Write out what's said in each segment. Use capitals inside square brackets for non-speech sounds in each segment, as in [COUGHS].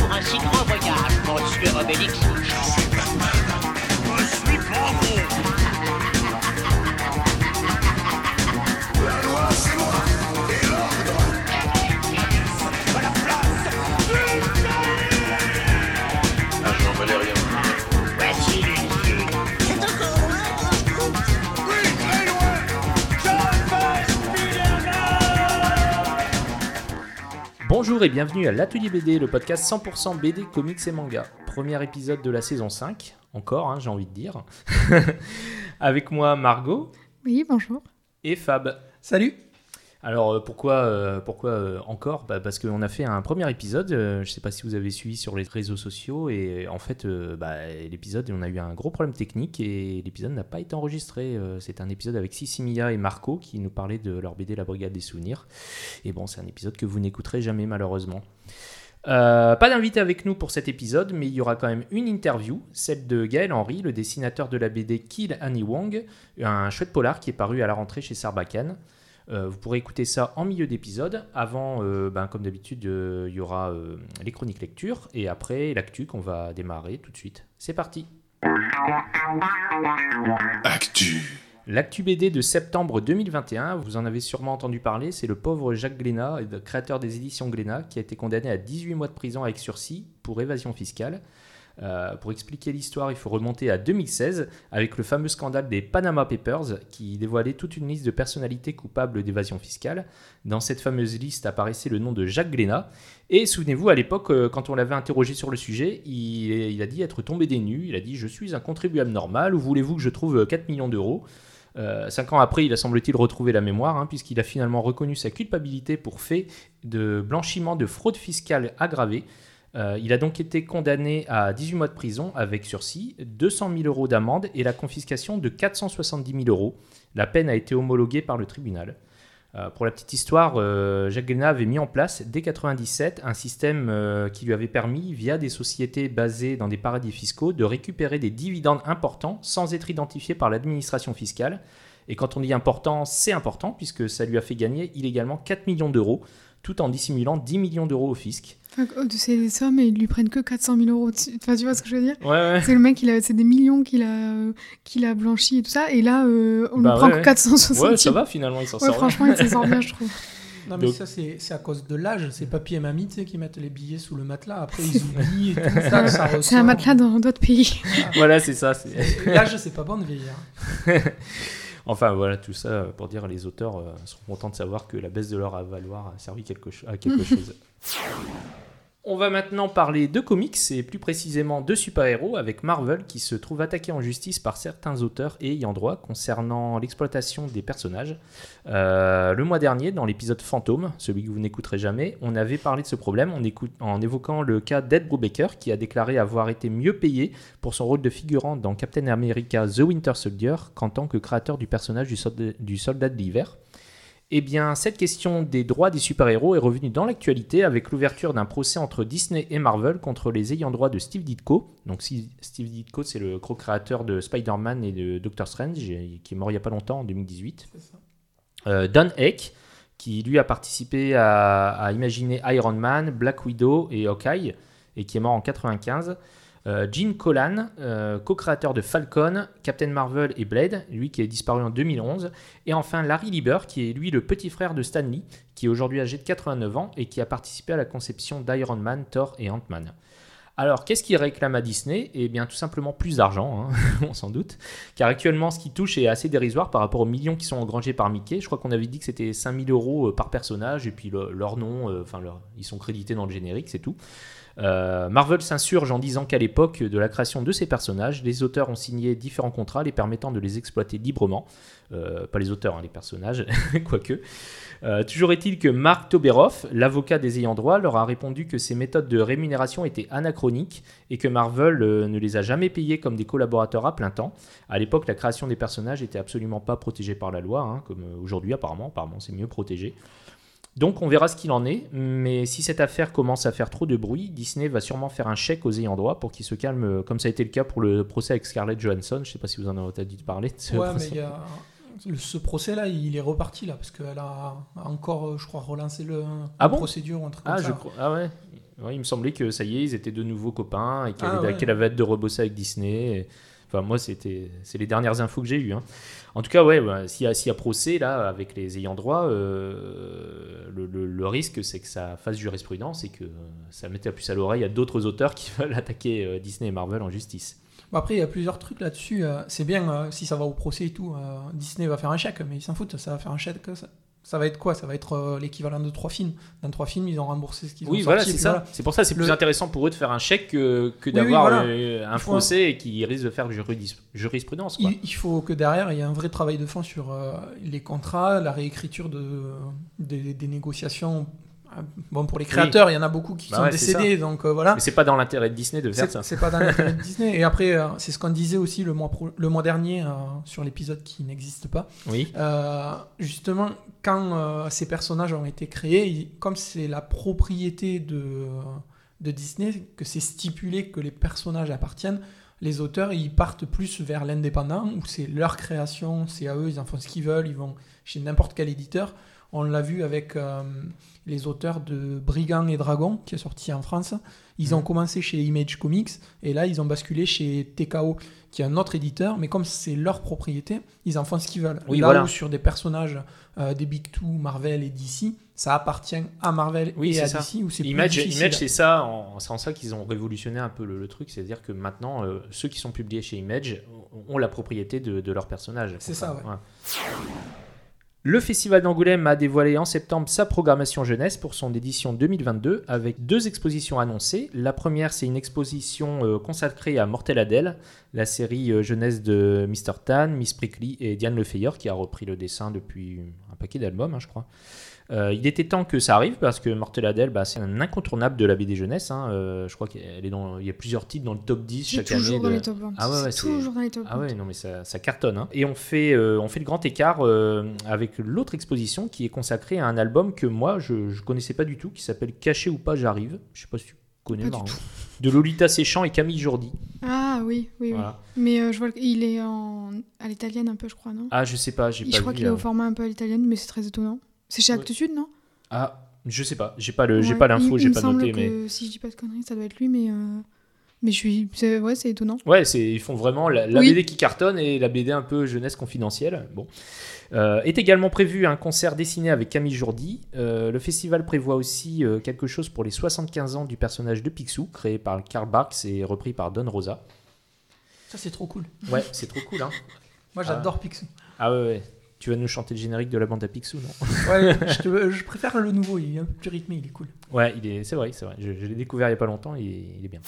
pour un si grand voyage, monsieur Obélix. Bonjour et bienvenue à l'Atelier BD, le podcast 100% BD, comics et manga. Premier épisode de la saison 5, encore, hein, j'ai envie de dire. [LAUGHS] Avec moi Margot Oui, bonjour. et Fab. Salut Alors euh, pourquoi, euh, euh, encore? Bah, Parce qu'on a fait un premier épisode, je ne sais pas si vous avez suivi sur les réseaux sociaux, et en fait bah, l'épisode, on a eu un gros problème technique et l'épisode n'a pas été enregistré. C'est un épisode avec Sissimia et Marco qui nous parlaient de leur BD La Brigade des Souvenirs. Et bon, c'est un épisode que vous n'écouterez jamais malheureusement. Pas d'invité avec nous pour cet épisode, mais il y aura quand même une interview, celle de Gaël Henry, le dessinateur de la BD Kill Annie Wong, un chouette polar qui est paru à la rentrée chez Sarbacane. Euh, vous pourrez écouter ça en milieu d'épisode. Avant, euh, ben, comme d'habitude, euh, il y aura les chroniques lecture et après l'actu qu'on va démarrer tout de suite. C'est parti. Actu L'actu BD de septembre 2021, vous en avez sûrement entendu parler, c'est le pauvre Jacques Glénat, créateur des éditions Glénat, qui a été condamné à 18 mois de prison avec sursis pour évasion fiscale. Euh, pour expliquer l'histoire, il faut remonter à 2016 avec le fameux scandale des Panama Papers qui dévoilait toute une liste de personnalités coupables d'évasion fiscale. Dans cette fameuse liste apparaissait le nom de Jacques Glénat. Et souvenez-vous, à l'époque, euh, quand on l'avait interrogé sur le sujet, il, a dit être tombé des nues. Il a dit Je suis un contribuable normal, où voulez-vous que je trouve 4 millions d'euros? Euh, Cinq ans après, il a semble-t-il retrouvé la mémoire, hein, puisqu'il a finalement reconnu sa culpabilité pour fait de blanchiment de fraude fiscale aggravée. Euh, il a donc été condamné à 18 mois de prison avec sursis, 200 000 euros d'amende et la confiscation de 470 000 euros. La peine a été homologuée par le tribunal. Euh, pour la petite histoire, euh, Jacques Guéna avait mis en place dès 97 un système qui lui avait permis, via des sociétés basées dans des paradis fiscaux, de récupérer des dividendes importants sans être identifiés par l'administration fiscale. Et quand on dit important, c'est important puisque ça lui a fait gagner illégalement 4 millions d'euros, tout en dissimulant 10 millions d'euros au fisc. Oh, de ces sommes, ils lui prennent que 400 000 euros. Enfin, tu vois ce que je veux dire Ouais, ouais. C'est le mec, c'est des millions qu'il a, euh, qu'il a blanchi et tout ça. Et là, euh, on Bah lui prend ouais, que ouais. 460 Ouais, ça va finalement, il s'en Ouais, sort. franchement, il s'en sort bien, je trouve. [LAUGHS] Non mais Donc- ça c'est c'est à cause de l'âge, c'est papy et mamie tu sais, qui mettent les billets sous le matelas, après [LAUGHS] ils oublient et tout ça, ça ressort. [LAUGHS] C'est un matelas dans d'autres pays. Voilà, c'est ça. c'est- L'âge c'est pas bon de vieillir. Enfin voilà, tout ça pour dire les auteurs euh, seront contents de savoir que la baisse de leur à valoir a servi quelque à quelque [LAUGHS] chose. On va maintenant parler de comics et plus précisément de super-héros avec Marvel qui se trouve attaqué en justice par certains auteurs ayant droit concernant l'exploitation des personnages. Euh, le mois dernier, dans l'épisode Fantôme, celui que vous n'écouterez jamais, on avait parlé de ce problème en évoquant le cas d'Ed Brubaker qui a déclaré avoir été mieux payé pour son rôle de figurant dans Captain America The Winter Soldier qu'en tant que créateur du personnage du soldat, du soldat de l'hiver. Eh bien, cette question des droits des super-héros est revenue dans l'actualité avec l'ouverture d'un procès entre Disney et Marvel contre les ayants droit de Steve Ditko. Donc, Steve Ditko, c'est le co-créateur de Spider-Man et de Doctor Strange, qui est mort il n'y a pas longtemps, en 2018. Euh, Don Heck, qui lui a participé à, à imaginer Iron Man, Black Widow et Hawkeye, et qui est mort en 95. Euh, Gene Colan, euh, co-créateur de Falcon, Captain Marvel et Blade, lui qui est disparu en 2011. Et enfin Larry Lieber, qui est lui le petit frère de Stan Lee, qui est aujourd'hui âgé de 89 ans et qui a participé à la conception d'Iron Man, Thor et Ant-Man. Alors, qu'est-ce qu'il réclame à Disney? Eh bien, tout simplement plus d'argent, hein, [LAUGHS] on s'en doute. Car actuellement, ce qui touche est assez dérisoire par rapport aux millions qui sont engrangés par Mickey. Je crois qu'on avait dit que c'était 5000 euros euh, par personnage, et puis le- leur nom, enfin, ils sont crédités dans le générique, c'est tout. Euh, Marvel s'insurge en disant qu'à l'époque de la création de ces personnages, les auteurs ont signé différents contrats les permettant de les exploiter librement. Euh, pas les auteurs, hein, les personnages, [LAUGHS] quoique. Euh, toujours est-il que Mark Toberoff, l'avocat des ayants droit, leur a répondu que ces méthodes de rémunération étaient anachroniques et que Marvel ne les a jamais payés comme des collaborateurs à plein temps. À l'époque, la création des personnages était absolument pas protégée par la loi, hein, comme aujourd'hui apparemment. Apparemment, c'est mieux protégé. Donc on verra ce qu'il en est, mais si cette affaire commence à faire trop de bruit, Disney va sûrement faire un chèque aux ayants droit pour qu'ils se calment, comme ça a été le cas pour le procès avec Scarlett Johansson. Je sais pas si vous en avez entendu parler. de ce Ouais, mais procès. il y a... le- ce procès-là, il est reparti là, parce qu'elle a encore, euh, je crois, relancé le... Ah la bon? procédure ou un truc comme Ah, ça. je crois. Ah ouais. Ouais, il me semblait que ça y est, ils étaient de nouveaux copains et qu'elle Ah, avait, ouais. avait hâte de rebosser avec Disney. et- Enfin, moi, c'était, c'est les dernières infos que j'ai eues. hein. En tout cas, ouais, bah, s'il y, y a procès là avec les ayants droit, euh, le, risque c'est que ça fasse jurisprudence et que ça mette la puce à l'oreille à d'autres auteurs qui [LAUGHS] veulent attaquer euh, Disney et Marvel en justice. Après, il y a plusieurs trucs là-dessus. euh, c'est bien si ça va au procès et tout. Disney va faire un chèque, mais ils s'en foutent. Ça va faire un chèque. Ça, ça va être quoi? Ça va être euh, l'équivalent de trois films. Dans trois films, ils ont remboursé ce qu'ils ont Oui, sorti. voilà, c'est ça. voilà. C'est pour ça, c'est plus intéressant pour eux de faire un chèque que, que Oui, d'avoir oui, voilà. euh, un faut un- procès et qui risque de faire juridis- jurisprudence. Quoi. Il, il faut que derrière, il y ait un vrai travail de fond sur euh, les contrats, la réécriture de, des, des négociations. Euh, Bon, pour les créateurs, il y en a beaucoup qui Bah sont ouais, décédés, donc euh, voilà. Mais c'est pas dans l'intérêt de Disney de faire ça. c'est pas dans l'intérêt de [LAUGHS] Disney. Et après, euh, c'est ce qu'on disait aussi le mois, pro- le mois dernier euh, sur l'épisode qui n'existe pas. Oui. Justement, quand ces personnages ont été créés, ils- comme c'est la propriété de, de Disney, que c'est stipulé que les personnages appartiennent, les auteurs, ils partent plus vers l'indépendant, où c'est leur création, c'est à eux, ils en font ce qu'ils veulent, ils vont chez n'importe quel éditeur. On l'a vu avec les auteurs de Brigands et Dragons, qui est sorti en France. Ils ont Mhm. commencé chez Image Comics, et là, ils ont basculé chez TKO, qui est un autre éditeur, mais comme c'est leur propriété, ils en font ce qu'ils veulent. Oui, là voilà. où sur des personnages euh, des Big Two, Marvel et DC, ça appartient à Marvel Oui, et à ça. DC, où c'est plus Image. Image c'est ça, c'est en ça qu'ils ont révolutionné un peu le, le truc, c'est-à-dire que maintenant, euh, ceux qui sont publiés chez Image ont la propriété de, de leur personnage. C'est ça, ouais. Le Festival d'Angoulême a dévoilé en septembre sa programmation jeunesse pour son édition 2022 avec deux expositions annoncées. La première, c'est une exposition euh, consacrée à Mortel Adèle, la série euh, jeunesse de Mr. Tan, Miss Prickly et Diane Lefeyer qui a repris le dessin depuis un paquet d'albums, hein, je crois. Euh, il était temps que ça arrive parce que Mortel Adèle, bah, c'est un incontournable de la BD jeunesse. hein. Euh, je crois qu'il est dans, il y a plusieurs titres dans le top 10 C'est chaque année. toujours dans de- les top 20. Ah ouais, ouais, toujours dans les top 20. ah ouais, non mais ça, ça cartonne. hein. Et on fait, euh, on fait le grand écart avec l'autre exposition qui est consacrée à un album que moi je, ne connaissais pas du tout, qui s'appelle Caché ou pas, j'arrive. Je sais pas si tu connais. Pas du tout. De Lolita Séchant et Camille Jourdi. Ah oui, oui, oui. Mais euh, je vois qu'il est en... à l'italienne un peu, je crois, non? Ah je sais pas, j'ai pas Je crois qu'il est au format un peu à l'italienne, mais c'est très étonnant. C'est chez. Actes Sud, non? Ah je sais pas, j'ai pas le, j'ai Ouais, pas l'info, j'ai pas noté, mais. Si je dis pas de conneries, ça doit être lui, mais. euh, Mais je suis. c'est- Ouais, c'est étonnant. Ouais, c'est, ils font vraiment la, la Oui. BD qui cartonne et la BD un peu jeunesse confidentielle. Bon. Euh, est également prévu un concert dessiné avec Camille Jourdi. Euh, le festival prévoit aussi euh, quelque chose pour les 75 ans du personnage de Picsou, créé par Karl Barks et repris par Don Rosa. Ça, c'est trop cool. Ouais, c'est trop cool, hein. [LAUGHS] Moi, j'adore Picsou. Ah ouais, ouais. Tu vas nous chanter le générique de la bande à Picsou, non [LAUGHS] Ouais, je, te- je préfère le nouveau, il est un peu plus rythmé, il est cool. Ouais, il est, c'est vrai, c'est vrai. Je, je l'ai découvert il y a pas longtemps, il est, il est bien.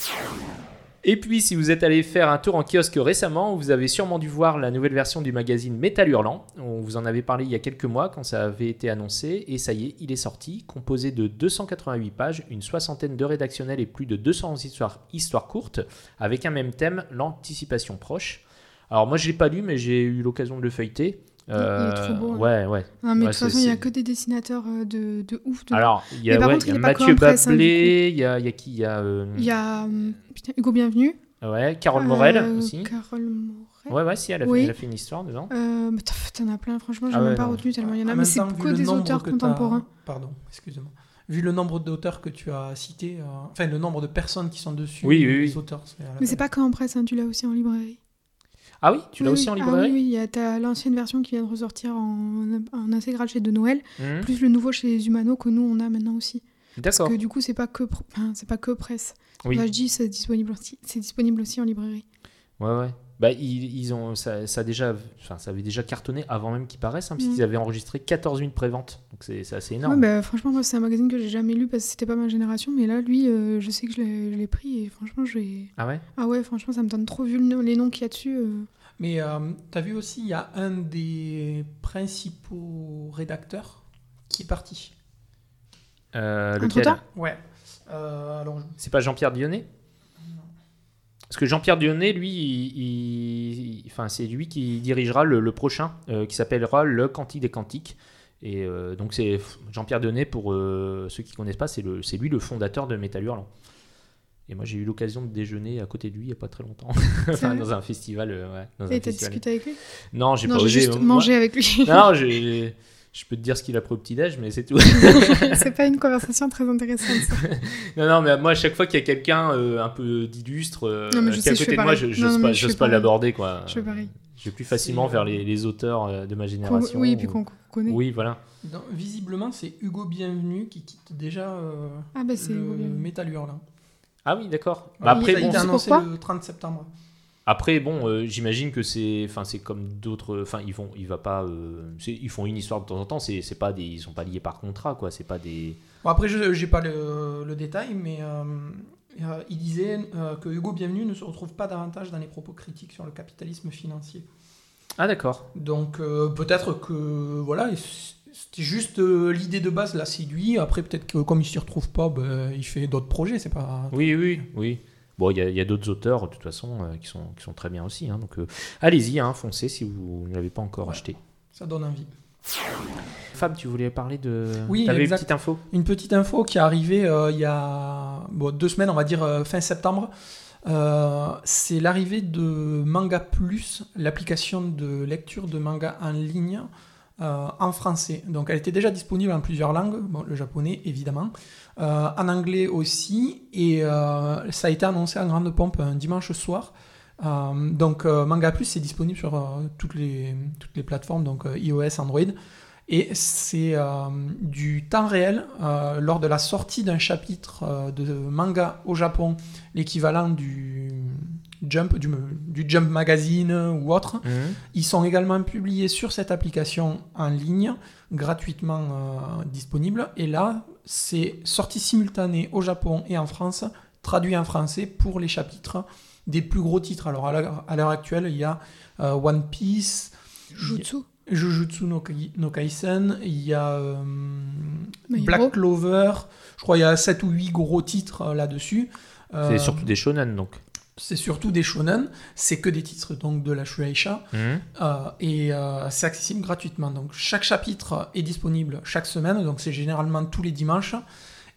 Et puis, si vous êtes allé faire un tour en kiosque récemment, vous avez sûrement dû voir la nouvelle version du magazine Métal Hurlant. On vous en avait parlé il y a quelques mois quand ça avait été annoncé, et ça y est, il est sorti, composé de 288 pages, une soixantaine de rédactionnels et plus de 200 histoires, histoires courtes, avec un même thème, l'anticipation proche. Alors moi, je l'ai pas lu, mais j'ai eu l'occasion de le feuilleter. Il est trop beau, hein. Ouais, ouais. Non, mais Ouais, de toute façon, il n'y a que des dessinateurs euh, de, de ouf. Alors, il y a, ouais, contre, y Mathieu hein, Bablé, il y a, il y a qui Il y a euh, Il y a putain, Hugo Bienvenu. ouais, Carole Morel euh, aussi. Carole Morel. Ouais, ouais, si, elle a, Oui. fait, elle a fait une histoire dedans. Euh, mais t'en- as plein, franchement, j'ai Ah ouais, même pas non. retenu tellement il y en a. En Mais même c'est que des auteurs contemporains. Pardon, excuse-moi. Vu le nombre d'auteurs que tu as cités, euh, enfin le nombre de personnes qui sont dessus, Oui, oui, les auteurs. Mais c'est pas qu'en presse, hein, tu l'as aussi en librairie. Ah oui, tu l'as Oui, aussi oui. en Ah librairie oui, oui, il y a t'as l'ancienne version qui vient de ressortir en, en intégrale chez De Noël, Mhm. plus le nouveau chez les Humano que nous on a maintenant aussi. Parce D'accord. que du coup, c'est pas que enfin, c'est pas que presse. Oui. Là, je dis c'est disponible aussi, c'est disponible aussi en librairie. Ouais, ouais. Bah, ils, ils ont, ça, ça, a déjà, enfin, ça avait déjà cartonné avant même qu'ils paraissent, hein, puisqu'ils avaient enregistré 14 000 préventes. Donc c'est c'est assez Ouais, énorme. bah, franchement, moi, c'est un magazine que j'ai jamais lu parce que c'était pas ma génération, mais là, lui, euh, je sais que je l'ai je l'ai pris et franchement, j'ai. Ah ouais? Ah ouais, franchement, ça me donne trop vu le les noms qu'il y a dessus. euh. Mais euh, t'as vu aussi, il y a un des principaux rédacteurs qui est parti. euh, Lequel? Entre-temps Ouais. Euh, alors, C'est pas Jean-Pierre Dionnet? Parce que Jean-Pierre Dionnet, lui, il- il- enfin, c'est lui qui dirigera le, le prochain, euh, qui s'appellera Le Cantique des Cantiques. Et euh, donc c'est Jean-Pierre Dionnet, pour euh, ceux qui connaissent pas, c'est lui le fondateur de Metal Hurlant. Et moi j'ai eu l'occasion de déjeuner à côté de lui il y a pas très longtemps, [LAUGHS] enfin, dans un festival. ouais, dans Et t'as discuté avec lui? Non, j'ai pas j'ai osé. juste Moi- mangé avec lui. Non, j'ai [LAUGHS] Je peux te dire ce qu'il a pris au petit-déj, mais c'est tout. [LAUGHS] c'est pas une conversation très intéressante. Ça. [LAUGHS] non, non, mais moi, à chaque fois qu'il y a quelqu'un euh, un peu d'illustre euh, qui est à côté de moi, je n'ose pas, je pas l'aborder, quoi. Je pareil. Je vais plus facilement vers euh, les, les auteurs euh, de ma génération. oui, et puis qu'on connaît. Oui, voilà. Dans- visiblement, c'est Hugo Bienvenu qui quitte déjà euh, Ah bah c'est le. Metal Hurlant. Ah oui, d'accord. Ouais, Bah, après, a bon, c'est annoncé le 30 septembre. Après, bon, euh, j'imagine que c'est, enfin, c'est comme d'autres. Enfin, ils vont, il va pas. euh, ils font une histoire de temps en temps. C'est, c'est pas des, ils sont pas liés par contrat, quoi. C'est pas des. Bon, après, je n'ai pas le, le détail, mais euh, il disait que Hugo Bienvenu ne se retrouve pas davantage dans les propos critiques sur le capitalisme financier. Ah d'accord. Donc peut-être que voilà, c'était juste l'idée de base l'a séduit. Après peut-être que comme il s'y retrouve pas, ben, il fait d'autres projets. C'est pas. Oui, oui, oui. Bon, il y a, d'autres auteurs, de toute façon, euh, qui, sont, qui sont très bien aussi. hein. donc, euh, allez-y, hein, foncez si vous ne l'avez pas encore Ouais. acheté. Ça donne envie. Fab, tu voulais parler de. Oui, T'avais une petite info Une petite info qui est arrivée euh, il y a bon, deux semaines, on va dire euh, fin septembre. Euh, c'est l'arrivée de Manga Plus, l'application de lecture de manga en ligne euh, en français. Donc elle était déjà disponible en plusieurs langues, bon, le japonais évidemment, euh, en anglais aussi, et euh, ça a été annoncé en grande pompe un dimanche soir. Euh, donc Manga Plus c'est disponible sur toutes, les, toutes les plateformes, donc iOS, Android. Et c'est du temps réel lors de la sortie d'un chapitre de manga au Japon, l'équivalent du Jump, du, du Jump Magazine ou autre. Mhm. Ils sont également publiés sur cette application en ligne, gratuitement euh, disponible. Et là, c'est sortie simultanée au Japon et en France, traduit en français pour les chapitres des plus gros titres. Alors à l'heure actuelle, il y a euh, One Piece, Jutsu. Jujutsu no, Kai- no Kaisen, il y a euh. Black Clover, je crois il y a 7 ou 8 gros titres euh, là-dessus. Euh, C'est surtout des shonen, donc. C'est surtout des shonen, c'est que des titres donc de la Shueisha Mhm. euh, et euh, c'est accessible gratuitement. Donc chaque chapitre est disponible chaque semaine, donc c'est généralement tous les dimanches.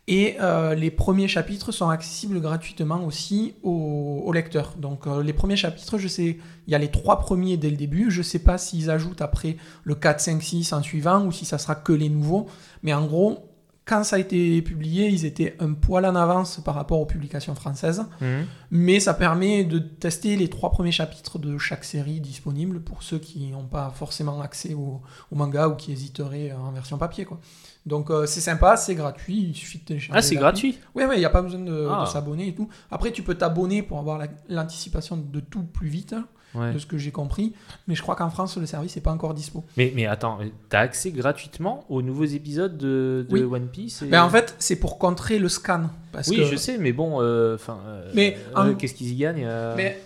Et euh, les premiers chapitres sont accessibles gratuitement aussi aux, aux lecteurs. Donc les premiers chapitres, je sais, il y a les trois premiers dès le début. Je sais pas s'ils ajoutent après le 4, 5, 6 en suivant ou si ça sera que les nouveaux. Mais en gros, quand ça a été publié, ils étaient un poil en avance par rapport aux publications françaises Mhm. mais ça permet de tester les trois premiers chapitres de chaque série disponible pour ceux qui n'ont pas forcément accès au, au manga ou qui hésiteraient en version papier. Quoi. Donc euh, c'est sympa, c'est gratuit, il suffit de télécharger. Ah, c'est gratuit Oui, il n'y a pas besoin de, Ah. de s'abonner et tout. Après, tu peux t'abonner pour avoir la- l'anticipation de tout plus vite, Ouais. de ce que j'ai compris, mais je crois qu'en France, le service n'est pas encore dispo. Mais, mais attends, t'as accès gratuitement aux nouveaux épisodes de, de Oui. One Piece et- Mais en fait, c'est pour contrer le scan. Parce Oui, que... je sais, mais bon, euh, enfin, euh, euh, qu'est-ce qu'ils y gagnent euh Mais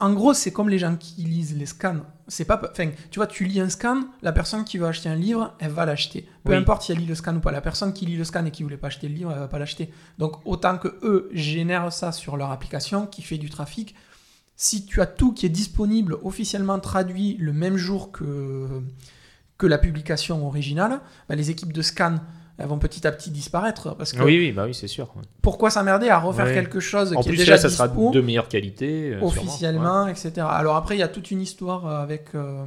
en gros, c'est comme les gens qui lisent les scans. C'est pas, enfin, tu vois, tu lis un scan, la personne qui veut acheter un livre, elle va l'acheter. Peu Oui. importe si elle lit le scan ou pas. La personne qui lit le scan et qui voulait pas acheter le livre, elle va pas l'acheter. Donc autant que eux génèrent ça sur leur application, qui fait du trafic. Si tu as tout qui est disponible officiellement traduit le même jour que que la publication originale, bah, les équipes de scan elles vont petit à petit disparaître parce que Oui, oui, bah oui, c'est sûr. pourquoi s'emmerder à refaire Ouais. quelque chose En qui plus, est déjà là, ça sera de meilleure qualité. euh, officiellement, etc. Alors après, il y a toute une histoire avec euh,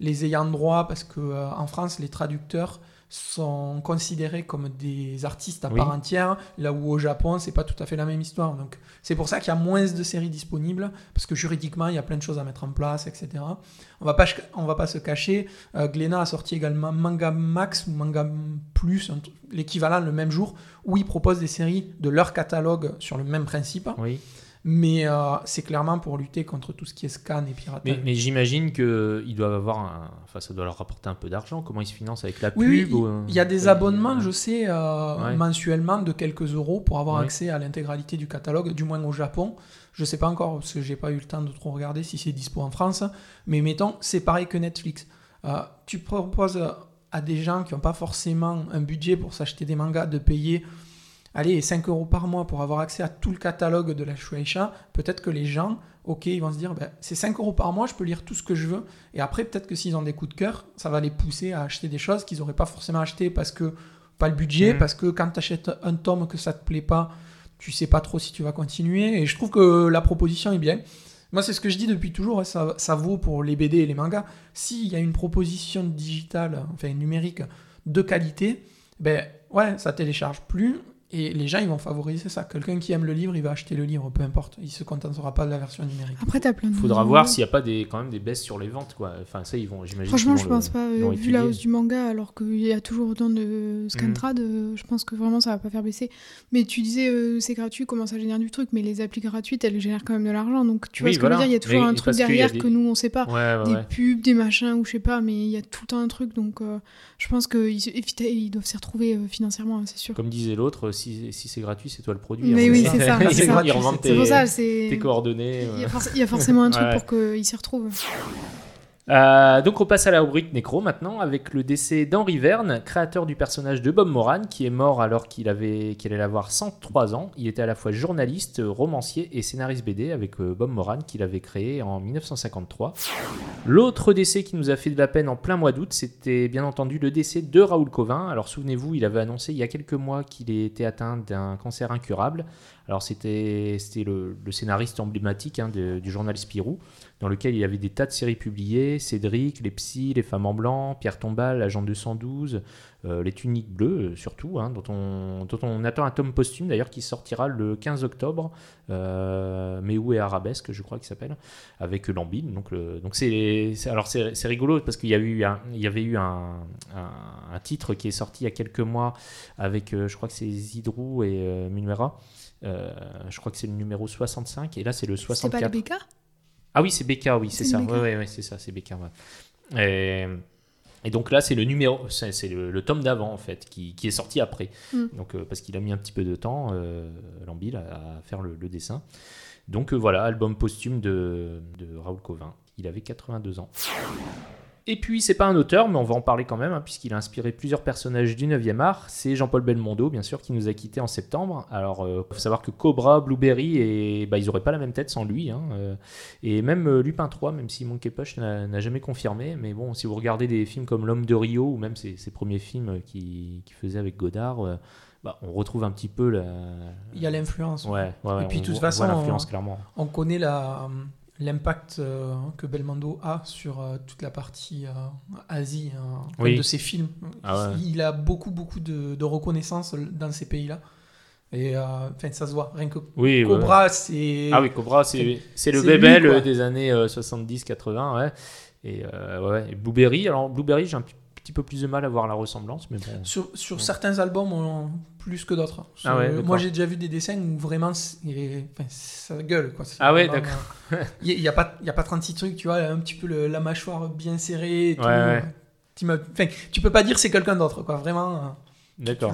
les ayants droit, parce que euh, en France, les traducteurs sont considérés comme des artistes à Oui. part entière, là où au Japon, c'est pas tout à fait la même histoire. Donc c'est pour ça qu'il y a moins de séries disponibles, parce que juridiquement, il y a plein de choses à mettre en place, etc. On va pas, on va pas se cacher. Euh, Glénat a sorti également Manga Max ou Manga Plus, l'équivalent le même jour, où ils proposent des séries de leur catalogue sur le même principe. Oui. Mais euh, c'est clairement pour lutter contre tout ce qui est scan et piratage. Mais, mais j'imagine qu'ils doivent avoir. Un... Enfin, ça doit leur rapporter un peu d'argent. Comment ils se financent avec la pub oui, oui, ou, il y a des abonnements, je sais, euh, Ouais. mensuellement de quelques euros pour avoir Ouais. accès à l'intégralité du catalogue, du moins au Japon. Je sais pas encore parce que j'ai pas eu le temps de trop regarder si c'est dispo en France. Mais mettons, c'est pareil que Netflix. Euh, tu proposes à des gens qui n'ont pas forcément un budget pour s'acheter des mangas de payer allez, 5 euros par mois pour avoir accès à tout le catalogue de la Shueisha, peut-être que les gens, ok, ils vont se dire, ben, c'est 5 euros par mois, je peux lire tout ce que je veux. Et après, peut-être que s'ils ont des coups de cœur, ça va les pousser à acheter des choses qu'ils n'auraient pas forcément acheté parce que pas le budget, Mhm. parce que quand tu achètes un tome que ça te plaît pas, tu sais pas trop si tu vas continuer. Et je trouve que la proposition est bien. Moi, c'est ce que je dis depuis toujours, hein, ça, ça vaut pour les BD et les mangas. S'il y a une proposition digitale, enfin numérique, de qualité, ben ouais, ça télécharge plus. Et les gens, ils vont favoriser ça. Quelqu'un qui aime le livre, il va acheter le livre, peu importe. Il se contentera pas de la version numérique. Après, t'as plein de. Faudra voir s'il n'y a pas des, quand même des baisses sur les ventes, quoi. Enfin, ça, ils vont, j'imagine. Franchement, je pense le- pas. euh, vu la hausse du manga, alors qu'il y a toujours autant de scantrad, euh, je pense que vraiment ça va pas faire baisser. Mais tu disais euh, c'est gratuit, comment ça génère du truc? Mais les applis gratuites, elles génèrent quand même de l'argent. Donc tu vois Oui, ce que je veux dire? Il y a toujours Mais un truc derrière des- que nous on sait pas. Ouais, ouais, des ouais. pubs, des machins ou je sais pas, mais il y a tout un truc. Donc euh, je pense qu'ils ils doivent s'y retrouver euh, financièrement, hein, c'est sûr. Comme disait l'autre, si, si c'est gratuit, c'est toi le produit. Mais hein. oui, c'est [LAUGHS] ça, c'est ça. ils revendent tes, C'est pour ça, c'est. tes coordonnées. Il y, a forcément un truc pour qu'ils s'y retrouvent. Euh, donc on passe à la rubrique Nécro maintenant avec le décès d'Henri Verne, créateur du personnage de Bob Moran, qui est mort alors qu'il allait avoir 103 ans. Il était à la fois journaliste, romancier et scénariste BD avec euh, Bob Moran qu'il avait créé en 1953. L'autre décès qui nous a fait de la peine en plein mois d'août, c'était bien entendu le décès de Raoul Covin. Alors souvenez-vous, il avait annoncé il y a quelques mois qu'il était atteint d'un cancer incurable. Alors c'était le, scénariste emblématique hein, du journal Spirou dans lequel il y avait des tas de séries publiées, Cédric, Les Psys, Les Femmes en Blanc, Pierre Tombal, Agent 212, euh, Les Tuniques Bleues euh, surtout, hein, dont, on, dont on attend un tome posthume d'ailleurs qui sortira le 15 octobre, euh, Mais où est Arabesque je crois qu'il s'appelle, avec Lambine. Donc le- donc c'est alors c'est c'est rigolo parce qu'il y a eu un- il y avait eu un, un- un titre qui est sorti il y a quelques mois avec euh, je crois que c'est Zidrou et Munuera. Euh, je crois que c'est le numéro 65 et là c'est le C'est pas 64. le BK Ah oui, c'est BK, oui, c'est ça. Oui, ouais, ouais, c'est ça, c'est BK. ouais. Et, et donc là, c'est le numéro, c'est c'est le, le tome d'avant en fait, qui, qui est sorti après. Mm. Donc euh, parce qu'il a mis un petit peu de temps, euh, Lambil, à, à faire le, le dessin. Donc euh, voilà, album posthume de, de Raoul Covin. Il avait 82 ans. Et puis, c'est pas un auteur, mais on va en parler quand même, hein, puisqu'il a inspiré plusieurs personnages du 9e art. C'est Jean-Paul Belmondo, bien sûr, qui nous a quittés en septembre. Alors, il faut savoir que Cobra, Blueberry, et, bah, ils auraient pas la même tête sans lui. hein, euh, et même euh, Lupin 3, même si Monkey Punch n'a jamais confirmé. Mais bon, si vous regardez des films comme L'Homme de Rio, ou même ses, ses premiers films qu'il qu'il faisait avec Godard, euh, bah, on retrouve un petit peu la. Il y a l'influence. Ouais, Et puis, de toute façon, on- clairement. On connaît la, l'impact euh, que Belmondo a sur euh, toute la partie euh, Asie hein, Oui. de ses films. Ah ouais. Il a beaucoup, beaucoup de, de reconnaissance dans ces pays-là. Et enfin, ça se voit. Rien que Oui, ouais, ouais. Cobra, c'est. Ah oui, Cobra, c'est c'est le euh, des années 70-80, ouais. Et, ouais. et Blueberry, alors Blueberry, j'ai un p- petit peu plus de mal à voir la ressemblance, mais bon. Sur, certains albums, on- plus que d'autres. Ah ouais. Moi, j'ai déjà vu des dessins où vraiment, c'est- enfin, ça gueule. Quoi. Ah ouais, d'accord. euh, Il n'y a, pas- y a pas 36 trucs, tu vois, un petit peu le- la mâchoire bien serrée. Et tout. Ouais, ouais. Tu, m'as- enfin, tu peux pas dire c'est quelqu'un d'autre, quoi. Vraiment, euh, D'accord.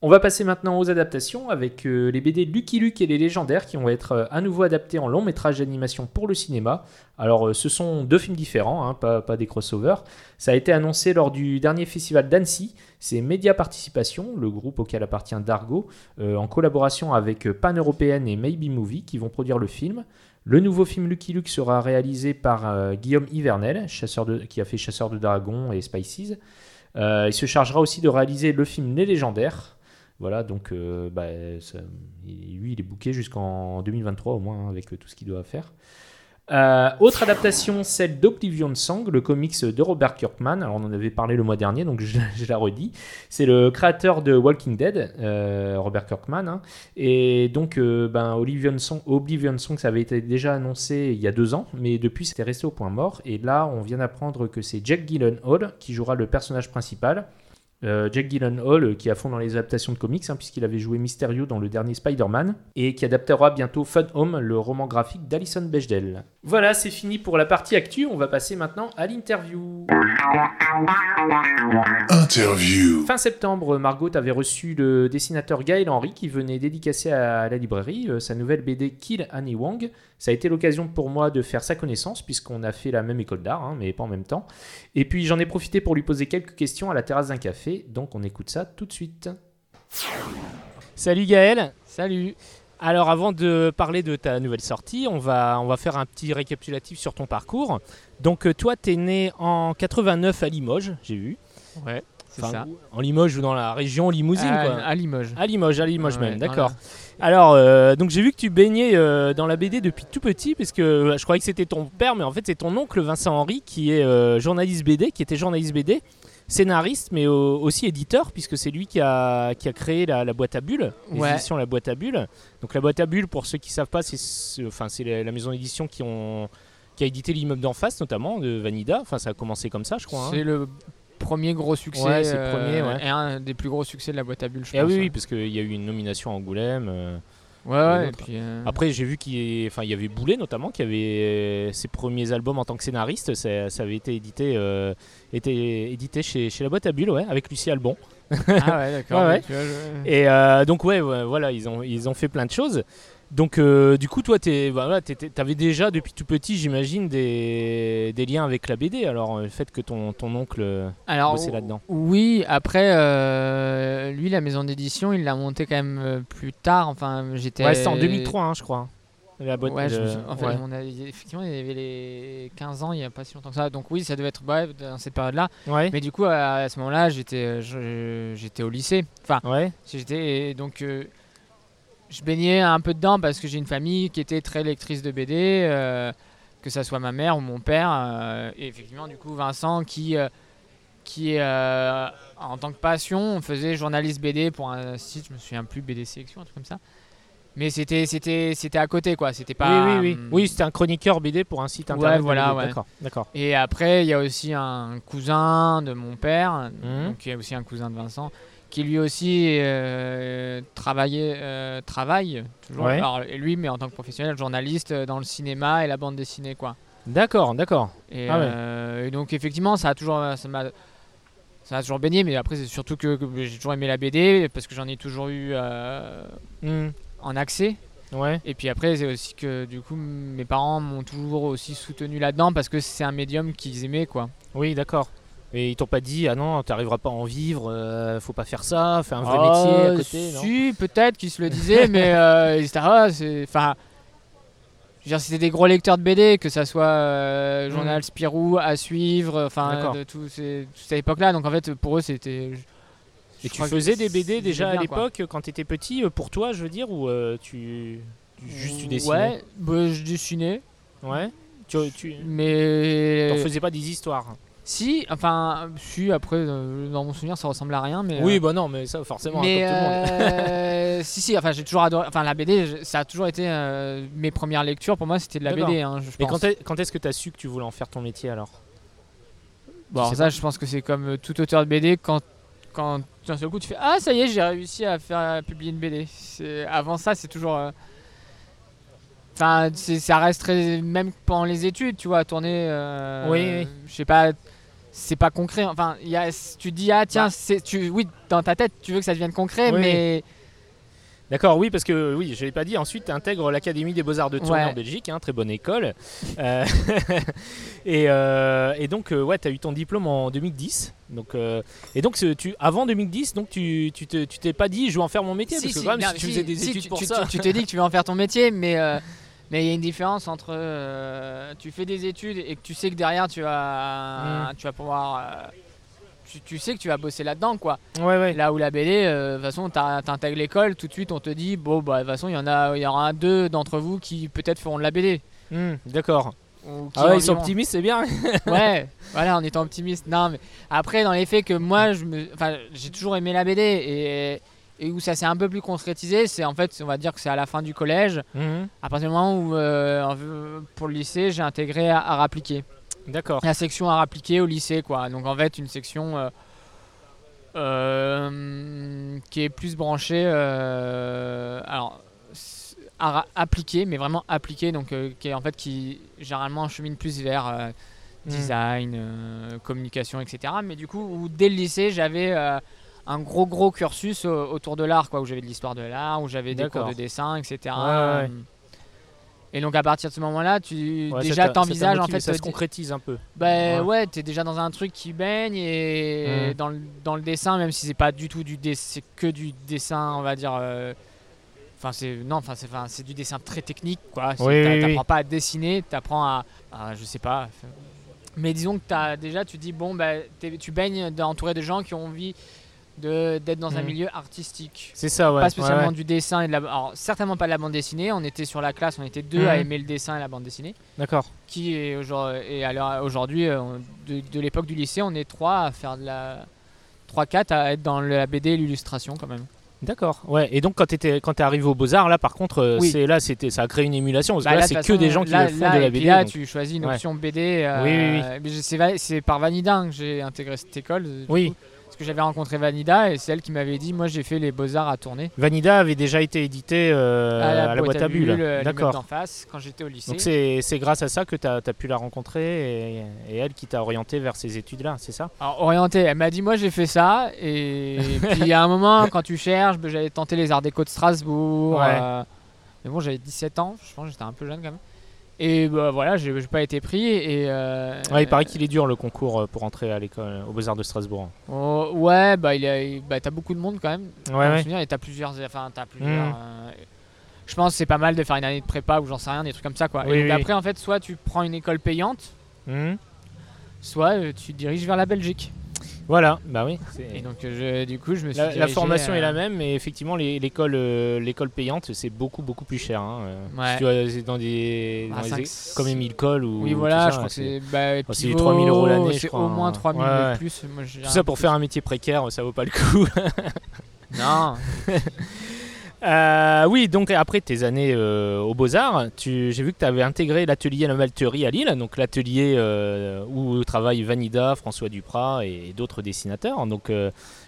On va passer maintenant aux adaptations avec euh, les BD Lucky Luke et les légendaires qui vont être euh, à nouveau adaptés en long métrage d'animation pour le cinéma. Alors euh, ce sont deux films différents, hein, pas, des crossovers. Ça a été annoncé lors du dernier festival d'Annecy. C'est Média Participation, le groupe auquel appartient Dargo, en collaboration avec Pan Européenne et Maybe Movie qui vont produire le film. Le nouveau film Lucky Luke sera réalisé par Guillaume Hivernel, chasseur qui a fait Chasseur de Dragons et Spices. Il se chargera aussi de réaliser le film Les Légendaires. Voilà, donc euh, bah, lui, il est booké jusqu'en 2023 au moins, hein, avec euh, tout ce qu'il doit faire. Euh, autre adaptation, celle d'Oblivion Song, le comics de Robert Kirkman. Alors, on en avait parlé le mois dernier, donc je, [LAUGHS] la redis. C'est le créateur de Walking Dead, Robert Kirkman. hein. Et donc, ben, Oblivion Song, Oblivion Song, ça avait été déjà annoncé il y a deux ans, mais depuis, c'était resté au point mort. Et là, on vient d'apprendre que c'est Jack Gyllenhaal qui jouera le personnage principal. Euh, Jack Gyllenhaal, euh, qui est à fond dans les adaptations de comics, hein, puisqu'il avait joué Mysterio dans le dernier Spider-Man, et qui adaptera bientôt Fun Home, le roman graphique d'Alison Bechdel. Voilà, c'est fini pour la partie actu. On va passer maintenant à l'interview. Interview. Fin septembre, Margot avait reçu le dessinateur Gaël Henry qui venait dédicacer à la librairie euh, sa nouvelle BD Kill Annie Wong. Ça a été l'occasion pour moi de faire sa connaissance puisqu'on a fait la même école d'art, hein, mais pas en même temps. Et puis j'en ai profité pour lui poser quelques questions à la terrasse d'un café, donc on écoute ça tout de suite. Salut Gaël Salut alors avant de parler de ta nouvelle sortie, on va, on va faire un petit récapitulatif sur ton parcours. Donc euh, toi, tu es né en 89 à Limoges, j'ai vu. Ouais. Enfin, ça. En Limoges ou dans la région Limousine, à, quoi. à Limoges. À Limoges, à Limoges Ouais, même, d'accord. Alors, euh, donc j'ai vu que tu baignais euh, dans la BD depuis tout petit, parce que euh, je croyais que c'était ton père, mais en fait c'est ton oncle Vincent Henry qui est euh, journaliste BD, qui était journaliste BD, scénariste, mais au- aussi éditeur, puisque c'est lui qui a, qui a créé la, la boîte à bulles, les Ouais. éditions La boîte à bulles. Donc la boîte à bulles, pour ceux qui savent pas, c'est ce- enfin la, la maison d'édition qui ont qui a édité l'immeuble d'en face notamment de Vanida. Enfin ça a commencé comme ça, je crois. hein. C'est le premier gros succès. Ouais, c'est le euh, premier, ouais. Et un des plus gros succès de la boîte à bulles, je Et ah pense. oui, ouais. oui, parce qu'il y a eu une nomination à Angoulême. euh, Ouais, Et ouais. Et l'autre. puis, euh, Après, j'ai vu qu'il y, enfin, avait Boulet notamment qui avait ses premiers albums en tant que scénariste. Ça, ça avait été édité, euh, été édité chez, chez la boîte à bulles, ouais, avec Lucie Albon. Ah ouais, d'accord. [LAUGHS] Ouais, ouais. je- Et euh, donc ouais, voilà, ils ont, ils ont fait plein de choses. Donc euh, du coup, toi, tu voilà, avais déjà depuis tout petit, j'imagine, des, des liens avec la BD. Alors euh, le fait que ton, ton oncle euh, Alors, bossait là-dedans. Oui, après, euh, lui, la maison d'édition, il l'a monté quand même plus tard. Enfin, j'étais. Ouais, c'était en 2003, hein, je crois. La boîte, Ouais, je me le- souviens- en fait, ouais. on a- effectivement, il y avait les 15 ans, il n'y a pas si longtemps que ça. Donc, oui, ça devait être bref dans cette période-là. Ouais. Mais du coup, à, à ce moment-là, j'étais au lycée. Enfin, Ouais. j'étais. Donc, euh, je baignais un peu dedans parce que j'ai une famille qui était très lectrice de BD, euh, que ça soit ma mère ou mon père. euh, et effectivement, du coup, Vincent qui. euh, qui en tant que passion, faisait journaliste BD pour un site, je me souviens plus, BD Sélection, un truc comme ça. Mais c'était c'était c'était à côté quoi, c'était pas oui, oui, oui. hum, Oui, c'était un chroniqueur BD pour un site Ouais, internet. de voilà, ouais. D'accord, d'accord. Et après, il y a aussi un cousin de mon père, donc qui est aussi un cousin de Vincent, qui lui aussi euh, travaillait, euh, travaille toujours. Ouais. Alors, et lui, mais en tant que professionnel, journaliste euh, dans le cinéma et la bande dessinée, quoi. D'accord, d'accord. Et, Ah ouais. euh, et donc effectivement, ça a toujours, ça m'a, ça a toujours baigné. Mais après, c'est surtout que, que j'ai toujours aimé la BD parce que j'en ai toujours eu Hmm, en accès. Ouais. Et puis après, c'est aussi que du coup, mes parents m'ont toujours aussi soutenu là-dedans parce que c'est un médium qu'ils aimaient, quoi. Oui, d'accord. Et ils t'ont pas dit, ah non, t'arriveras pas à en vivre, euh, faut pas faire ça, fais un vrai Ah, métier à côté, Si, peut-être qu'ils se le disaient, [LAUGHS] mais euh, c'est. Enfin. C'était des gros lecteurs de BD, que ça soit euh, Journal Spirou, À Suivre, enfin, de tout ces- toute cette époque-là. Donc en fait, pour eux, c'était. Et tu faisais des BD déjà à bien, l'époque, quand t'étais petit, euh, pour toi, je veux dire, ou tu... tu- Juste tu dessinais Ouais, bah, je dessinais, Ouais. Tu, tu... mais. t'en faisais pas des histoires Si, enfin, si, après, euh, dans mon souvenir, ça ressemble à rien, mais. Oui, euh, bah non, mais ça, forcément, mais comme tout le monde. euh, [LAUGHS] si si enfin j'ai toujours adoré enfin la BD ça a toujours été euh, mes premières lectures pour moi c'était de la. BD hein, je pense. quand est- quand est-ce que t'as su que tu voulais en faire ton métier alors? Bon, alors ça, pas. je pense que c'est comme tout auteur de BD quand quand d'un seul coup tu fais ah ça y est j'ai réussi à faire à publier une BD. Avant ça c'est toujours Enfin, ça reste très- même pendant les études, tu vois, à tourner. Oui, oui. Je sais pas, c'est pas concret. Enfin, il y a, tu dis ah tiens, Bah. c'est, tu, oui, dans ta tête, tu veux que ça devienne concret, Oui, mais D'accord, oui, parce que oui, je l'ai pas dit. Ensuite, tu intègres l'Académie des Beaux-Arts de Tournai Ouais. en Belgique, hein, très bonne école. Euh, [LAUGHS] et, euh, et donc, euh, ouais, tu as eu ton diplôme en 2010. Donc, et donc, tu, avant 2010, donc tu tu te- tu t'es pas dit, je vais en faire mon métier, Si, parce que si, quand même, non, si tu faisais des si, études tu, pour tu- ça. tu- t'es dit que tu veux en faire ton métier, mais mais il y a une différence entre euh, tu fais des études et que tu sais que derrière tu vas Mm. tu vas pouvoir euh, tu, tu sais que tu vas bosser là-dedans quoi. ouais, ouais. Là où la BD, euh, de toute façon, t'intègres l'école, tout de suite on te dit bon bah de toute façon il y en a y aura un deux d'entre vous qui peut-être feront de la BD. Hmm, D'accord. Ou qui Ah ouais, ils sont optimistes, c'est bien. [LAUGHS] ouais, voilà, en étant optimiste. Non, mais après, dans les faits que moi, je me, enfin, j'ai toujours aimé la BD et, et où ça s'est un peu plus concrétisé, c'est en fait, on va dire que c'est à la fin du collège, Mhm, à partir du moment où, euh, pour le lycée, j'ai intégré à appliquer. D'accord. La section à appliquer au lycée, quoi. Donc en fait, une section euh, euh, qui est plus branchée, alors ra- appliquer, mais vraiment appliquer, donc qui est en fait qui généralement chemine plus vers Mhm. design, communication, etc. Mais du coup, où dès le lycée, j'avais un gros gros cursus au- autour de l'art, quoi, où j'avais de l'histoire de l'art, où j'avais des cours de dessin, etc. Ouais, ouais. Et donc à partir de ce moment-là, tu Ouais, déjà t'envisages en fait ça se te- concrétise un peu. bah Ouais. ouais, t'es déjà dans un truc qui baigne et dans, le, dans le dessin, même si c'est pas du tout du dessin, c'est que du dessin, on va dire. euh, Enfin c'est non, enfin c'est enfin, du dessin très technique quoi. Oui, t'a- oui, oui. T'apprends pas à dessiner, t'apprends à, à je sais pas. Mais disons que t'as, déjà, tu dis, bon, bah, tu baignes entouré de gens qui ont envie d'être dans un Mhm. milieu artistique. C'est ça, ouais. pas spécialement ouais, ouais. du dessin et de la. Alors, certainement pas de la bande dessinée. On était sur la classe, on était deux à Mhm. aimer le dessin et la bande dessinée. D'accord. Qui est aujourd'hui, et l'heure- aujourd'hui, euh, de, de l'époque du lycée, on est trois à faire de la. 3-4 à être dans la BD et l'illustration quand même. D'accord. Ouais. Et donc quand t'étais quand t'es arrivé au Beaux Arts là, par contre, euh, Oui. c'est là c'était ça a créé une émulation parce Bah que là, là, c'est que des gens qui là- le font là, de et la puis BD. là, donc- tu choisis une Ouais. option BD. euh, Oui, oui, je- C'est par Vanida que j'ai intégré cette école. Oui. coup, que j'avais rencontré Vanida et c'est elle qui m'avait dit Moi, j'ai fait les beaux-arts à tourner. Vanida avait déjà été édité euh, à, la boîte à bulles. euh, D'accord. d'en face quand j'étais au lycée. Donc c'est grâce à ça que tu as, pu la rencontrer et, et elle qui t'a orienté vers ces études-là, c'est ça? Alors, orienté, elle m'a dit Moi, j'ai fait ça. Et [LAUGHS] puis, à un moment, quand tu cherches, j'avais tenté les arts déco de Strasbourg. Ouais. euh, Mais bon, j'avais 17 ans, je pense que j'étais un peu jeune quand même. Et bah, voilà, j'ai pas été pris. Et, euh, Ouais, il paraît qu'il est dur le concours euh, pour entrer à l'école aux Beaux-Arts de Strasbourg. Oh, ouais, bah, il bah, t'as beaucoup de monde quand même. Ouais, ouais. souvenir, et t'as plusieurs. Enfin, t'as plusieurs. Mm. euh, je pense que c'est pas mal de faire une année de prépa ou j'en sais rien, des trucs comme ça quoi. Oui, et oui. après, en fait, soit tu prends une école payante, Hmm. soit euh, tu te diriges vers la Belgique. Voilà, bah oui. Et donc, je- du coup, je me suis. La, la formation est la même, mais effectivement, les- l'école euh, l'école payante, c'est beaucoup beaucoup plus cher. hein, euh. Ouais. Si tu vas c'est dans des, Ah, dans les comme Émile Cole ou Oui, tout voilà, ça, je crois que c'est- c'est. Bah, c'est pivot, 3000 euros l'année, je C'est crois, au moins hein. 3000 Ouais, ouais. de plus. Moi, tout ça pour peu faire un métier précaire, ça vaut pas le coup. plus. Non, [LAUGHS] Euh, oui, donc après tes années euh, aux Beaux-Arts, j'ai vu que tu avais intégré l'atelier La Malterie à Lille, donc l'atelier euh, où travaillent Vanida, François Duprat et d'autres dessinateurs. Donc,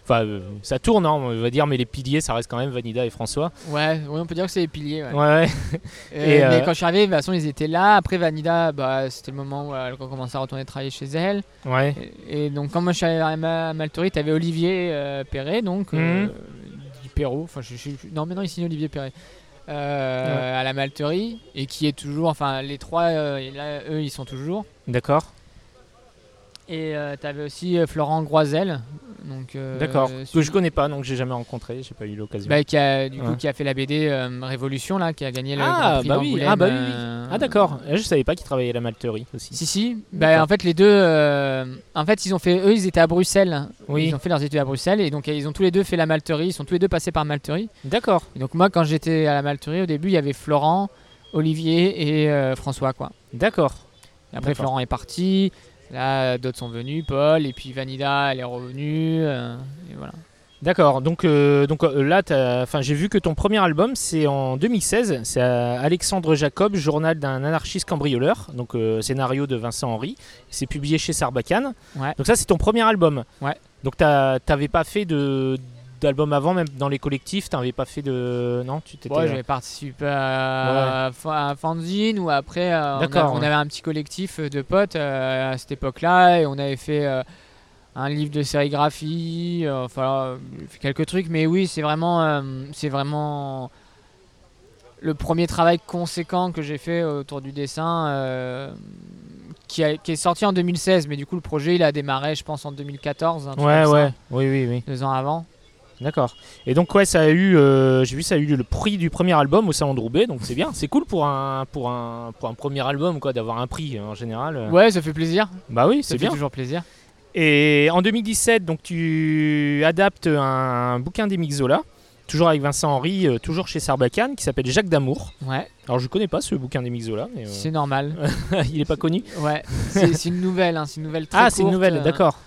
enfin, ça tourne, hein, on va dire, mais les piliers, ça reste quand même Vanida et François. ouais, oui, on peut dire que c'est les piliers. ouais. Ouais, ouais. Et, mais quand je suis arrivé, de toute façon, ils étaient là. Après, Vanida, bah, c'était le moment où elle commençait à retourner travailler chez elle. ouais. Et, et donc, quand moi je suis arrivé à Ma- Malterie, tu avais Olivier Perret, donc, Mhm. Perrault, enfin, je, je- non, maintenant il signe Olivier Perret, euh, à la Malterie, et qui est toujours, enfin, les trois, euh, là, eux, ils sont toujours. D'accord. Et tu avais aussi euh, Florent Groisel, euh, D'accord. que je connais pas, donc j'ai jamais rencontré, j'ai pas eu l'occasion. bah, qui a, du coup, Ouais. qui a fait la BD euh, Révolution, là, qui a gagné le Ah, Grand Prix bah oui. Ah, bah oui, oui. euh, ah d'accord. Je savais pas qu'ils travaillaient à la Malterie aussi. Si si, bah, en fait les deux, euh, en fait ils ont fait, eux ils étaient à Bruxelles, Oui. ils ont fait leurs études à Bruxelles et donc ils ont tous les deux fait la malterie, ils sont tous les deux passés par malterie. D'accord. Donc moi quand j'étais à la malterie au début il y avait Florent, Olivier et euh, François quoi. D'accord. Après. Florent est parti, là d'autres sont venus, Paul et puis Vanida elle est revenue euh, et voilà. D'accord, donc, euh, donc euh, là, enfin, j'ai vu que ton premier album, c'est en 2016, c'est euh, Alexandre Jacob, journal d'un anarchiste cambrioleur, donc euh, scénario de Vincent Henry, c'est publié chez Sarbacane. Ouais. Donc ça, c'est ton premier album. Ouais. Donc t'avais pas fait de d'album avant, même dans les collectifs, t'avais pas fait de... Non, tu t'étais... Ouais, j'avais participé à, à un fanzine ou après euh, on, a- D'accord, on ouais. avait un petit collectif de potes euh, à cette époque-là et on avait fait euh, un livre de sérigraphie, euh, enfin euh, quelques trucs, mais oui c'est vraiment euh, c'est vraiment le premier travail conséquent que j'ai fait autour du dessin. euh, qui, a- qui est sorti en 2016, mais du coup le projet il a démarré je pense en 2014, un truc Ouais, ça, ouais, oui, oui, oui. deux ans avant. D'accord. Et donc ouais, ça a eu, euh, j'ai vu ça a eu le prix du premier album au Salon de Roubaix, donc c'est bien, c'est cool pour un pour un pour un premier album quoi, d'avoir un prix en général. euh. Ouais, ça fait plaisir, Bah oui, c'est fait bien. toujours plaisir. Et en 2017, donc tu adaptes un, bouquin d'Émile Zola, toujours avec Vincent Henry, euh, toujours chez Sarbacane, qui s'appelle Jacques d'amour. Ouais, Alors je connais pas ce bouquin d'Émile Zola, c'est normal. [LAUGHS] il est pas connu. Ouais, c'est une nouvelle, hein, c'est une nouvelle très Ah, c'est une nouvelle, d'accord.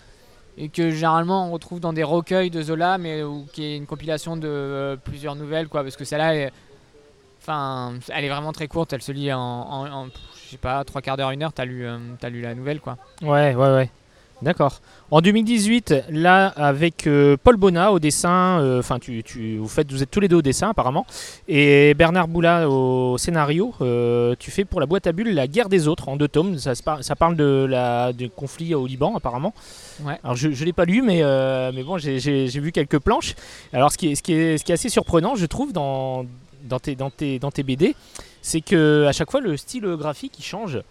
Et que généralement on retrouve dans des recueils de Zola, mais où, qui est une compilation de euh, plusieurs nouvelles, quoi. Parce que celle-là, enfin, elle est vraiment très courte. Elle se lit en, en, je sais pas, trois quarts d'heure, une heure. T'as lu, euh, t'as lu la nouvelle, quoi. Ouais, ouais, ouais. D'accord. En 2018, là, avec euh, Paul Bonnat au dessin, euh, enfin, tu, tu, vous, faites, vous êtes tous les deux au dessin apparemment, et Bernard Boula au scénario, euh, tu fais pour la boîte à bulles La guerre des autres en deux tomes. Ça, parle de la, du conflit au Liban apparemment. Ouais. Alors je ne l'ai pas lu, mais, mais bon, j'ai- vu quelques planches. Alors ce qui est, ce qui est, ce qui est assez surprenant, je trouve, dans, dans, tes, dans, tes, dans tes BD, c'est que à chaque fois le style graphique il change.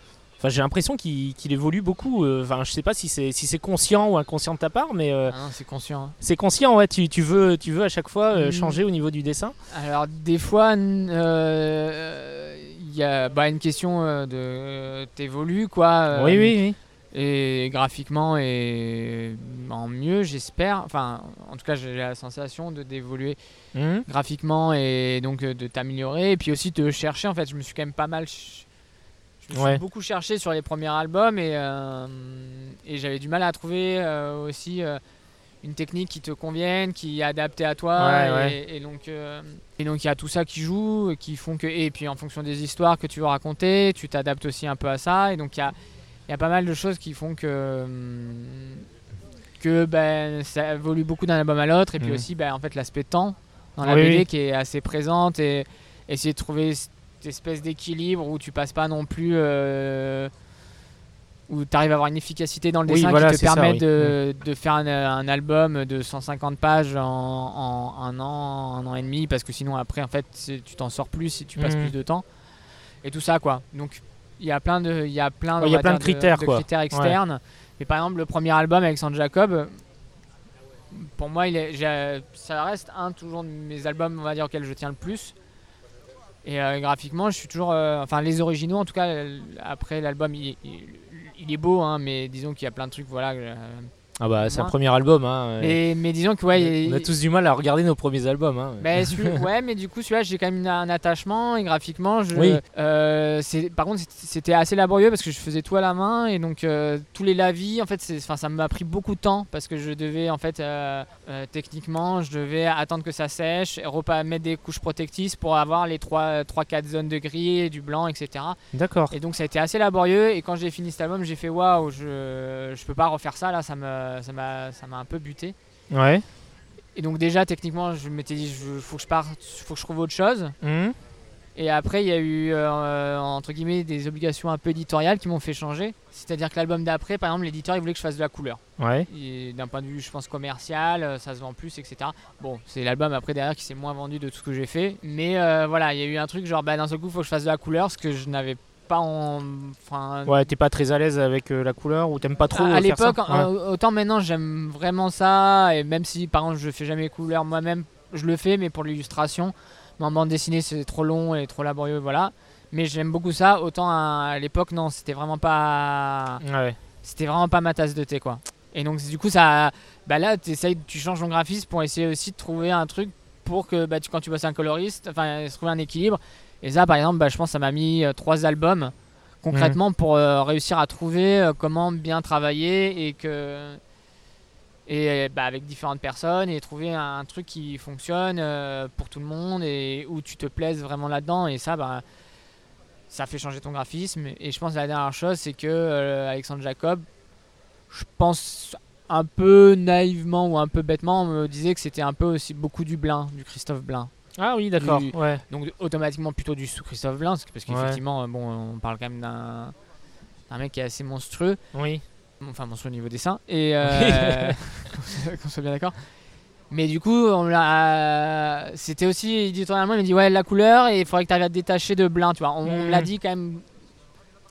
Enfin, j'ai l'impression qu'il évolue beaucoup. euh, Enfin, je sais pas si c'est si c'est conscient ou inconscient de ta part, mais euh, Ah c'est conscient. hein. c'est conscient. Ouais, tu, tu veux tu veux à chaque fois euh, Mm. changer au niveau du dessin? Alors des fois, euh, il y a bah, une question de t'évolues quoi. oui, oui, oui. et graphiquement et en mieux j'espère enfin en tout cas j'ai la sensation de d'évoluer Mhm. graphiquement et donc de t'améliorer et puis aussi de chercher en fait je me suis quand même pas mal ch- je me suis Ouais. beaucoup cherché sur les premiers albums et, euh, et j'avais du mal à trouver euh, aussi euh, une technique qui te convienne qui est adaptée à toi Ouais, et, ouais. et donc et donc il y a tout ça qui joue et qui font que et puis en fonction des histoires que tu veux raconter tu t'adaptes aussi un peu à ça et donc il y a y a pas mal de choses qui font que que ben ça évolue beaucoup d'un album à l'autre et puis Mhm. aussi ben, en fait l'aspect temps dans la Oui, BD oui. qui est assez présente et essayer de trouver cette espèce d'équilibre où tu passes pas non plus euh, où tu arrives à avoir une efficacité dans le Oui, dessin voilà, qui te ça, permet oui. de, de faire un, un album de 150 pages en, en un an, un an et demi parce que sinon après en fait tu t'en sors plus si tu passes Mhm. plus de temps. Et tout ça quoi. Donc il y a plein de il y a plein, Ouais, y a plein de critères, de critères externes. Mais par exemple le premier album avec San Jacob pour moi il est, ça reste un toujours de mes albums on va dire auxquels je tiens le plus et euh, graphiquement je suis toujours euh, enfin les originaux en tout cas après l'album il, il- il est beau hein, mais disons qu'il y a plein de trucs voilà euh, Ah bah c'est un premier album. Hein. mais, mais disons que ouais On a tous du mal à regarder nos premiers albums. Hein. celui- [LAUGHS] ouais, mais du coup, celui-là, j'ai quand même un attachement et graphiquement, je, Oui. euh, par contre, c'était- assez laborieux parce que je faisais tout à la main et donc euh, tous les lavis, en fait, ça m'a pris beaucoup de temps parce que je devais, en fait, euh, euh, techniquement, je devais attendre que ça sèche, repas mettre des couches protectrices pour avoir les 3-4 zones de gris, du blanc, etc. D'accord. Et donc ça a été assez laborieux et quand j'ai fini cet album, j'ai fait waouh, je, je peux pas refaire ça là, ça me, ça m'a, ça m'a un peu buté. Ouais. Et donc déjà techniquement je m'étais dit il faut que je parte, faut que je trouve autre chose. Mhm. Et après il y a eu euh, entre guillemets des obligations un peu éditoriales qui m'ont fait changer. C'est-à-dire que l'album d'après par exemple l'éditeur il voulait que je fasse de la couleur. Ouais. D'un point de vue je pense commercial, euh, ça se vend plus etc. Bon c'est l'album après derrière qui s'est moins vendu de tout ce que j'ai fait. Mais euh, voilà il y a eu un truc genre bah, d'un seul coup il faut que je fasse de la couleur ce que je n'avais pas en... Enfin, Ouais, t'es pas très à l'aise avec euh, la couleur ou t'aimes pas trop à euh, à l'époque, Ouais. autant maintenant j'aime vraiment ça, et même si par exemple je fais jamais couleur moi-même, je le fais, mais pour l'illustration, mais en bande dessinée c'est trop long et trop laborieux, voilà. Mais j'aime beaucoup ça, autant à, à l'époque non, c'était vraiment pas, Ouais. c'était vraiment pas ma tasse de thé quoi. Et donc du coup ça, bah là tu changes ton graphisme pour essayer aussi de trouver un truc pour que bah, tu, quand tu bosses un coloriste, enfin trouver un équilibre. Et ça par exemple, bah, je pense que ça m'a mis euh, trois albums concrètement pour euh, réussir à trouver euh, comment bien travailler et que et bah, avec différentes personnes et trouver un, un truc qui fonctionne euh, pour tout le monde et où tu te plaises vraiment là-dedans. Et ça bah, ça fait changer ton graphisme. Et je pense que la dernière chose c'est que Alexandre Jacob je pense un peu naïvement ou un peu bêtement on me disait que c'était un peu aussi beaucoup du Blin du Christophe Blin Ah oui, d'accord. Du- Ouais. donc automatiquement plutôt du sous Christophe Blin parce Ouais. qu'effectivement euh, bon on parle quand même d'un mec qui est assez monstrueux Oui. enfin monstrueux au niveau dessin et euh, [LAUGHS] qu'on soit- bien d'accord mais du coup on l'a c'était aussi éditorialement il m'a dit ouais la couleur et il faudrait que tu arrives à te détacher de Blin tu vois on, on me l'a dit quand même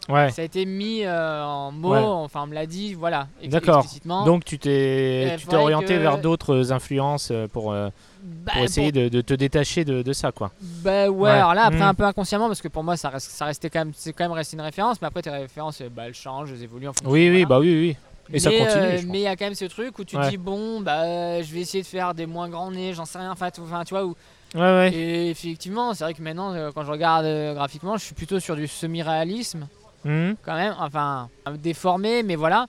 Ouais. ça a été mis euh, en mots Ouais. enfin on me l'a dit voilà D'accord. Donc tu t'es tu t'es orienté que- vers d'autres influences pour, euh, Bah, pour essayer de, de te détacher de, de ça quoi. Bah ouais, Ouais. alors là après Mhm. un peu inconsciemment parce que pour moi ça reste ça restait quand même c'est quand même resté une référence mais après tes références euh, bah elles changent, elles évoluent en fonction. Oui oui voilà. bah oui oui. Et ça Mais, continue. euh, je pense. mais il y a quand même ce truc où tu Ouais. dis bon bah je vais essayer de faire des moins grands nez, j'en sais rien enfin tu enfin, tu vois où Ouais ouais. et effectivement, c'est vrai que maintenant euh, quand je regarde euh, graphiquement, je suis plutôt sur du semi-réalisme Mhm. quand même, enfin un peu déformé mais voilà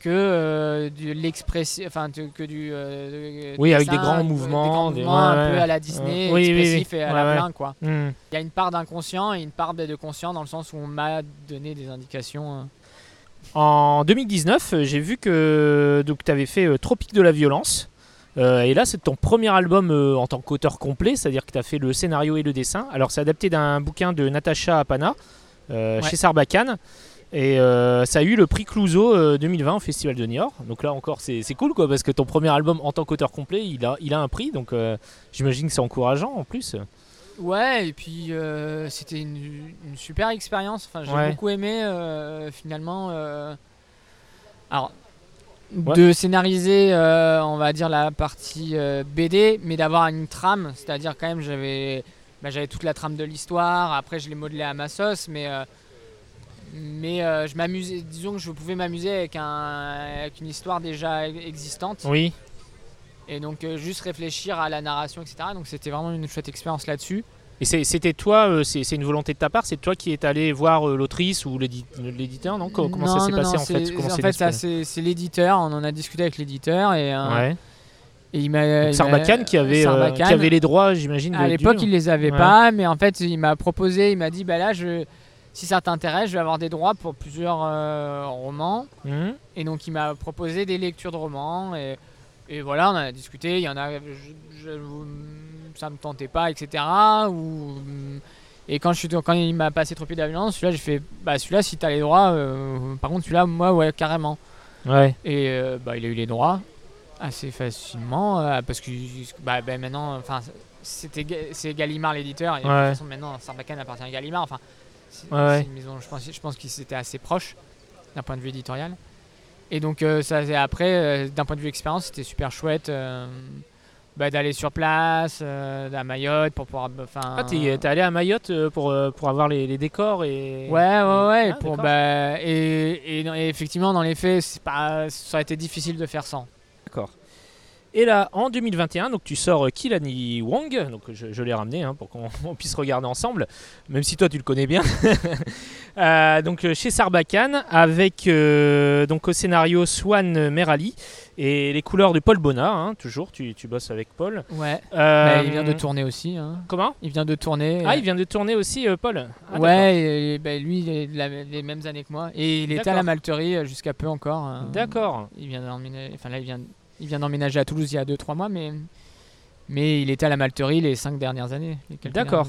que euh, de l'expression enfin de- que du euh, Oui, avec des grands euh, mouvements, des- grands un peu à la Disney, Euh, oui, oui, oui. expressif et à la plein quoi. Mhm. Il y a une part d'inconscient et une part de conscient dans le sens où on m'a donné des indications. euh. En 2019, euh, j'ai vu que tu avais fait euh, Tropique de la violence. Euh, et là, c'est ton premier album euh, en tant qu'auteur complet, c'est-à-dire que tu as fait le scénario et le dessin. Alors, c'est adapté d'un bouquin de Natacha Apana euh, Ouais. chez Sarbacane. Et euh, ça a eu le prix Clouseau euh, 2020 au Festival de Niort. Donc là encore, c'est cool quoi, parce que ton premier album en tant qu'auteur complet, il a, il a un prix. Donc euh, j'imagine que c'est encourageant en plus. Ouais, et puis euh, c'était une, une super expérience. Enfin, j'ai Ouais. beaucoup aimé euh, finalement. euh, Alors, Ouais. de scénariser, euh, on va dire, la partie euh, BD, mais d'avoir une trame. C'est-à-dire, quand même, j'avais bah, j'avais toute la trame de l'histoire. Après, je l'ai modelé à ma sauce, mais. Mais euh, je m'amusais, disons que je pouvais m'amuser avec, un, avec une histoire déjà existante. Oui. Et donc euh, juste réfléchir à la narration, etc. Donc c'était vraiment une chouette expérience là-dessus. Et c'était toi, euh, c'est une volonté de ta part, c'est toi qui est allé voir euh, l'autrice ou l'édi- l'éditeur, non? Co- Comment ça s'est passé non, en fait? Comment En fait, c'est l'éditeur, on en a discuté avec l'éditeur et, Ouais. et il m'a. Sarbacane qui avait, Sarbacane, qui avait les droits, j'imagine. À l'époque, il les avait Ouais. pas, mais en fait, il m'a proposé, il m'a dit bah là, je, si ça t'intéresse, je vais avoir des droits pour plusieurs euh, romans. Mhm. Et donc, il m'a proposé des lectures de romans. Et, et voilà, on en a discuté. Il y en a, je, je- ça me tentait pas, etc. Ou, et quand, je suis, quand il m'a passé Tropique d'Aviance, celui-là, j'ai fait bah celui-là, si t'as les droits, euh, par contre, celui-là, moi, ouais, carrément. Ouais. Et euh, bah, il a eu les droits assez facilement parce que bah, bah, maintenant, enfin, c'était c'est Gallimard l'éditeur et de toute façon maintenant Sarbacane appartient à Gallimard. Enfin, c'est Ouais, ouais. c'est une maison, je pense, je pense qu'ils étaient assez proches d'un point de vue éditorial. Et donc euh, ça, c'est après, euh, d'un point de vue expérience, c'était super chouette. euh, bah, d'aller sur place, euh, à Mayotte pour pouvoir. Enfin. Ah, t'es t'es allé à Mayotte euh, pour, euh, pour avoir les, les décors et. Ouais, ouais, ouais. Ah, pour, bah, et, et, et effectivement, dans les faits, c'est pas, ça aurait été difficile de faire sans. Et là, en 2021, donc tu sors Kilani Wong, donc je, je l'ai ramené hein, pour qu'on [LAUGHS] on puisse regarder ensemble, même si toi tu le connais bien. [LAUGHS] Euh, donc euh, chez Sarbacane, avec euh, donc au scénario Swan Merali et les couleurs de Paul Bonnat, hein, toujours, tu, tu bosses avec Paul. Ouais. Euh, Bah, il vient de tourner aussi. hein. Comment? Il vient de tourner. Ah, il vient de tourner aussi, Paul Ah, ouais, et, bah, lui, il est la- les mêmes années que moi. Et il était à la Malterie jusqu'à peu encore. euh. D'accord. Il vient d'emménager. Enfin là, il vient, il vient d'emménager à Toulouse il y a 2-3 mois, mais mais il était à la Malterie les 5 dernières années. D'accord.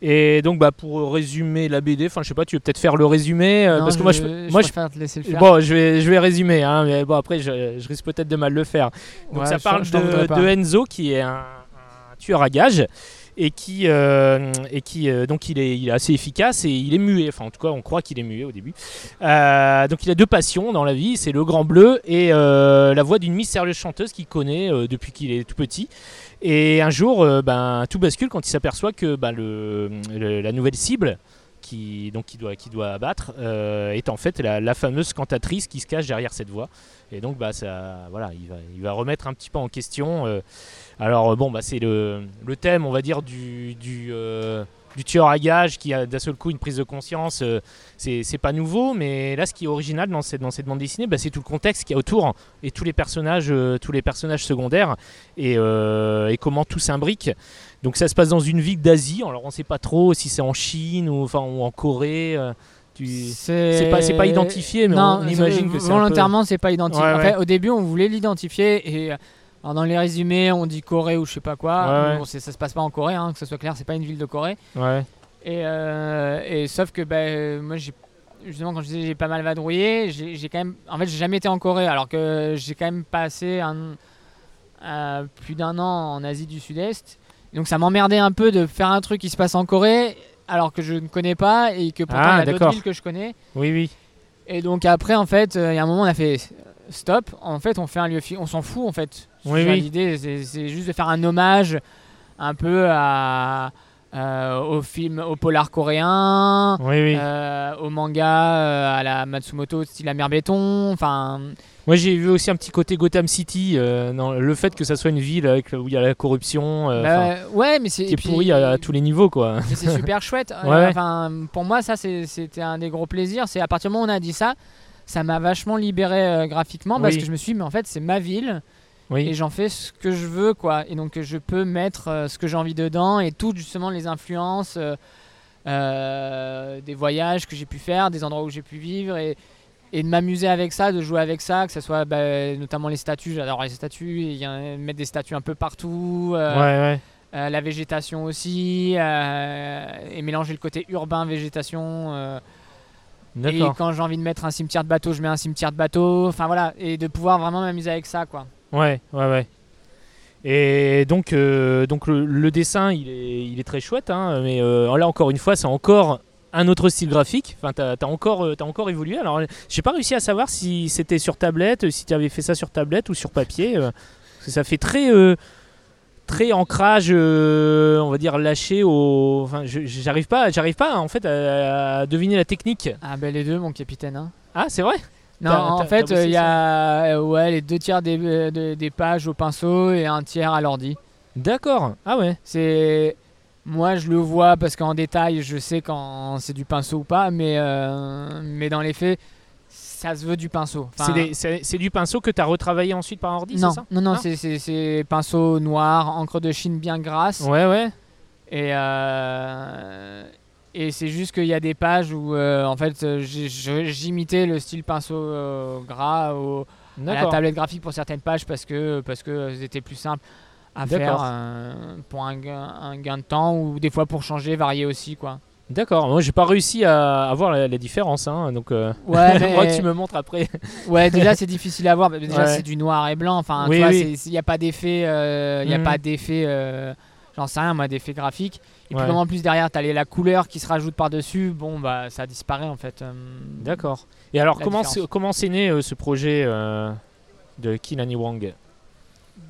Et donc, bah, pour résumer la BD, enfin, je sais pas, tu veux peut-être faire le résumé euh, Non, parce que je, moi, je, moi, je, préfère te laisser le faire. Bon, je vais, je vais résumer, hein, mais bon, après, je, je risque peut-être de mal le faire. Donc, Ouais, ça parle de Enzo, qui est un, un tueur à gages, et qui, euh, et qui euh, donc, il est, il est assez efficace et il est muet. Enfin, en tout cas, on croit qu'il est muet au début. Euh, donc, il a deux passions dans la vie c'est le grand bleu et la voix d'une mystérieuse chanteuse qu'il connaît depuis qu'il est tout petit. Et un jour, ben, tout bascule quand il s'aperçoit que ben, le- la nouvelle cible qui, donc, qui, doit, abattre euh, est en fait la, fameuse cantatrice qui se cache derrière cette voix. Et donc, bah, ça, voilà, il, va, remettre un petit peu en question. euh, alors, euh, bon, bah, c'est le, thème, on va dire, du, tueur à gages qui a d'un seul coup une prise de conscience. euh, c'est pas nouveau, mais là, ce qui est original dans cette, bande dessinée, bah, c'est tout le contexte qu'il y a autour et tous les personnages, tous les personnages secondaires et comment tout s'imbrique. Donc ça se passe dans une ville d'Asie. Alors on sait pas trop si c'est en Chine ou, enfin, ou en Corée. euh, tu... c'est pas- identifié, mais non, on- on imagine que c'est volontairement, c'est pas identifié. Ouais, en ouais. fait, au début, on voulait l'identifier et euh, alors, dans les résumés, on dit Corée ou je sais pas quoi. Ouais. Bon, ça se passe pas en Corée, hein, que ce soit clair, c'est pas une ville de Corée. Ouais. Et, euh, et sauf que bah, moi, j'ai justement quand je disais j'ai pas mal vadrouillé, j'ai j'ai quand même, en fait, j'ai jamais été en Corée, alors que j'ai quand même passé un, euh, plus d'un an en Asie du Sud-Est. Donc ça m'emmerdait un peu de faire un truc qui se passe en Corée, alors que je ne connais pas et que pourtant Ah, il y a d'autres villes que je connais. Oui, oui. Et donc après, en fait, euh, il y a un moment, on a fait euh, stop. En fait, on fait un lieu, on s'en fout en fait. Oui, oui. L'idée, c'est juste de faire un hommage un peu à, euh, au film, au polar coréen, Oui, oui. euh, au manga, euh, à la Matsumoto style la mer béton. Enfin, Moi j'ai vu aussi un petit côté Gotham City, euh, le fait que ça soit une ville avec, où il y a la corruption, bah, ouais, mais c'est qui et est puis- pourri à, à tous les niveaux quoi. C'est [LAUGHS] super chouette. Ouais. Enfin, pour moi, ça, c'était un des gros plaisirs. C'est à partir du moment où on a dit ça, ça m'a vachement libéré graphiquement parce Oui. que je me suis dit, mais en fait, c'est ma ville et j'en fais ce que je veux, quoi. Et donc, je peux mettre euh, ce que j'ai envie dedans et toutes justement les influences euh, euh, des voyages que j'ai pu faire, des endroits où j'ai pu vivre et, et de m'amuser avec ça, de jouer avec ça, que ce soit bah, notamment les statues. J'adore les statues. Il y a mettre des statues un peu partout. Ouais, ouais. la végétation aussi, et mélanger le côté urbain végétation. et quand j'ai envie de mettre un cimetière de bateau, je mets un cimetière de bateau. Enfin voilà, et de pouvoir vraiment m'amuser avec ça, quoi. Ouais, ouais, ouais. Et donc, euh, donc le, le dessin, il est, il est très chouette, hein, mais euh, là encore une fois, c'est encore un autre style graphique. Enfin, t'as as encore, euh, encore évolué. Alors, j'ai pas réussi à savoir si c'était sur tablette, si tu avais fait ça sur tablette ou sur papier, euh, parce que ça fait très, très ancrage, on va dire lâché au. Enfin, j'arrive pas, j'arrive pas en fait à, à deviner la technique. Ah ben les deux, mon capitaine. hein. Ah, c'est vrai? Non, en fait, bossé il y a euh, ouais, les deux tiers des, euh, de- des pages au pinceau et un tiers à l'ordi. D'accord. Ah ouais. C'est moi je le vois parce qu'en détail je sais quand c'est du pinceau ou pas, mais euh, mais dans les faits ça se veut du pinceau. Enfin, C'est du pinceau que tu as retravaillé ensuite par ordi, non, c'est ça? Non non Ah. c'est pinceau noir, encre de Chine bien grasse Ouais, ouais. et euh, et c'est juste qu'il y a des pages où euh, en fait euh, j'imitais le style pinceau euh, gras au, à la tablette graphique pour certaines pages parce que parce que c'était plus simple à faire euh, pour un gain, un gain de temps ou des fois pour changer, varier aussi quoi. D'accord. Moi, j'ai pas réussi à, à voir la, la différence, hein, donc. euh, Ouais, [LAUGHS] moi, tu me montres après. [LAUGHS] ouais déjà c'est difficile à voir. mais Déjà Ouais. c'est du noir et blanc. Enfin, Oui, oui. il n'y a pas d'effet, il a Mhm. pas d'effet, j'en sais rien moi, d'effet graphique. Et Ouais. puis en plus derrière t'as les- la couleur qui se rajoute par dessus, bon bah ça disparaît en fait. euh. D'accord. Et alors, comment c'est comment c'est né euh, ce projet euh, de Kilani Wang?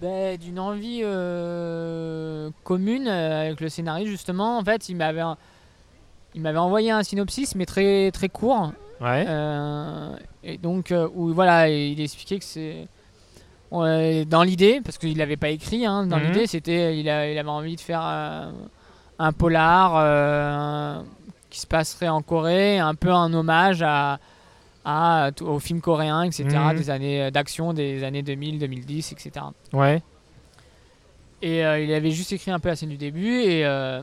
Ben, d'une envie commune avec le scénario justement. En fait, il m'avait il m'avait envoyé un synopsis mais très très court. Ouais. Et donc où voilà, il expliquait que c'est dans l'idée parce qu'il l'avait pas écrit. hein, dans Mhm. l'idée, c'était il, a- il avait envie de faire un polar euh, qui se passerait en Corée, un peu un hommage à à, aux films coréens, etc., Mhm. des années euh, d'action des années 2000, 2010, etc. Ouais. Et euh, il avait juste écrit un peu la scène du début et euh,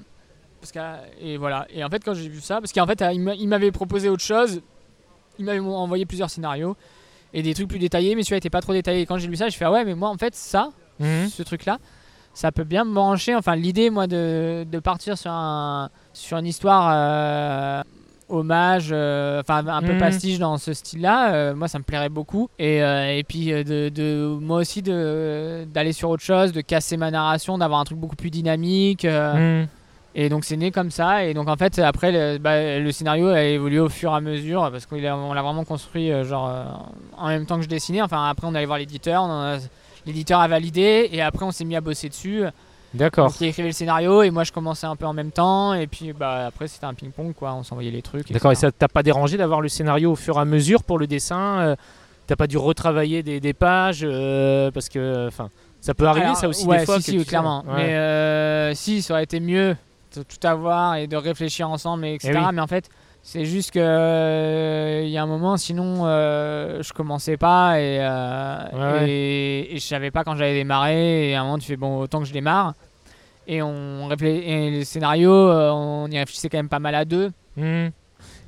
parce que, et voilà. Et en fait quand j'ai vu ça, parce qu'en fait il m'a- il m'avait proposé autre chose, il m'avait envoyé plusieurs scénarios et des trucs plus détaillés, mais celui-là était pas trop détaillé. Et quand j'ai lu ça, j'ai fait ah ouais mais moi en fait ça, Mhm. ce truc là, ça peut bien me brancher. Enfin l'idée moi de, de partir sur un sur une histoire euh, hommage, euh, enfin un peu Mhm. pastiche dans ce style-là, moi ça me plairait beaucoup. Et, euh, et puis euh, de, de- moi aussi d'aller sur autre chose, de casser ma narration, d'avoir un truc beaucoup plus dynamique. euh, Mhm. Et donc c'est né comme ça. Et donc en fait après le, bah, le scénario a évolué au fur et à mesure parce qu'on l'a vraiment construit euh, genre euh, en même temps que je dessinais. Enfin après on allait voir l'éditeur, on en a- l'éditeur a validé et après on s'est mis à bosser dessus. D'accord. Il écrivait le scénario et moi je commençais un peu en même temps et puis bah après c'était un ping pong quoi, on s'envoyait les trucs. D'accord. Et ça t'a pas dérangé d'avoir le scénario au fur et à mesure pour le dessin euh, T'as pas dû retravailler des, des pages euh, parce que, enfin, ça peut arriver Alors, ça aussi ouais, des fois. Si, que si, tu- clairement. Ouais. Mais euh, si, ça aurait été mieux de tout avoir et de réfléchir ensemble, et etc. Eh oui. Mais en fait, c'est juste que euh, il y a un moment, sinon euh, je commençais pas et, euh, Ouais, ouais. et, et je savais pas quand j'allais démarrer. Et à un moment, tu fais bon, autant que je démarre. Et on et le scénario, euh, on y réfléchissait quand même pas mal à deux. Mhm.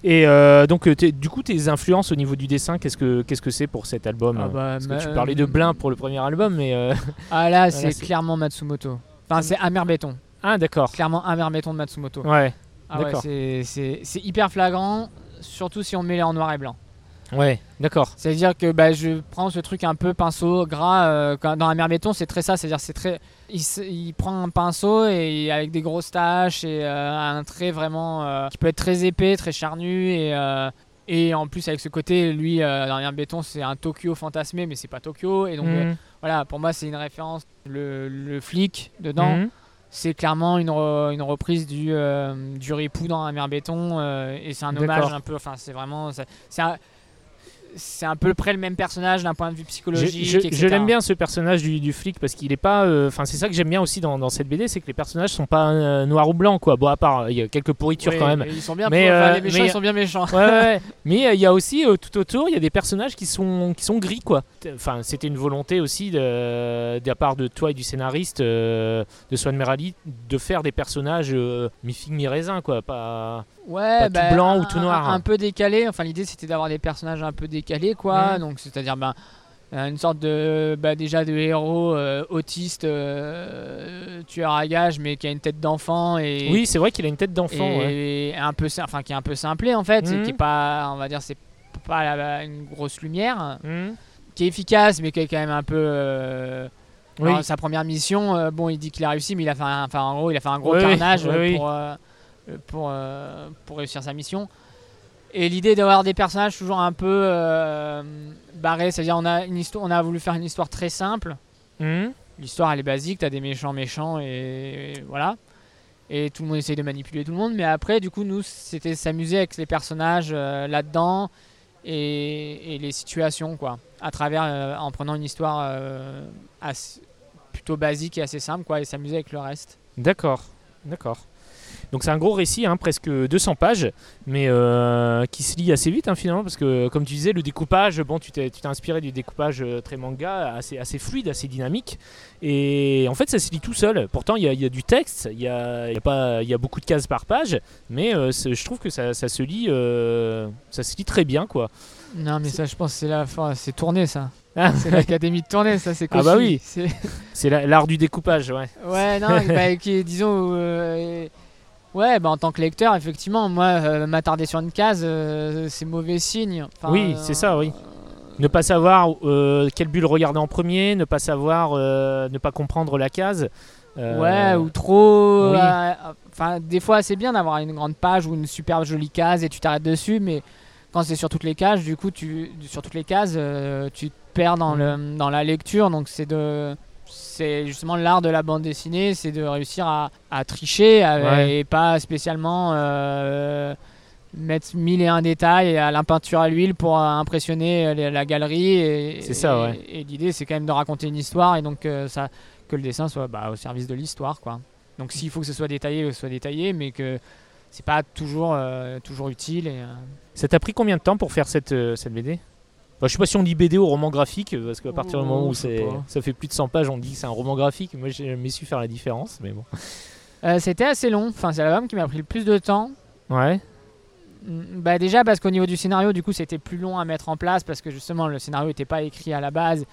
Et euh, donc, euh, du coup, tes influences au niveau du dessin, qu'est-ce que qu'est-ce que c'est pour cet album Ah euh, bah, Parce que tu parlais de Blin pour le premier album, mais euh, [LAUGHS] Ah là, [LAUGHS] c'est c'est- clairement Matsumoto. Enfin, c'est Amer Béton. ah d'accord. Clairement Amer Béton de Matsumoto. Ouais, Ah ouais, c'est- hyper flagrant, surtout si on met les en noir et blanc. ouais, d'accord. C'est-à-dire que bah, je prends ce truc un peu pinceau, gras, euh, quand- dans la mer béton, c'est très ça. C'est-à-dire c'est très, il, prend un pinceau et avec des grosses taches et euh, un trait vraiment euh, qui peut être très épais, très charnu et et en plus avec ce côté, lui dans la mer béton, c'est un Tokyo fantasmé, mais c'est pas Tokyo. Et donc Mhm. voilà, pour moi c'est une référence. Le, le flic dedans, Mhm. C'est clairement une, re- une reprise du, euh, du ripou dans la mer béton euh, et c'est un hommage un peu enfin c'est vraiment c'est c'est un, c'est un peu près le même personnage d'un point de vue psychologique je- l'aime bien ce personnage du, du flic parce qu'il est pas. euh, Enfin, c'est ça que j'aime bien aussi dans, dans cette BD, c'est que les personnages sont pas euh, noirs ou blancs quoi. Bon, à part euh, il y a quelques pourritures Oui, quand même. ils sont bien Mais, euh, les méchants mais- ils sont bien méchants Ouais, ouais. [LAUGHS] Mais il y a aussi tout autour, il y a des personnages qui sont qui sont gris quoi. Enfin, c'était une volonté aussi de, de la part de toi et du scénariste de Swan Merali de faire des personnages mi figue mi raisin quoi. Pas. Ouais pas tout blanc ou tout un- noir. un, un peu décalé enfin l'idée c'était d'avoir des personnages un peu décalés quoi Mhm. donc c'est à dire ben euh, une sorte de bah, déjà de héros euh, autiste euh, tueur à gages mais qui a une tête d'enfant et Oui, c'est vrai qu'il a une tête d'enfant. et ouais. un peu enfin qui est un peu simplé en fait et Mhm. qui est pas on va dire c'est pas la- une grosse lumière Mhm. qui est efficace mais qui est quand même un peu euh, Oui. alors, sa première mission bon il dit qu'il a réussi mais il a fait un, enfin en gros il a fait un gros Oui, carnage Oui, pour pour euh, pour réussir sa mission et l'idée d'avoir des personnages toujours un peu euh, barrés c'est à dire on a une histoire on a voulu faire une histoire très simple Mhm. l'histoire elle est basique, t'as des méchants méchants et, et voilà. Et tout le monde essaye de manipuler tout le monde, mais après, du coup, nous, c'était s'amuser avec les personnages euh, là-dedans et, et les situations, quoi, à travers, euh, en prenant une histoire assez- plutôt basique et assez simple, quoi, et s'amuser avec le reste. D'accord, d'accord. Donc c'est un gros récit, hein, presque 200 pages, mais euh, qui se lit assez vite hein, finalement, parce que comme tu disais, le découpage, bon, tu t'es inspiré du découpage euh, très manga, assez, assez fluide, assez dynamique, et en fait ça se lit tout seul. Pourtant il y a, il y a du texte, il y a, y a pas, y a beaucoup de cases par page, mais euh, je trouve que ça, ça se lit, euh, ça se lit très bien, quoi. Non, mais ça, je pense, c'est la fin, c'est tourné, ça. Ah, C'est l'académie de tournée, ça, c'est Ah bah oui. C'est- c'est la- l'art du découpage, ouais. Ouais, non, [LAUGHS] bah, qui, disons. euh, ouais, bah, en tant que lecteur, effectivement, moi, euh, m'attarder sur une case, euh, c'est mauvais signe. Enfin, Oui, c'est ça, oui. Ne pas savoir euh, quelle bulle regarder en premier, ne pas savoir, euh, ne pas comprendre la case. euh, Ouais, ou trop. oui. euh, Enfin, des fois, c'est bien d'avoir une grande page ou une super jolie case et tu t'arrêtes dessus, mais quand c'est sur toutes les cases, du coup, tu, sur toutes les cases, euh, tu te perds dans, le, dans la lecture. Donc, c'est de. C'est justement l'art de la bande dessinée, c'est de réussir à, à tricher à- Ouais. et pas spécialement euh, mettre mille et un détails à la peinture à l'huile pour euh, impressionner les- la galerie. C'est ça, ouais. Et, l'idée, c'est quand même de raconter une histoire et donc euh, ça, que le dessin soit bah, au service de l'histoire, quoi. Donc s'il faut que ce soit détaillé, que ce soit détaillé, mais que c'est pas toujours, euh, toujours utile. Et, euh, Ça t'a pris combien de temps pour faire cette, euh, cette BD Enfin, Je sais pas si on lit BD au roman graphique, euh, parce qu'à partir du moment où ça fait plus de 100 pages, on dit que c'est un roman graphique. Moi, j'ai jamais su faire la différence, mais bon. Euh, C'était assez long. Enfin, c'est l'album qui m'a pris le plus de temps. Ouais. Mm, Bah déjà parce qu'au niveau du scénario, du coup, c'était plus long à mettre en place parce que justement le scénario n'était pas écrit à la base.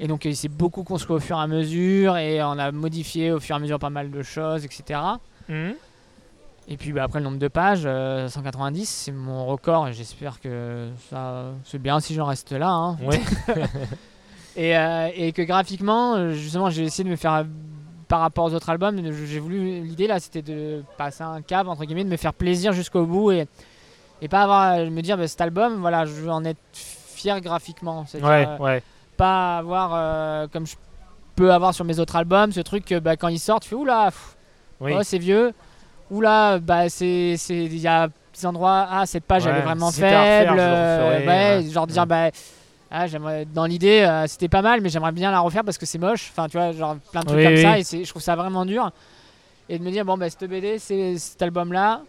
Et donc il s'est beaucoup construit au fur et à mesure et on a modifié au fur et à mesure pas mal de choses, etc. Et puis bah, après le nombre de pages, euh, 190, c'est mon record et j'espère que ça c'est bien si j'en reste là. hein. Ouais. [LAUGHS] Et, euh, et que graphiquement, euh, justement, j'ai essayé de me faire euh, par rapport aux autres albums. J'ai voulu l'idée là, c'était de passer un cap entre guillemets, de me faire plaisir jusqu'au bout et, et pas avoir me dire bah, cet album, voilà, je veux en être fier graphiquement. C'est-à-dire, Ouais, euh, ouais. pas avoir euh, comme je peux avoir sur mes autres albums, ce truc que bah, quand ils sortent, tu fais oula, pff, Oui. oh, c'est vieux. Oula, bah c'est c'est il y a des endroits ah cette page elle est vraiment si c'était à refaire, faible. euh, referais, ouais, ouais. genre dire bah ah, j'aimerais dans l'idée euh, c'était pas mal mais j'aimerais bien la refaire parce que c'est moche. Enfin tu vois genre plein de trucs Oui, comme oui. ça et c'est je trouve ça vraiment dur et de me dire bon bah cette BD c'est cet album là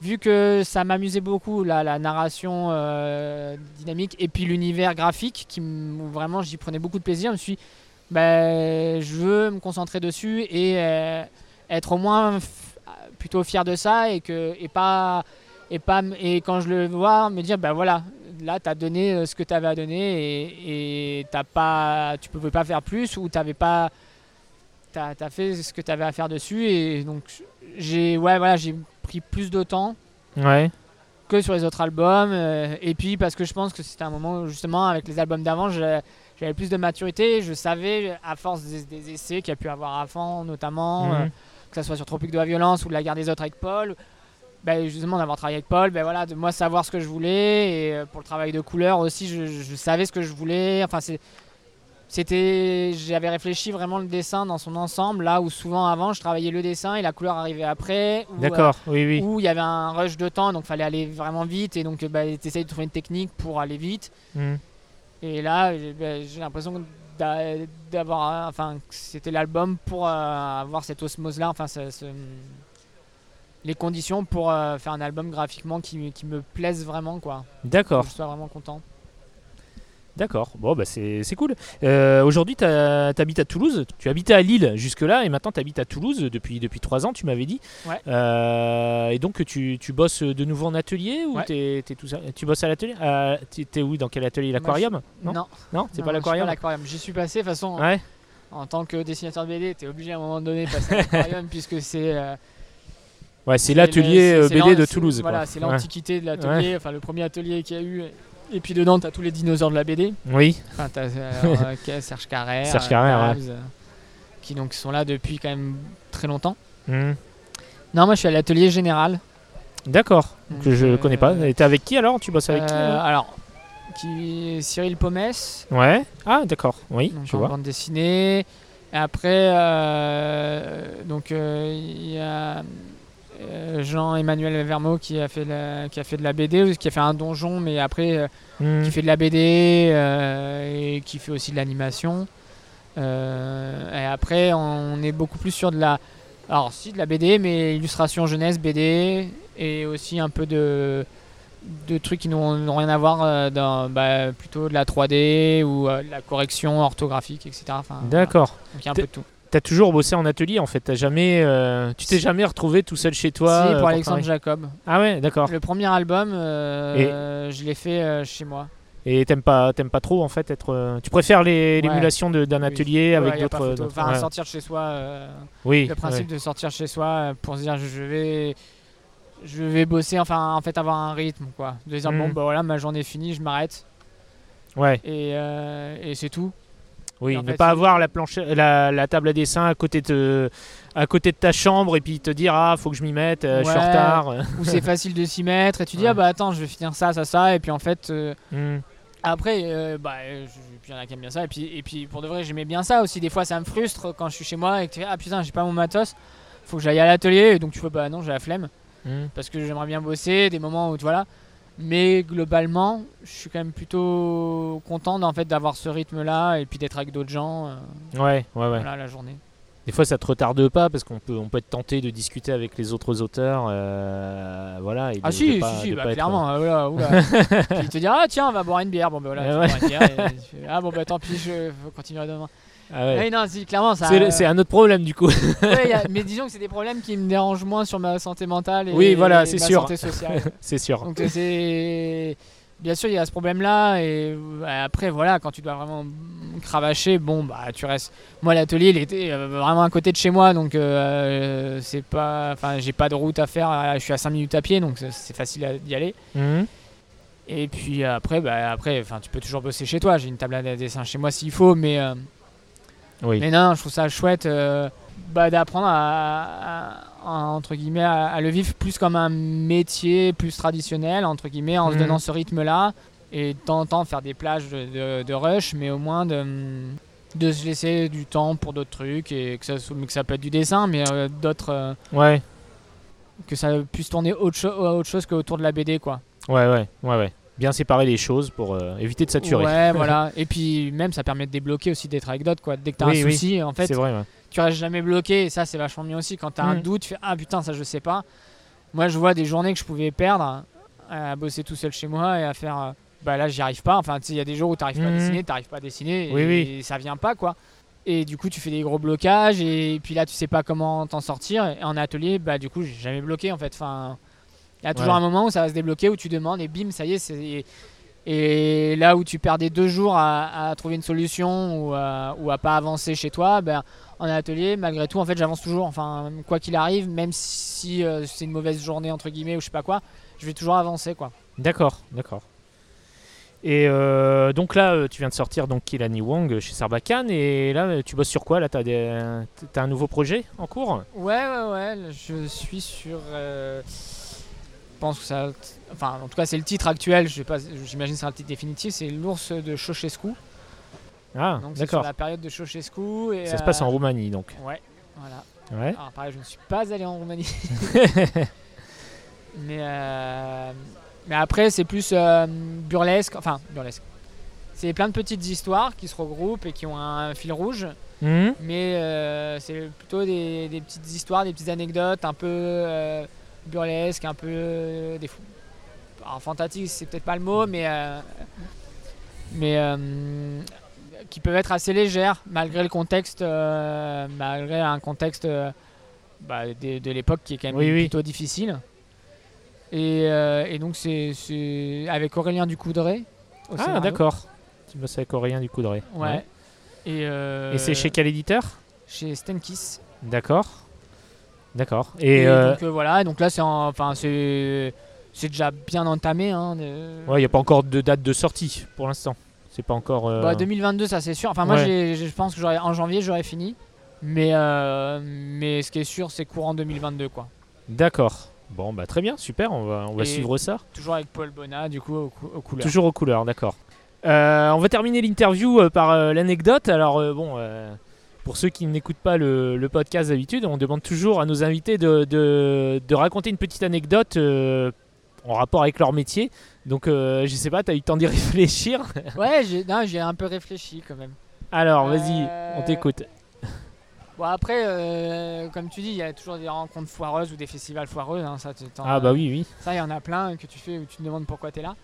vu que ça m'amusait beaucoup la, la narration euh, dynamique et puis l'univers graphique qui m- où vraiment j'y prenais beaucoup de plaisir je me suis dit, bah, je veux me concentrer dessus et euh, être au moins plutôt fier de ça et que et pas et pas et quand je le vois me dire bah voilà là tu as donné euh, ce que tu avais à donner et, et t'as pas tu pouvais pas faire plus ou t'avais pas tu as, fait ce que tu avais à faire dessus et donc j'ai ouais voilà j'ai pris plus de temps Ouais. que sur les autres albums. euh, et puis parce que je pense que c'était un moment où, justement avec les albums d'avant, j'avais plus de maturité. Je savais à force des, des essais qu'il y a pu avoir avant, notamment, Mhm. euh, que ça soit sur Tropique de la violence ou La guerre des autres avec Paul. Ben, justement d'avoir travaillé avec Paul, ben voilà, de moi savoir ce que je voulais et euh, pour le travail de couleur aussi, je, je savais ce que je voulais. Enfin, c'était j'avais réfléchi vraiment le dessin dans son ensemble là où souvent avant je travaillais le dessin et la couleur arrivait après euh, D'accord, oui, oui. où il y avait un rush de temps, donc fallait aller vraiment vite, et donc bah, tu essayes de trouver une technique pour aller vite. Mhm. Et là, j'ai j'ai l'impression d'a- d'avoir, enfin, c'était l'album pour euh, avoir cette osmose-là, enfin, ce- ce- les conditions pour euh, faire un album graphiquement qui, qui me plaise vraiment, quoi. D'accord, je sois vraiment content. D'accord. Bon, bah c'est cool. Euh, Aujourd'hui, tu habites à Toulouse. Tu habitais à Lille jusque-là et maintenant tu habites à Toulouse depuis, depuis 3 ans, tu m'avais dit. Ouais. Euh, et donc, tu, tu bosses de nouveau en atelier ou Ouais. t'es- t'es tout seul? Tu bosses à l'atelier? Euh, Tu T'es où? Dans quel atelier? L'aquarium? Non, Non, non, c'est pas l'aquarium? l'aquarium. J'y suis passé, de toute façon, Ouais. en tant que dessinateur de BD, tu es obligé à un moment donné de passer à [LAUGHS] l'aquarium, puisque c'est. euh, Ouais, c'est l'atelier BD de Toulouse. Voilà, c'est l'antiquité de l'atelier, enfin le premier atelier qu'il y a eu. Et puis dedans, t'as tous les dinosaures de la BD. Oui, Enfin, t'as euh, [LAUGHS] euh, Serge Carrère, Serge euh, Carrère, ouais. Euh, qui donc sont là depuis quand même très longtemps. Mhm. Non, moi je suis à l'atelier général. D'accord, que je euh, connais pas. Et t'es avec qui alors? Tu bosses avec qui Euh, alors? qui Cyril Pomès, Ouais. Ah, d'accord. Oui, donc je en vois. bande dessinée. Et après, euh, donc euh, il y a euh, Jean-Emmanuel Vermeau qui a fait la- qui a fait de la BD, qui a fait un donjon, mais après euh, Hmm. qui fait de la BD euh, et qui fait aussi de l'animation. Euh, et après, on est beaucoup plus sur de la, alors si de la BD, mais illustration jeunesse, BD et aussi un peu de de trucs qui n'ont rien à voir euh, dans bah, plutôt de la 3D ou euh, de la correction orthographique, etc. Enfin, voilà. D'accord. Donc il y a un peu de tout. T'as toujours bossé en atelier en fait. T'as jamais, euh, tu t'es jamais retrouvé tout seul chez toi. si, euh, pour Alexandre travailler Jacob. Ah ouais, d'accord. Le premier album, euh, je l'ai fait euh, chez moi. Et t'aimes pas, t'aimes pas trop en fait être. Tu préfères Ouais. l'émulation d'un Oui. atelier Ouais, avec d'autres. Enfin, ouais. sortir de chez soi. Oui. le principe de sortir chez soi pour se dire je vais je vais bosser enfin en fait avoir un rythme quoi de dire Mm. bon bah voilà ma journée est finie je m'arrête Ouais. et, et c'est tout Oui. en Ne fait, pas avoir la planche, la, la table à dessin à côté de, à côté de ta chambre et puis te dire ah faut que je m'y mette, euh, je suis en retard. où c'est [LAUGHS] facile de s'y mettre et tu dis Ouais. ah bah attends je vais finir ça ça ça et puis en fait euh, Hmm. après euh, bah il y en a qui aiment bien ça et puis et puis pour de vrai j'aimais bien ça aussi des fois ça me frustre quand je suis chez moi et que tu fais ah putain j'ai pas mon matos faut que j'aille à l'atelier et donc tu fais bah non j'ai la flemme Hmm. parce que j'aimerais bien bosser, des moments où voilà. Mais globalement, je suis quand même plutôt content en fait d'avoir ce rythme-là et puis d'être avec d'autres gens euh, Ouais, ouais, ouais. voilà, la journée. Des fois, ça te retarde pas parce qu'on peut, on peut être tenté de discuter avec les autres auteurs, euh, voilà. et Ah de- si, de pas- si, si, bah, pas être- clairement. euh, voilà, oula. puis [LAUGHS] il te dit ah tiens on va boire une bière, bon bah voilà, tu ouais. bois une bière et ah bon bah tant pis, je faut continuer demain. Ah ouais. Non si clairement ça. C'est, c'est un autre problème du coup. ouais, y a- [LAUGHS] mais disons que c'est des problèmes qui me dérangent moins sur ma santé mentale et Oui, voilà, c'est ma sûr. santé sociale. [LAUGHS] c'est sûr. Donc euh, c'est bien sûr il y a ce problème là et euh, après voilà quand tu dois vraiment cravacher bon bah tu restes moi l'atelier il était euh, vraiment à côté de chez moi donc euh, c'est pas enfin j'ai pas de route à faire euh, je suis à 5 minutes à pied donc c'est- facile d'y aller Mhm. et puis euh, après bah après tu peux toujours bosser chez toi j'ai une table à dessin chez moi s'il faut mais euh, Oui. mais non je trouve ça chouette euh, bah, d'apprendre à, à- à- entre guillemets à, à le vivre plus comme un métier plus traditionnel entre guillemets en se Mhm. donnant ce rythme là et de temps en temps faire des plages de, de- de rush mais au moins de de se laisser du temps pour d'autres trucs et que ça, que ça peut être du dessin mais euh, d'autres euh, Ouais, que ça puisse tourner autre, cho- autre chose qu'autour de la BD quoi ouais, ouais, ouais, ouais. Bien séparer les choses pour euh, éviter de saturer. ouais [LAUGHS] voilà et puis même ça permet de débloquer aussi d'être avec d'autres quoi dès que t'as Oui, un oui. souci en fait c'est vrai. ouais. tu restes jamais bloqué et ça c'est vachement bien aussi quand t'as un Mm. doute tu fais ah putain ça je sais pas moi je vois des journées que je pouvais perdre à bosser tout seul chez moi et à faire euh, bah là j'y arrive pas enfin tu sais il y a des jours où t'arrives pas à Mm. dessiner t'arrives pas à dessiner oui. et ça vient pas quoi et du coup tu fais des gros blocages et puis là tu sais pas comment t'en sortir et en atelier bah du coup j'ai jamais bloqué en fait enfin il y a toujours Ouais. un moment où ça va se débloquer où tu demandes et bim ça y est c'est et là où tu perdais deux jours à, à trouver une solution ou à, ou à pas avancer chez toi, ben, en atelier, malgré tout, en fait, j'avance toujours. Enfin, quoi qu'il arrive, même si euh, c'est une mauvaise journée entre guillemets ou je sais pas quoi, je vais toujours avancer quoi. D'accord, d'accord. Et euh, donc là, euh, tu viens de sortir donc Kilani Wong chez Sarbacane et là, tu bosses sur quoi Là, t'as des, t'as un nouveau projet en cours? Ouais, ouais, ouais. Je suis sur. euh, pense que ça. Enfin, en tout cas, c'est le titre actuel. Je sais pas. J'imagine que c'est un titre définitif. C'est l'ours de Ceausescu. Ah, Donc c'est d'accord. la période de Ceausescu. Et, Ça se passe en euh, Roumanie donc. Ouais, voilà. Ouais. Alors pareil, je ne suis pas allé en Roumanie. [LAUGHS] mais, euh, mais après, c'est plus euh, burlesque. Enfin, burlesque. C'est plein de petites histoires qui se regroupent et qui ont un fil rouge. Mhm. Mais euh, c'est plutôt des, des petites histoires, des petites anecdotes un peu euh, burlesques, un peu euh, des fou. Alors, fantastique, c'est peut-être pas le mot, mais. euh, mais. euh, qui peuvent être assez légères, malgré le contexte. euh, malgré un contexte bah, de, de l'époque qui est quand même Oui, oui. plutôt difficile. Et, et donc, c'est avec Aurélien Ducoudray. au Ah, d'accord. Tu bosses avec Aurélien du Coudray. Ouais. Et, Et c'est chez quel éditeur? Chez Stenkiss. D'accord. D'accord. Et, Et, euh, donc euh, voilà, donc là c'est en- enfin c'est c'est déjà bien entamé hein, de- ouais, il n'y a pas encore de date de sortie pour l'instant. C'est pas encore. euh, Bah, 2022 ça c'est sûr. Enfin moi Ouais. je pense que j'aurais- en janvier j'aurais fini. Mais mais ce qui est sûr c'est courant 2022 quoi. D'accord. Bon, bah très bien, super. On va, on va suivre ça. Toujours avec Paul Bonnat du coup aux, cou- aux couleurs. Toujours aux couleurs, d'accord. Euh, on va terminer l'interview euh, par euh, l'anecdote. Alors, bon, Pour ceux qui n'écoutent pas le, le podcast d'habitude, on demande toujours à nos invités de, de- de raconter une petite anecdote euh, en rapport avec leur métier. Donc, euh, je sais pas, tu as eu le temps d'y [LAUGHS] réfléchir? Ouais, j'ai un peu réfléchi quand même. Alors, vas-y, Euh, on t'écoute. Bon, après, euh, comme tu dis, il y a toujours des rencontres foireuses ou des festivals foireux. hein, ça, Ah, bah oui, oui. Ça, il y en a plein que tu fais où tu te demandes pourquoi tu es là.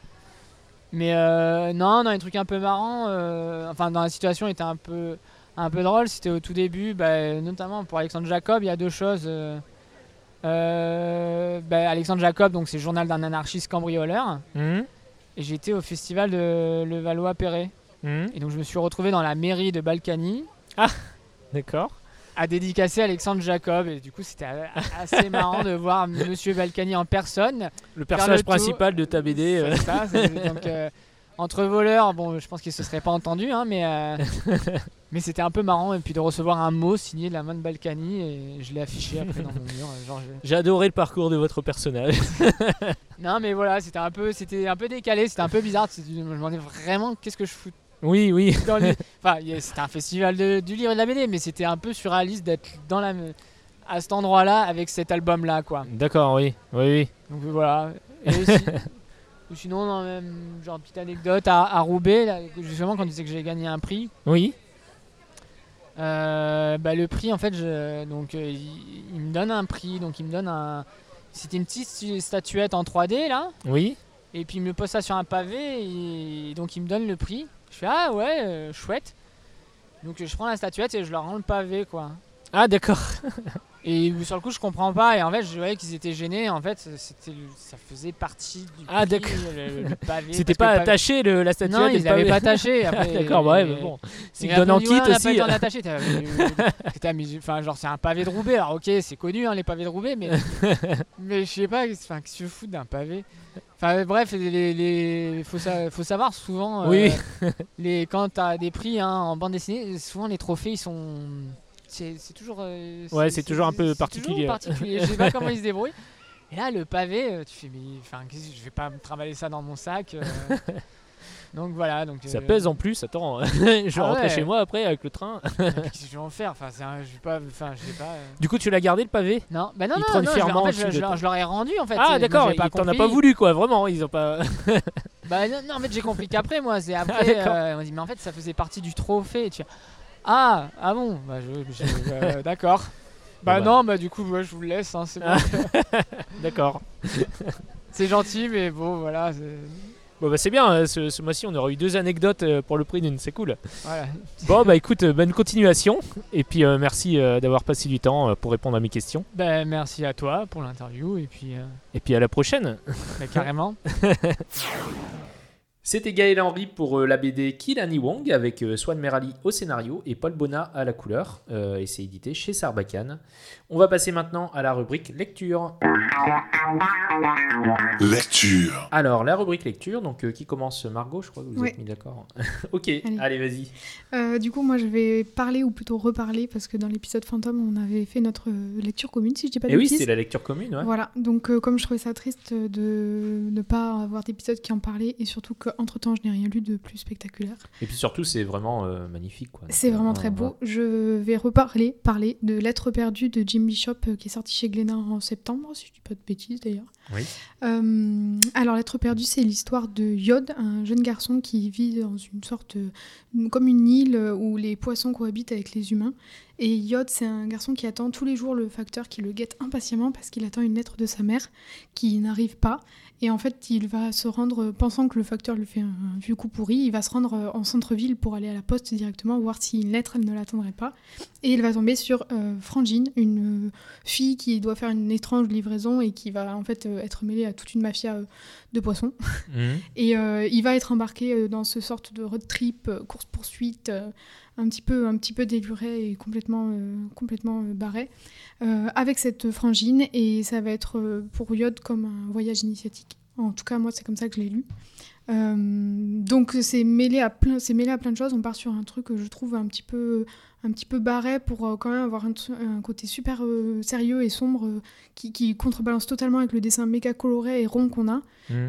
Mais euh, non, dans les trucs un peu marrants, euh, enfin, dans la situation était un peu, un peu drôle. C'était au tout début, bah, notamment pour Alexandre Jacob, il y a deux choses. euh, euh, bah, Alexandre Jacob, donc c'est le journal d'un anarchiste cambrioleur. Mhm, Et j'étais au festival de Levallois-Perret. mhm, Et donc je me suis retrouvé dans la mairie de Balkany D'accord. à dédicacer Alexandre Jacob. Et du coup, c'était assez marrant de voir Monsieur Balkany en personne. Le personnage le principal de ta BD. euh, C'est ça, c'est- donc, euh, [LAUGHS] entre voleurs, bon, je pense qu'ils se seraient pas entendus, hein, mais, euh, [LAUGHS] mais c'était un peu marrant. Et puis de recevoir un mot signé de la main de Balkany, et je l'ai affiché après dans mon mur. Genre, je- J'ai adoré le parcours de votre personnage. [LAUGHS] Non, mais voilà, c'était un peu, c'était un peu décalé, c'était un peu bizarre. Je me demandais vraiment qu'est-ce que je fous oui, oui. dans les. [LAUGHS] Enfin, c'était un festival de- du livre et de la BD, mais c'était un peu surréaliste d'être dans la à cet endroit-là avec cet album-là, quoi. D'accord, oui. Oui, oui. Donc voilà. Et si- ou sinon, non, même, genre petite anecdote à, à Roubaix, là, justement quand tu disais que j'ai gagné un prix. Oui. euh, bah, le prix, en fait, je, donc euh, il, il me donne un prix, donc il me donne un. C'était une petite statuette en 3D là, Oui. et puis il me pose ça sur un pavé, et donc il me donne le prix. Je fais ah ouais, euh, chouette. Donc je prends la statuette et je leur rends le pavé quoi. Ah, d'accord. [LAUGHS] Et sur le coup, je comprends pas. Et en fait, je voyais qu'ils étaient gênés. En fait, c'était, ça faisait partie du Ah, d'accord. le, le pavé. [LAUGHS] C'était pas que attaché le, la statuette Non, ils l'avaient pas attaché. Ah, [LAUGHS] Après, d'accord, bah ouais, mais bon. S'ils après, donnent en ouais, kit on a pas aussi. eu le temps d'attacher. T'as- Putain, mais j'ai- Enfin, genre, c'est un pavé de Roubaix. Alors, ok, c'est connu, hein, les pavés de Roubaix, mais, mais je sais pas, enfin, qu'est-ce que je fous d'un pavé? Enfin, bref, les, les, les- faut, sa- faut savoir souvent. euh, Oui. les, quand t'as des prix hein, en bande dessinée, souvent les trophées, ils sont. C'est toujours. euh, Ouais, c'est toujours un peu particulier. particulier. Je sais pas comment [LAUGHS] ils se débrouillent. Et là, le pavé, euh, tu fais, mais enfin, je vais pas me trimballer ça dans mon sac. euh. [LAUGHS] donc voilà. Donc, Ça euh, pèse en plus, attends. [LAUGHS] je vais Ah rentrer ouais. chez moi après avec le train. Qu'est-ce que je vais en faire? Enfin, c'est un- je vais pas. Enfin, je sais pas. Du coup, tu l'as gardé le pavé? Non, bah non, Ils non, non, je, en fait, je, je leur- ai rendu en fait. Ah, d'accord, ils t'en as pas voulu quoi, vraiment. Ils ont pas. Bah non, non, en fait j'ai compris qu'après moi, c'est après, Ah, euh, on dit mais en fait ça faisait partie du trophée. Tu ah, ah bon, bah je, je- [LAUGHS] euh, d'accord. Bah bah. non, bah du coup moi je vous le laisse, hein, c'est bon. [LAUGHS] D'accord. [LAUGHS] c'est gentil mais bon voilà, c'est- Bon, bah c'est bien, euh, ce, ce mois-ci on aura eu deux anecdotes euh, pour le prix d'une, c'est cool. voilà. Bon, bah écoute, euh, bonne continuation. Et puis euh, merci euh, d'avoir passé du temps euh, pour répondre à mes questions. Bah merci à toi pour l'interview et puis Et puis à la prochaine. bah, carrément. C'était Gaël Henry pour euh, la BD Kill Annie Wong avec euh, Swan Merali au scénario et Paul Bonnat à la couleur. Euh, et c'est édité chez Sarbacane. On va passer maintenant à la rubrique lecture. Lecture. Alors, la rubrique lecture, donc euh, qui commence Margot, je crois que vous Ouais. êtes mis d'accord. [LAUGHS] ok, allez, vas-y. Euh, du coup, moi, je vais parler ou plutôt reparler parce que dans l'épisode fantôme, on avait fait notre lecture commune, si je dis pas de Et oui, bêtises. c'est la lecture commune, ouais. Voilà, donc euh, comme je trouvais ça triste de ne pas avoir d'épisode qui en parlait et surtout qu'entre temps je n'ai rien lu de plus spectaculaire. Et puis surtout, c'est vraiment euh, magnifique. quoi. C'est vraiment euh, très beau. Je vais reparler parler de Lettres perdues de Jim Bishop euh, qui est sorti chez Glénat en septembre, si je dis pas de bêtises d'ailleurs. Oui. Euh, alors Lettres perdues, c'est l'histoire de Yod, un jeune garçon qui vit dans une sorte comme une île où les poissons cohabitent avec les humains. Et Yod, c'est un garçon qui attend tous les jours le facteur qui le guette impatiemment parce qu'il attend une lettre de sa mère qui n'arrive pas. Et en fait, il va se rendre, pensant que le facteur lui fait un vieux coup pourri, il va se rendre euh, en centre-ville pour aller à la poste directement, voir si une lettre ne l'attendrait pas. Et il va tomber sur euh, Frangine, une euh, fille qui doit faire une étrange livraison et qui va en fait euh, être mêlée à toute une mafia de poissons. [LAUGHS] Mhm. Et il va être embarqué dans ce sorte de road trip, course-poursuite, un, petit peu, un petit peu déluré et complètement, euh, complètement euh, barré, euh, avec cette frangine. Et ça va être pour Yod comme un voyage initiatique. En tout cas, moi, c'est comme ça que je l'ai lu. Donc c'est mêlé à plein c'est mêlé à plein de choses on part sur un truc que je trouve un petit peu un petit peu barré pour quand même avoir un, côté super sérieux et sombre qui, qui contrebalance totalement avec le dessin méga coloré et rond qu'on a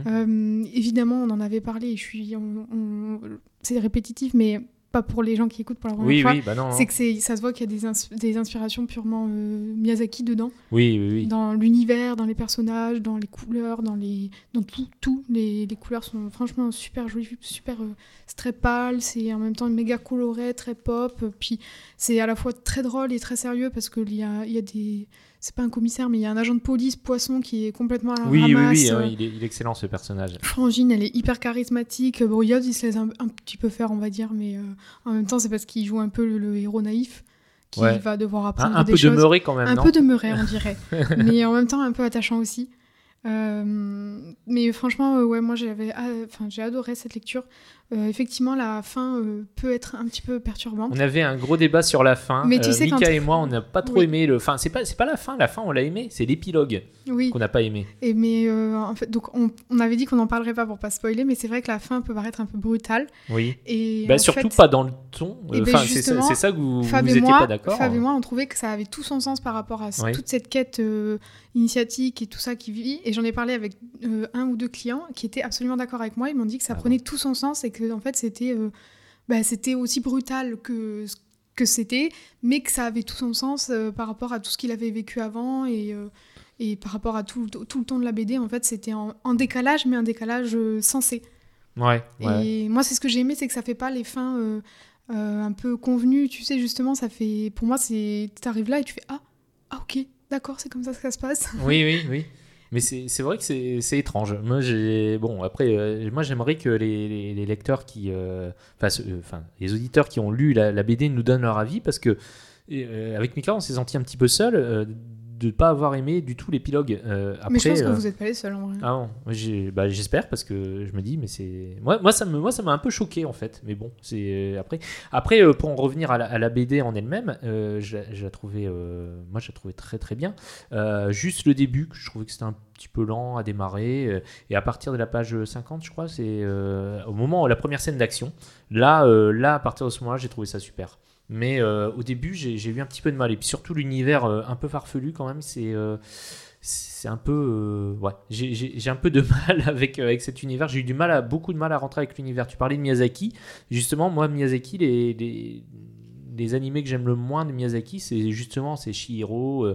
euh, évidemment, on en avait parlé, et je suis, on- on- c'est répétitif, mais pas pour les gens qui écoutent pour la première Oui, fois. oui, bah non. C'est que c'est, ça se voit qu'il y a des, ins- des inspirations purement euh, Miyazaki dedans, Oui, oui, oui. dans l'univers, dans les personnages, dans les couleurs, dans les, dans tout, tout. Les, les couleurs sont franchement super jolies, super, euh, c'est très pâle, c'est en même temps méga coloré, très pop. euh, Puis c'est à la fois très drôle et très sérieux parce qu'il y a, y a des, c'est pas un commissaire, mais il y a un agent de police poisson qui est complètement à la Oui, oui, ramasse. oui, euh, ouais, il, est, il est excellent ce personnage. Frangine, elle est hyper charismatique. Bon, Yod, il se laisse un, un petit peu faire, on va dire, mais euh, en même temps, c'est parce qu'il joue un peu le, le héros naïf qui Ouais. va devoir Un, apprendre un des peu choses. demeuré quand même, un non peu demeuré, on dirait, [LAUGHS] mais en même temps un peu attachant aussi. Euh, mais franchement, euh, ouais, moi j'avais, ah, enfin, j'ai adoré cette lecture. Euh, effectivement, la fin euh, peut être un petit peu perturbante. On avait un gros débat sur la fin. Mais tu Euh, sais, Mika quand- et moi, on n'a pas trop Oui. aimé le. Enfin, c'est pas, c'est pas la fin. La fin, on l'a aimé. C'est l'épilogue Oui. qu'on n'a pas aimé. Et mais en fait, donc on, on avait dit qu'on n'en parlerait pas pour pas spoiler, mais c'est vrai que la fin peut paraître un peu brutale. Oui. Et Bah, surtout fait, pas dans le ton. Ben, Enfin, c'est ça, justement, c'est ça que vous, vous Fab et étiez moi, pas d'accord. Fab et moi, on trouvait que ça avait tout son sens par rapport à Oui. toute cette quête initiatique et tout ça qui vit. Et j'en ai parlé avec un ou deux clients qui étaient absolument d'accord avec moi. Ils m'ont dit que ça Ah prenait tout son sens et que en fait c'était euh, bah, c'était aussi brutal que que c'était, mais que ça avait tout son sens euh, par rapport à tout ce qu'il avait vécu avant et euh, et par rapport à tout, tout le ton de la BD, en fait, c'était en, en décalage, mais un décalage sensé. Ouais, ouais. Et moi, c'est ce que j'ai aimé, c'est que ça fait pas les fins un peu convenues. Tu sais, justement, ça fait. Pour moi, c'est. T'arrives là et tu fais Ah, ah ok, d'accord, c'est comme ça que ça se passe. Oui, oui, oui. [LAUGHS] Mais c'est vrai que c'est étrange. Moi, bon après, euh, moi j'aimerais que les, lecteurs qui, euh, euh, enfin, les auditeurs qui ont lu la, la BD nous donnent leur avis parce que avec Mika, on s'est senti un petit peu seul de ne pas avoir aimé du tout l'épilogue. Euh, mais je pense que euh, vous n'êtes pas les seuls en vrai. Ah j'ai- bah, j'espère parce que je me dis mais c'est moi moi ça me moi ça m'a un peu choqué en fait mais bon c'est euh, après après pour en revenir à la, à la BD en elle-même euh, je, la- je la trouvais moi je la trouvais très très bien juste le début je trouvais que c'était un petit peu lent à démarrer et à partir de la page 50 je crois c'est au moment où la première scène d'action là là à partir de ce moment-là j'ai trouvé ça super mais euh, au début j'ai eu un petit peu de mal et puis surtout l'univers euh, un peu farfelu quand même c'est euh, c'est un peu ouais j'ai- un peu de [LAUGHS] mal avec avec cet univers j'ai eu du mal à beaucoup de mal à rentrer avec l'univers tu parlais de Miyazaki justement moi Miyazaki les les, les animés que j'aime le moins de Miyazaki c'est justement c'est Shihiro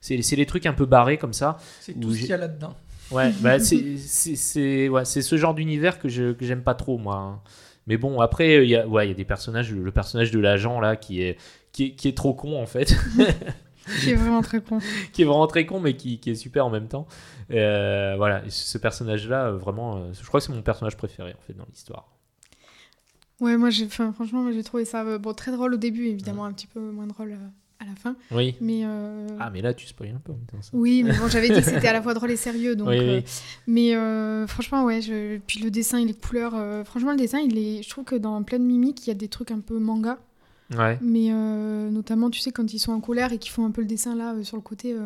c'est les trucs un peu barrés comme ça C'est tout ce qu'il y a là-dedans. Ouais, bah [LAUGHS] c'est c'est- c'est ouais, ce genre d'univers que je que j'aime pas trop moi. hein. Mais bon, après il y a ouais, il y a des personnages le personnage de l'agent là qui est qui est, qui est trop con en fait, [LAUGHS] Qui est vraiment très con. [LAUGHS] qui est vraiment très con mais qui, qui est super en même temps. Euh, voilà, et ce personnage là vraiment euh, je crois que c'est mon personnage préféré en fait dans l'histoire. Ouais, moi, j'ai, franchement, j'ai trouvé ça euh, bon, très drôle au début, évidemment, un petit peu moins drôle euh, à la fin. Oui. Mais. euh, Ah mais là tu spoil un peu en même temps, ça. Oui, mais bon, j'avais dit que c'était à la [LAUGHS] fois drôle et sérieux, donc. Oui, oui. euh, mais euh, franchement, ouais. Je... Puis le dessin et les couleurs. franchement, le dessin, il est. Je trouve que dans plein de mimiques, il y a des trucs un peu manga. Ouais. Mais notamment, tu sais, quand ils sont en colère et qu'ils font un peu le dessin là sur le côté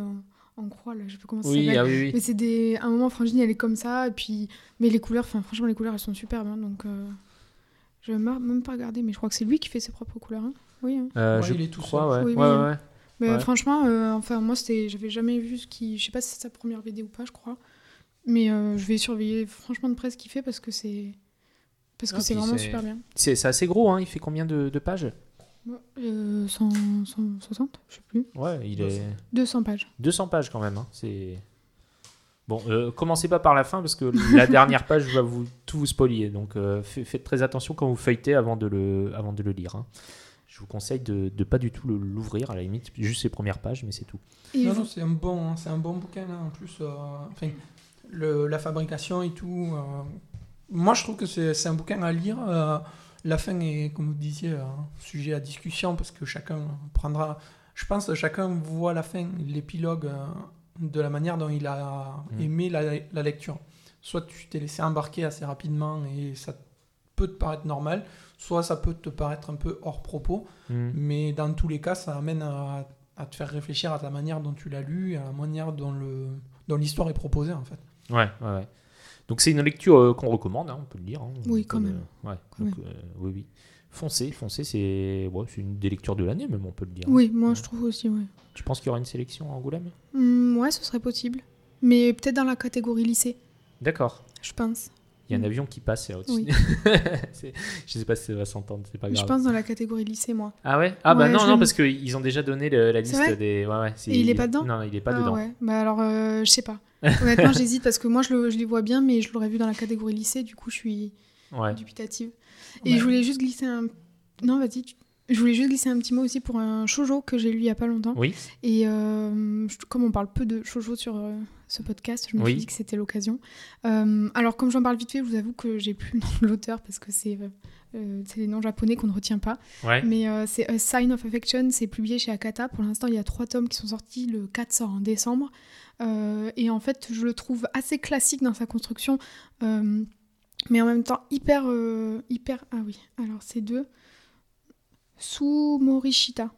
en croix, là, je sais pas comment ça Oui, s'appelle. ah oui, oui. Mais c'est des. À un moment, Frangine, elle est comme ça, et puis. Mais les couleurs, enfin, franchement, les couleurs, elles sont superbes, hein, donc. Je vais même même pas regarder, mais je crois que c'est lui qui fait ses propres couleurs. hein. Oui. hein. Euh, Ouais, je il est tout crois, seul. ouais. Oui, ouais, oui. Mais Ouais. franchement, euh, enfin, moi, c'était, j'avais jamais vu ce qui. Je sais pas si c'est sa première BD ou pas, je crois. Mais euh, je vais surveiller franchement de près ce qu'il fait parce que c'est. Parce que Ah, c'est vraiment super bien. C'est c'est assez gros hein, il fait combien de, de pages? Euh, 100, 160, je sais plus. Ouais, il est 200 pages. 200 pages quand même. hein, C'est bon. euh, commencez pas par la fin parce que [LAUGHS] la dernière page va vous tout vous spoiler. Donc euh, fa- faites très attention quand vous feuilletez avant de le avant de le lire. hein. Je vous conseille de, de pas du tout l'ouvrir à la limite, juste les premières pages, mais c'est tout. Et Non, vous- non, c'est un bon, c'est un bon bouquin là. En plus, euh, enfin, le, la fabrication et tout. euh, moi, je trouve que c'est c'est un bouquin à lire. euh, la fin est, comme vous disiez, sujet à discussion parce que chacun prendra. Je pense que chacun voit la fin, l'épilogue, de la manière dont il a Mm. aimé la, la lecture. Soit tu t'es laissé embarquer assez rapidement et ça peut te paraître normal, soit ça peut te paraître un peu hors propos. Mm. Mais dans tous les cas, ça amène à, à te faire réfléchir à la manière dont tu l'as lu, à la manière dont le dont l'histoire est proposée en fait. Ouais, ouais, ouais. Donc c'est une lecture euh, qu'on recommande, hein, on peut le dire. hein. Oui, quand même. euh, ouais, Quand donc, euh, oui, oui. Foncez, foncez, c'est ouais, c'est une des lectures de l'année, même on peut le dire. Oui, moi je trouve aussi, ouais. Tu penses qu'il y aura une sélection à Angoulême? Hmm, ouais, ce serait possible. Mais peut-être dans la catégorie lycée, D'accord. je pense. Il y a un Mm. avion qui passe là au-dessus. Oui. [LAUGHS] Je sais pas si ça va s'entendre, c'est pas Je grave. pense dans la catégorie lycée, moi. Ah ouais? Ah bah Ouais, non, je non, parce qu'ils ont déjà donné le- la liste des. Ouais, ouais, Et il est pas dedans? Non, il est pas ah, dedans. ouais. Bah alors, euh, je sais pas. [LAUGHS] Honnêtement, j'hésite parce que moi, je, le- je les vois bien, mais je l'aurais vu dans la catégorie lycée, du coup, je suis dubitative. Et je voulais juste glisser un. Non, vas-y. tu- Je voulais juste glisser un petit mot aussi pour un shoujo que j'ai lu il y a pas longtemps. Oui. Et euh, je- comme on parle peu de shoujo sur euh, ce podcast, je me Oui. suis dit que c'était l'occasion. Euh, alors, comme j'en parle vite fait, je vous avoue que j'ai plus le nom de l'auteur parce que c'est euh, c'est les noms japonais qu'on ne retient pas. Ouais. Mais euh, c'est A Sign of Affection, c'est publié chez Akata. Pour l'instant, il y a trois tomes qui sont sortis. Le 4 sort en décembre. Euh, et en fait, je le trouve assez classique dans sa construction, mais en même temps hyper. hyper... Ah oui, alors c'est deux. Sous Morishita.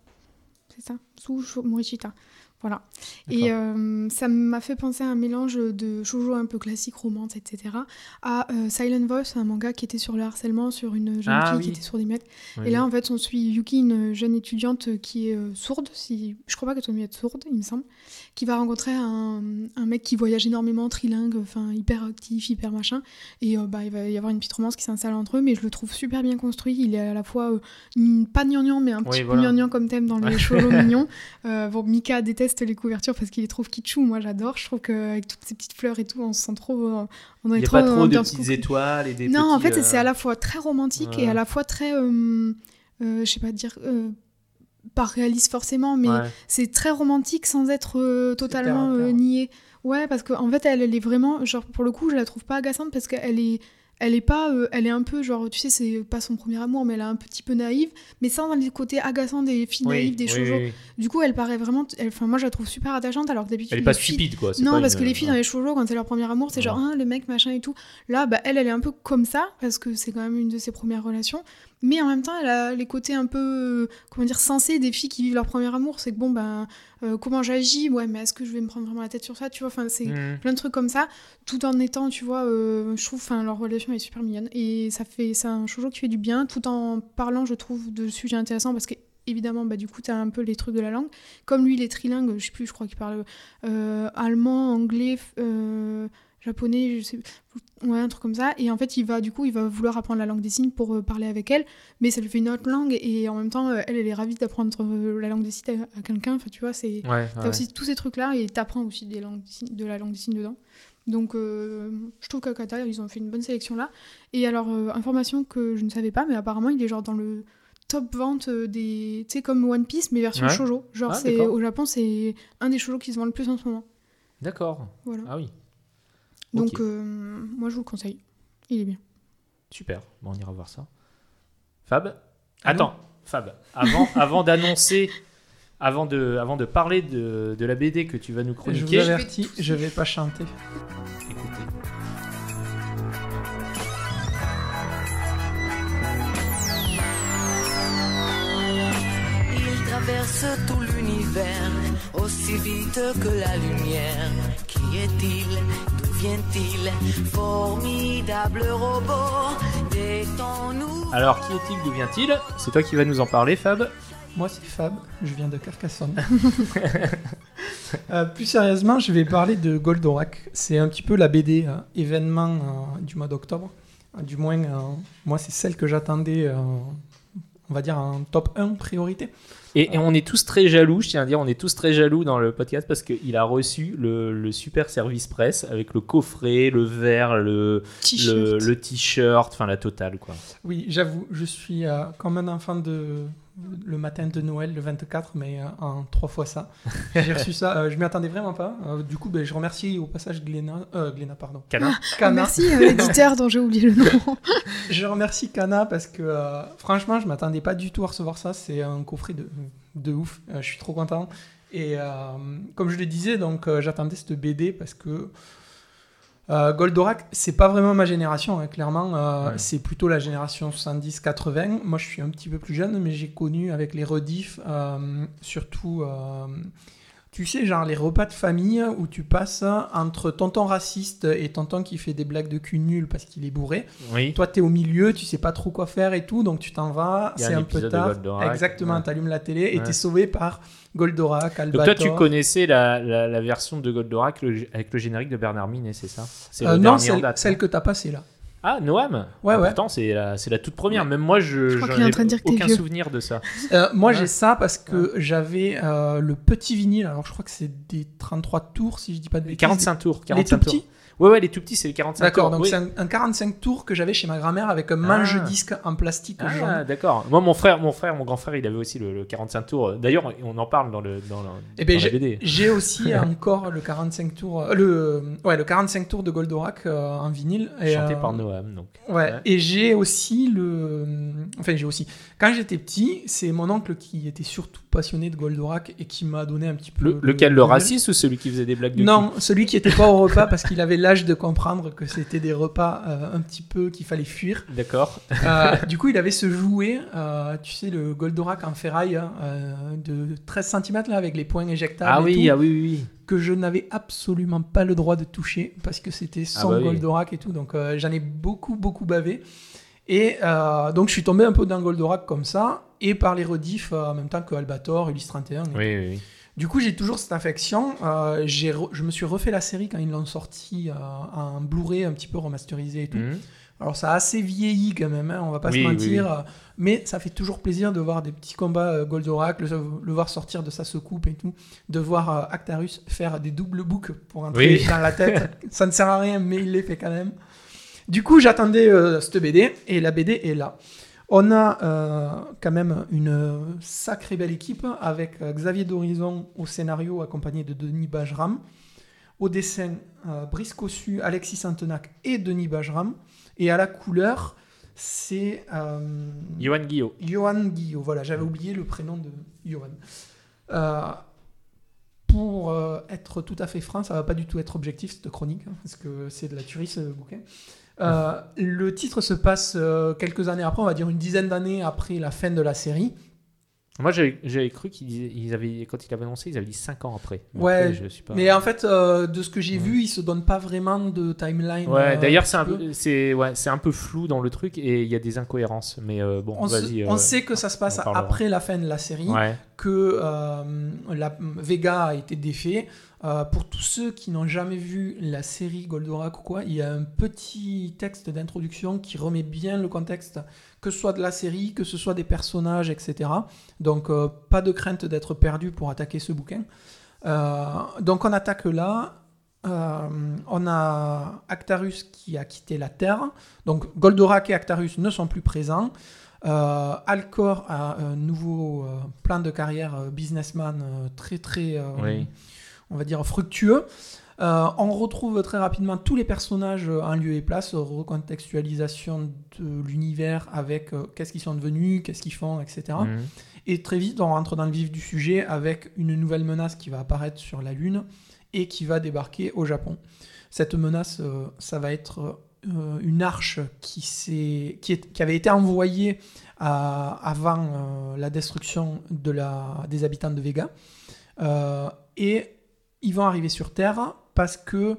C'est ça? Sous Sho- Morishita. Voilà. Et euh, ça m'a fait penser à un mélange de shoujo un peu classique, romance, etc. à euh, Silent Voice, un manga qui était sur le harcèlement, sur une jeune Ah fille oui. qui était sourde muette. Oui. Et là, en fait, on suit Yuki, une jeune étudiante qui est euh, sourde, si... je crois pas qu'elle soit mieux être sourde, il me semble, qui va rencontrer un, un mec qui voyage énormément, trilingue, enfin hyper actif, hyper machin. Et bah, il va y avoir une petite romance qui s'installe entre eux, mais je le trouve super bien construit. Il est à la fois pas gnangnan, mais un petit voilà. peu gnangnan comme thème dans les shoujo mignons. [LAUGHS] Bon, Mika déteste les couvertures parce qu'il les trouve kitschou, moi j'adore. Je trouve qu'avec toutes ces petites fleurs et tout, on se sent trop. euh, on Il est n'y a trop pas trop de petites coucou. étoiles et des Non, en fait, euh, c'est à la fois très romantique Ouais. et à la fois très. euh, euh, je sais pas dire. euh, pas réaliste forcément, mais ouais. c'est très romantique sans être euh, totalement euh, nié. Ouais, parce qu'en en fait, elle, elle est vraiment. Genre, pour le coup, je la trouve pas agaçante parce qu'elle est. Elle est pas. euh, elle est un peu, genre, tu sais, c'est pas son premier amour, mais elle est un petit peu naïve, mais sans les côtés agaçants des filles Oui, naïves, des oui, shoujo. oui, oui. Du coup, elle paraît vraiment. Enfin, moi, je la trouve super attachante, alors que d'habitude. Elle est pas filles- stupide quoi. non, pas parce une- que les filles dans les shoujo, quand c'est leur premier amour, c'est genre, ah, le mec, machin et tout. Là, bah, elle, elle est un peu comme ça, parce que c'est quand même une de ses premières relations. Mais en même temps, elle a les côtés un peu, euh, comment dire, sensés des filles qui vivent leur premier amour. C'est que bon, ben, euh, comment j'agis? Ouais, mais est-ce que je vais me prendre vraiment la tête sur ça? Tu vois, enfin, c'est Mhm. plein de trucs comme ça, tout en étant, tu vois, euh, je trouve, enfin, leur relation est super mignonne. Et ça fait, c'est un shoujo qui fait du bien, tout en parlant, je trouve, de sujets intéressants, parce que évidemment, bah, du coup, tu as un peu les trucs de la langue. Comme lui, il est trilingue, je sais plus, je crois qu'il parle euh, allemand, anglais, euh, japonais, je sais ouais, un truc comme ça. Et en fait, il va, du coup, il va vouloir apprendre la langue des signes pour euh, parler avec elle, mais ça lui fait une autre langue, et en même temps, euh, elle, elle est ravie d'apprendre euh, la langue des signes à, à quelqu'un. Enfin, tu vois, c'est. Ouais, T'as ouais. aussi tous ces trucs-là et t'apprends aussi des langues, des de la langue des signes dedans. Donc, je trouve qu'à Qatar, ils ont fait une bonne sélection là. Et alors, information que je ne savais pas, mais apparemment, il est genre dans le top vente des. Tu sais, comme One Piece, mais version Ouais. shoujo. Genre, Ah, c'est, au Japon, c'est un des shoujo qui se vend le plus en ce moment. D'accord. Voilà. Ah oui. Donc, euh, moi, je vous le conseille. Il est bien. Super, Bon, on ira voir ça. Fab Attends, Fab, avant, [LAUGHS] avant d'annoncer, avant de, avant de parler de, de la BD que tu vas nous Je vous chroniquer, avertis, je vais pas chanter. écoutez. Il traverse tout l'univers aussi vite que la lumière. Qui est-il? D'où vient-il? Formidable robot, détends-nous. Alors, qui est-il? D'où vient-il? C'est toi qui vas nous en parler, Fab Moi, c'est Fab, je viens de Carcassonne. [LAUGHS] Euh, plus sérieusement, je vais parler de Goldorak. C'est un petit peu la BD euh, événement euh, du mois d'octobre. Du moins, euh, moi, c'est celle que j'attendais, euh, on va dire, en top 1 priorité. et, et on est tous très jaloux, je tiens à dire, on est tous très jaloux dans le podcast parce qu'il a reçu le, le super service presse avec le coffret, le verre, le, le, T-shirt. le t-shirt, enfin la totale quoi. Oui, j'avoue, je suis euh, comme un enfant de le matin de Noël, le 24, mais euh, en trois fois ça. J'ai reçu ça, euh, je m'y attendais vraiment pas. Euh, du coup, ben, je remercie au passage Gléna, euh, Gléna, pardon. Canin Ah, Kana. merci à l'éditeur dont j'ai oublié le nom. [LAUGHS] Je remercie Kana parce que euh, franchement, je m'attendais pas du tout à recevoir ça. C'est un coffret de, de ouf. Euh, je suis trop content. Et euh, comme je le disais, donc euh, j'attendais cette BD parce que euh, Goldorak, c'est pas vraiment ma génération, hein, clairement. Euh, Ouais. C'est plutôt la génération 70-80. Moi, je suis un petit peu plus jeune, mais j'ai connu avec les rediffs, euh, surtout. Tu sais, genre les repas de famille où tu passes entre tonton raciste et tonton qui fait des blagues de cul nul parce qu'il est bourré. Oui. Toi, t'es au milieu, tu sais pas trop quoi faire et tout, donc tu t'en vas, c'est un un peu tard. Exactement, ouais. t'allumes la télé et Ouais. t'es sauvé par Goldorak, Donc toi, tu connaissais la, la, la version de Goldorak le- avec le générique de Bernard Minet, c'est ça? C'est Euh, non, celle, date, celle hein que t'as passée là. Ah, Noam Ouais, Ah, ouais. Pourtant, c'est la, c'est la toute première. Même moi, je Je crois qu'il est en ai train de dire que t'es aucun vieux. souvenir de ça. Euh, moi, Ouais. j'ai ça parce que j'avais euh, le petit vinyle. Alors, je crois que c'est des 33 tours, si je dis pas de Les bêtises. 45 tours. Les 45 tout tours. petits Ouais, ouais, les tout petits, c'est les 45 tours. D'accord, donc Oui. c'est un, un 45 tours que j'avais chez ma grand-mère avec un manche-disque en plastique Ah, d'accord. Moi, mon frère, mon frère, mon grand frère, il avait aussi le, le 45 tours. D'ailleurs, on en parle dans le dans, le, Eh ben, dans la BD. J'ai aussi [LAUGHS] encore le 45 tours, euh, le, ouais, le 45 tours de Goldorak euh, en vinyle. Et, Chanté euh, par Noam. Donc. Ouais. Ouais. Et j'ai aussi le, enfin j'ai aussi. Quand j'étais petit, c'est mon oncle qui était surtout passionné de Goldorak et qui m'a donné un petit peu. Le, lequel, le le- raciste ou celui qui faisait des blagues de Non, celui qui était pas au repas parce qu'il avait l'âge [LAUGHS] de comprendre que c'était des repas euh, un petit peu qu'il fallait fuir. D'accord. Euh, du coup, il avait ce jouet, euh, tu sais, le Goldorak en ferraille hein, de 13 cm là, avec les points éjectables Ah et oui, tout, ah oui, oui, oui. que je n'avais absolument pas le droit de toucher parce que c'était Ah sans bah oui. Goldorak et tout. Donc j'en ai beaucoup, beaucoup bavé. Et donc je suis tombé un peu dans Goldorak comme ça et par les rediffs en même temps que Albator, Ulysse 31. et Oui, oui, oui. Du coup, j'ai toujours cette affection. Euh, je me suis refait la série quand ils l'ont sorti euh, en Blu-ray un petit peu remasterisé et tout. Mhm. Alors, ça a assez vieilli quand même, hein, on va pas Oui, se mentir. oui. Mais ça fait toujours plaisir de voir des petits combats euh, Goldorak, le, le voir sortir de sa secoupe et tout. De voir euh, Actarus faire des doubles boucles pour entrer dans la tête. [LAUGHS] ça ne sert à rien, mais il les fait quand même. Du coup, j'attendais euh, cette BD et la BD est là. On a euh, quand même une sacrée belle équipe avec euh, Xavier Dorizon au scénario accompagné de Denis Bajram. Au dessin, euh, Brice Cossu, Alexis Santenac et Denis Bajram. Et à la couleur, c'est euh, Johan Guillot. Johan Guillot. Voilà, j'avais oublié le prénom de Johan. Euh, pour euh, être tout à fait franc, ça va pas du tout être objectif cette chronique, hein, parce que c'est de la tuerie ce bouquin. Euh, le titre se passe euh, quelques années après, on va dire une dizaine d'années après la fin de la série. Moi, j'avais cru qu'ils ils avaient, quand il avait annoncé, ils avaient dit 5 ans après. Mais Ouais, après, je suis pas... Mais en fait, euh, de ce que j'ai Ouais. vu, il se donne pas vraiment de timeline. Ouais, euh, d'ailleurs, c'est un, peu. ouais, un peu flou dans le truc et il y a des incohérences. Mais euh, bon, On, se- on sait que ça se passe après la fin de la série, Ouais. que la Vega a été défait. Euh, pour tous ceux qui n'ont jamais vu la série Goldorak ou quoi, il y a un petit texte d'introduction qui remet bien le contexte, que ce soit de la série, que ce soit des personnages, etc. Donc euh, pas de crainte d'être perdu pour attaquer ce bouquin. Euh, donc on attaque là. Euh, on a Actarus qui a quitté la Terre. Donc Goldorak et Actarus ne sont plus présents. Euh, Alcor a un nouveau euh, plan de carrière euh, businessman très très, Oui. on va dire, fructueux. Euh, on retrouve très rapidement tous les personnages euh, en lieu et place, recontextualisation de l'univers avec euh, qu'est-ce qu'ils sont devenus, qu'est-ce qu'ils font, etc. Mhm. Et très vite, on rentre dans le vif du sujet avec une nouvelle menace qui va apparaître sur la Lune et qui va débarquer au Japon. Cette menace, euh, ça va être une arche qui, qui, est- qui avait été envoyée à- avant la destruction de la, des habitants de Vega. Et ils vont arriver sur Terre parce que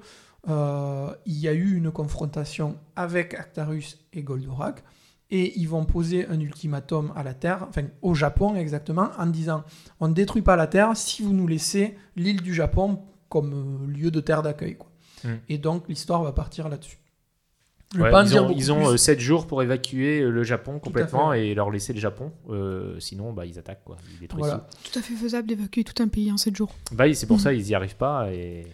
euh, il y a eu une confrontation avec Actarus et Goldorak et ils vont poser un ultimatum à la Terre, enfin au Japon exactement, en disant on ne détruit pas la Terre si vous nous laissez l'île du Japon comme euh, lieu de terre d'accueil. quoi. Mm. Et donc l'histoire va partir là-dessus. Ouais, ils ont, ils ont plus. 7 jours pour évacuer euh, le Japon complètement et leur laisser le Japon. Euh, sinon, bah, ils attaquent. Quoi. Ils détruisent Voilà. tout. À fait faisable d'évacuer tout un pays en 7 jours. Bah, c'est pour Mhm. ça ils n'y arrivent pas et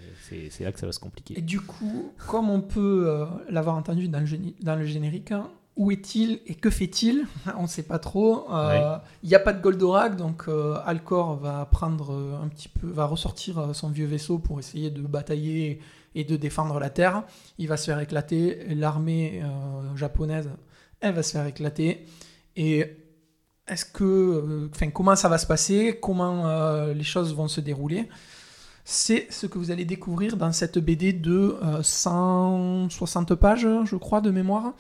c'est là que ça va se compliquer. Et du coup, comme on peut euh, l'avoir entendu dans le, géni- dans le générique, hein, où est-il et que fait-il [LAUGHS] On ne sait pas trop. Euh, Il n'y a pas de Goldorak, donc euh, Alcor va prendre un petit peu, va ressortir son vieux vaisseau pour essayer de batailler et de défendre la Terre. Il va se faire éclater. L'armée japonaise, elle va se faire éclater. Et est-ce que, enfin, comment ça va se passer? Comment les choses vont se dérouler? C'est ce que vous allez découvrir dans cette BD de euh, 160 pages, je crois, de mémoire,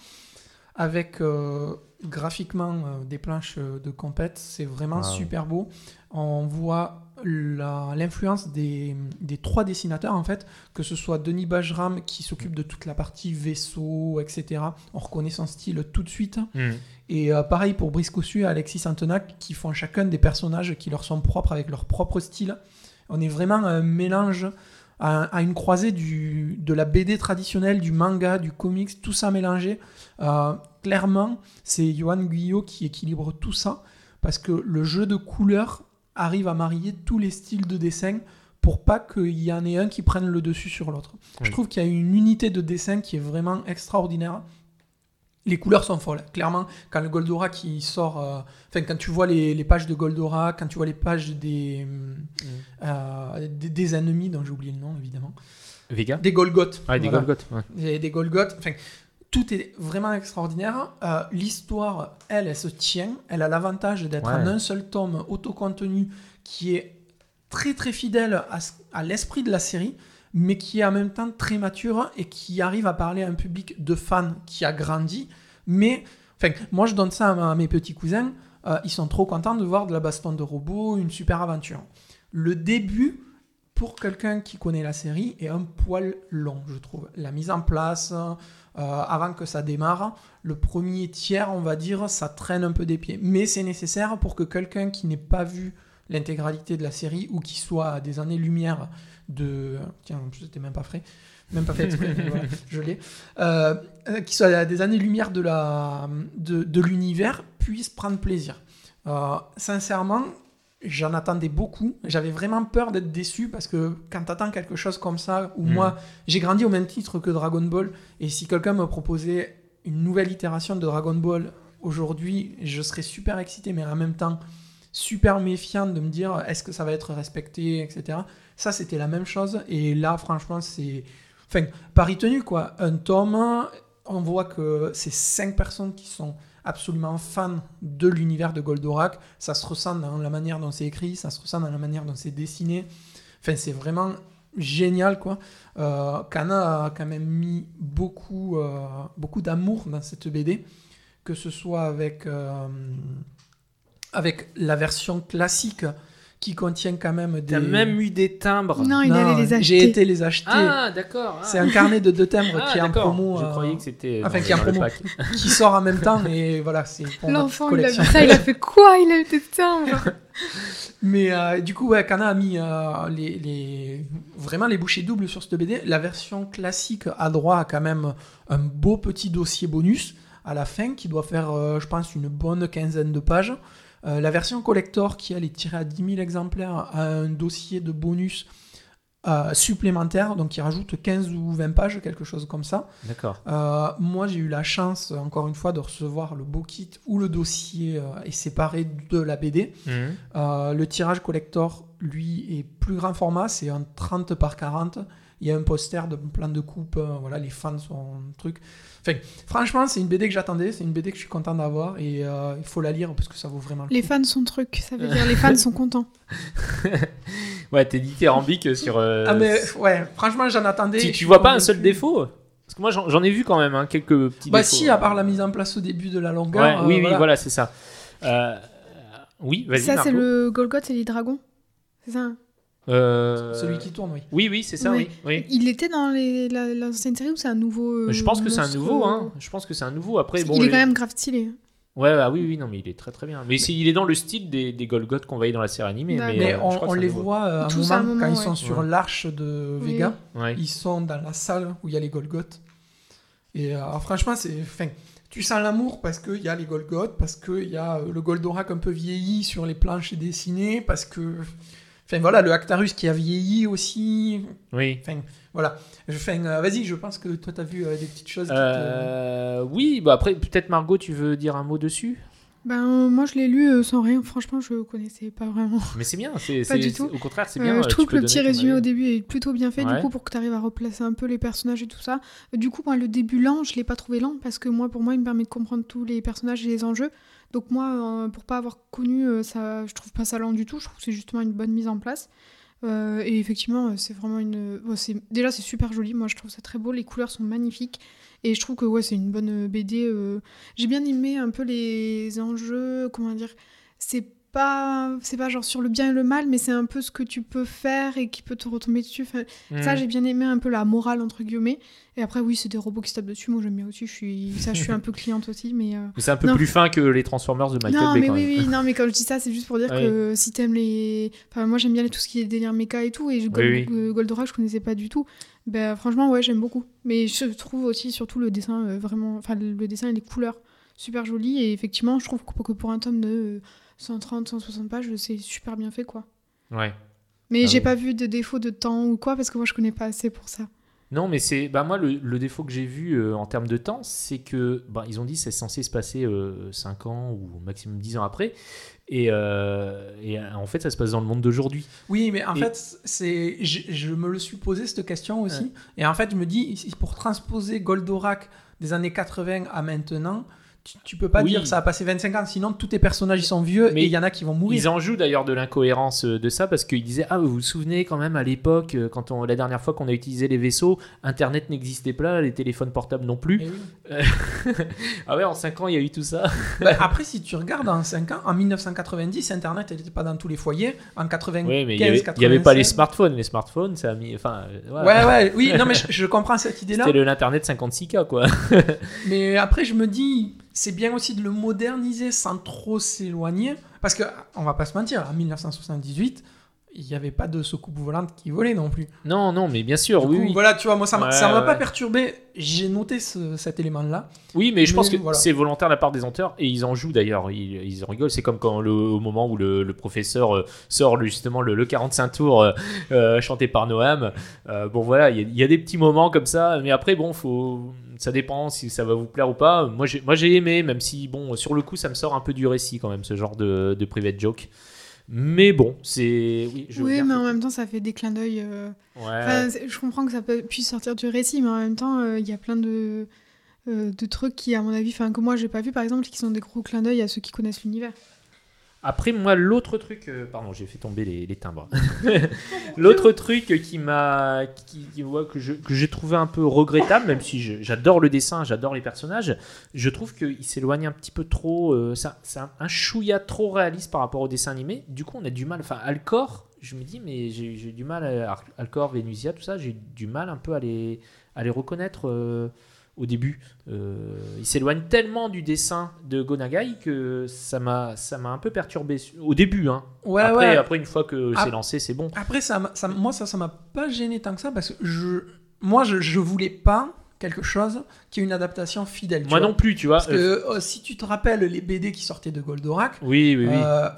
avec euh, graphiquement euh, des planches euh, de compète. C'est vraiment Ah. super beau. On voit l'influence des, des trois dessinateurs, en fait, que ce soit Denis Bajram qui s'occupe de toute la partie vaisseau, etc. On reconnaît son style tout de suite. Mhm. Et euh, pareil pour Brice Cossu et Alexis Santenac qui font chacun des personnages qui leur sont propres avec leur propre style. On est vraiment un mélange à, à une croisée du, de la BD traditionnelle, du manga, du comics, tout ça mélangé. Euh, clairement, c'est Johan Guyot qui équilibre tout ça parce que le jeu de couleurs arrive à marier tous les styles de dessin pour pas qu'il y en ait un qui prenne le dessus sur l'autre. Je trouve qu'il y a une unité de dessin qui est vraiment extraordinaire. Les couleurs sont folles. Clairement, quand le Goldorak qui sort, euh, enfin quand tu vois les, les pages de Goldorak, quand tu vois les pages des, euh, des, des ennemis, dont j'ai oublié le nom évidemment, Vega? Des Golgoth. Ah, des Voilà. Golgoth. ouais. Des, Golgoth. Enfin, tout est vraiment extraordinaire. Euh, L'histoire, elle, elle se tient. Elle a l'avantage d'être Ouais. en un seul tome autocontenu qui est très très fidèle à, à l'esprit de la série, mais qui est en même temps très mature et qui arrive à parler à un public de fans qui a grandi. Mais, enfin, moi je donne ça à, mes petits cousins. euh, ils sont trop contents de voir de la baston de robots, une super aventure. Le début, pour quelqu'un qui connaît la série, est un poil long, je trouve. La mise en place, euh, avant que ça démarre, le premier tiers, on va dire, ça traîne un peu des pieds. Mais c'est nécessaire pour que quelqu'un qui n'ait pas vu l'intégralité de la série ou qui soit à des années-lumière de... Tiens, en plus, c'était même pas frais. Même pas fait exprès, mais voilà, je l'ai. Euh, euh, qui soit à des années-lumière de, la, de, de l'univers, puisse prendre plaisir. Euh, sincèrement, j'en attendais beaucoup. J'avais vraiment peur d'être déçu parce que quand t'attends quelque chose comme ça, où Mm. moi, j'ai grandi au même titre que Dragon Ball, et si quelqu'un me proposait une nouvelle itération de Dragon Ball aujourd'hui, je serais super excité, mais en même temps super méfiant de me dire est-ce que ça va être respecté, etc. Ça, c'était la même chose, et là, franchement, c'est. Enfin, pari tenu, quoi. Un tome, on voit que c'est cinq personnes qui sont absolument fans de l'univers de Goldorak. Ça se ressent dans la manière dont c'est écrit, ça se ressent dans la manière dont c'est dessiné. Enfin, c'est vraiment génial, quoi. Euh, Kana a quand même mis beaucoup, euh, beaucoup d'amour dans cette BD, que ce soit avec, euh, avec la version classique qui contient quand même des... T'as même eu des timbres. Non, il allait les acheter. J'ai été les acheter. Ah, d'accord. ah. C'est un carnet de deux timbres Ah, qui est en promo. Je euh, croyais que c'était. enfin, dans- qui est en promo. pack. [LAUGHS] qui sort en même temps, et voilà, c'est pour L'enfant, il a vu ça, il a fait quoi? Il a eu des timbres. [LAUGHS] Mais euh, du coup, ouais, Kana a mis euh, les, les- vraiment les bouchées doubles sur cette BD. La version classique a droit à quand même un beau petit dossier bonus à la fin qui doit faire, euh, je pense, une bonne quinzaine de pages. Euh, la version collector, qui elle est tirée à 10 000 exemplaires, a un dossier de bonus euh, supplémentaire, donc qui rajoute 15 ou 20 pages, quelque chose comme ça. D'accord. Euh, moi, j'ai eu la chance, encore une fois, de recevoir le beau kit où le dossier est séparé de la BD. Euh, le tirage collector, lui, est plus grand format, c'est un 30 par 40. Il y a un poster de plein de coupes, voilà, les fans sont un truc. Enfin, franchement, c'est une BD que j'attendais, c'est une BD que je suis content d'avoir et euh, il faut la lire parce que ça vaut vraiment le Les coup. fans sont trucs, ça veut [LAUGHS] dire les fans sont contents. [LAUGHS] Ouais, t'es dithyrambique sur. euh, Ah, mais ouais, franchement, j'en attendais. je tu vois pas un seul défaut? Parce que moi, j'en ai vu quand même, hein, quelques petits Bah, défauts. si, à part la mise en place au début de la longueur. Ouais, euh, oui, oui, voilà. voilà, c'est ça. Euh, oui, vas-y. Ça, c'est le Golgoth et les dragons. C'est ça. Hein Euh, Celui qui tourne, oui. Oui, oui, c'est ça, Oui. Il était dans les, la- l'ancienne série ou c'est un nouveau. euh, Je pense que c'est un nouveau, euh, hein. Je pense que c'est un nouveau. Après, bon. il est les- quand même grave stylé. Ouais, bah oui, oui, non, mais il est très très bien. Mais c'est- il est dans le style des, des Golgoth qu'on voyait dans la série animée. Mais, euh, on, les nouveau. voit à un Tous moment, à un moment, quand ils sont sur Ouais. l'arche de. Vega. Ouais. Ils sont dans la salle où il y a les Golgoth. Et alors, franchement, c'est. Enfin, tu sens l'amour parce qu'il y a les Golgoth, parce qu'il y a le Goldorak un peu vieilli sur les planches dessinées, parce que. Enfin voilà, le Actarus qui a vieilli aussi. Oui. Enfin voilà. Je- Enfin, euh, vas-y, je pense que toi t'as vu euh, des petites choses. qui te- Euh, oui, bah après, peut-être Margot, tu veux dire un mot dessus? Ben, moi, je l'ai lu euh, sans rien. Franchement, je connaissais pas vraiment. Mais c'est bien, c'est, [LAUGHS] Pas c'est- du tout. Au contraire, c'est Euh, bien. je trouve tu que le petit résumé au début est plutôt bien fait, Ouais. du coup, pour que tu arrives à replacer un peu les personnages et tout ça. Du coup, moi, le début lent, je l'ai pas trouvé lent parce que moi, pour moi, il me permet de comprendre tous les personnages et les enjeux. Donc moi, euh, pour pas avoir connu euh, ça, je trouve pas ça lent du tout. Je trouve que c'est justement une bonne mise en place. Euh, et effectivement, c'est vraiment une. déjà, c'est super joli. Moi, je trouve ça très beau. Les couleurs sont magnifiques. Et je trouve que c'est une bonne BD. J'ai bien aimé un peu les enjeux. Comment dire C'est pas, c'est pas genre sur le bien et le mal, mais c'est un peu ce que tu peux faire et qui peut te retomber dessus. Enfin, Ça, Hmm. j'ai bien aimé un peu la morale entre guillemets. Et après, oui, c'est des robots qui se tapent dessus. Moi, j'aime bien aussi. Je suis, ça, je suis un [LAUGHS] peu cliente aussi, mais. euh, Mais C'est un peu Non. plus fin que les Transformers de Michael non, Bay mais quand oui, même. oui, non, mais quand je dis ça, c'est juste pour dire Ouais. que si t'aimes les. Enfin, moi, j'aime bien tout ce qui est délire méca et tout, et je- Oui, euh, Goldorak, je connaissais pas du tout. Ben, franchement, ouais, j'aime beaucoup. Mais je trouve aussi, surtout, le dessin euh, vraiment. Enfin, le dessin et les couleurs super jolies, et effectivement, je trouve que pour un tome de 130, 160 pages, c'est super bien fait, quoi. Ouais. Mais Ah j'ai oui. pas vu de défaut de temps ou quoi, parce que moi, je connais pas assez pour ça. Non, mais c'est. Bah, moi, le, le défaut que j'ai vu euh, en termes de temps, c'est que. Bah, ils ont dit que c'est censé se passer 5 ans ou maximum 10 ans après. Et, euh, et euh, en fait, ça se passe dans le monde d'aujourd'hui. Oui, mais en Et- fait, c'est, je, je me le suis posé cette question aussi. Et en fait, je me dis, si pour transposer Goldorak des années 80 à maintenant, tu, tu peux pas Oui. dire que ça a passé 25 ans, sinon tous tes personnages ils sont vieux Mais et il y en a qui vont mourir. Ils en jouent d'ailleurs de l'incohérence euh, de ça parce qu'ils disaient Ah, vous vous souvenez quand même à l'époque, euh, quand on, la dernière fois qu'on a utilisé les vaisseaux, Internet n'existait pas, les téléphones portables non plus. Eh [LAUGHS] ah ouais, en 5 ans, il y a eu tout ça. [LAUGHS] Bah, après, si tu regardes en 5 ans, en 1990, Internet n'était pas dans tous les foyers. En 95, Oui, mais il y avait- pas les 96. smartphones. Les smartphones, ça a mis. Enfin, euh, voilà. Ouais, ouais, oui, [LAUGHS] non, mais je, je comprends cette idée-là. C'était l'Internet 56K, quoi. Mais après, je me dis, c'est bien aussi de le moderniser sans trop s'éloigner. Parce que, on va pas se mentir, en 1978, il n'y avait pas de soucoupe volante qui volait non plus. non, non, mais bien sûr, Du oui, coup, oui. Voilà, tu vois, moi, ça Ouais, ça m'a ouais, pas perturbé. J'ai noté ce- cet élément-là. Oui, mais je pense que voilà. c'est volontaire de la part des auteurs et ils en jouent d'ailleurs. Ils, ils en rigolent. C'est comme quand le, au moment où le, le professeur euh, sort justement le, le 45 tours euh, euh, chanté par Noam. Euh, bon, voilà, il y, a- il y a des petits moments comme ça, mais après, bon, faut. Ça dépend si ça va vous plaire ou pas. Moi, j'ai, moi, j'ai aimé, même si, bon, sur le coup, ça me sort un peu du récit quand même, ce genre de, de private joke. Mais bon, c'est. Oui, je Oui, mais en même temps, ça fait des clins d'œil. euh, Ouais. Enfin, c'est- je comprends que ça peut, puisse sortir du récit, mais en même temps, euh, il y a plein de, euh, de trucs qui, à mon avis, enfin, que moi, j'ai pas vu, par exemple, qui sont des gros clins d'œil à ceux qui connaissent l'univers. Après, moi, l'autre truc. euh, pardon, j'ai fait tomber les, timbres. [LAUGHS] l'autre truc qui m'a. Qui, que, que j'ai trouvé un peu regrettable, même si j'adore le dessin, j'adore les personnages, je trouve qu'il s'éloigne un petit peu trop. euh, ça- c'est un, un chouïa trop réaliste par rapport au dessin animé. Du coup, on a du mal. Enfin, Alcor, je me dis, mais j'ai du mal. À, Alcor, Venusia, tout ça, j'ai du mal un peu à les, à les reconnaître. euh, au début. Euh, il s'éloigne tellement du dessin de Gonagai que ça m'a ça m'a un peu perturbé au début. Hein. Ouais, après, ouais. après, une fois que c'est lancé, c'est bon. Après, ça, moi, ça, ça m'a pas gêné tant que ça parce que je, moi, je, je voulais pas quelque chose qui est une adaptation fidèle. Moi non plus, tu vois. Parce que euh, si tu te rappelles les BD qui sortaient de Goldorak, Oui, oui, oui. euh,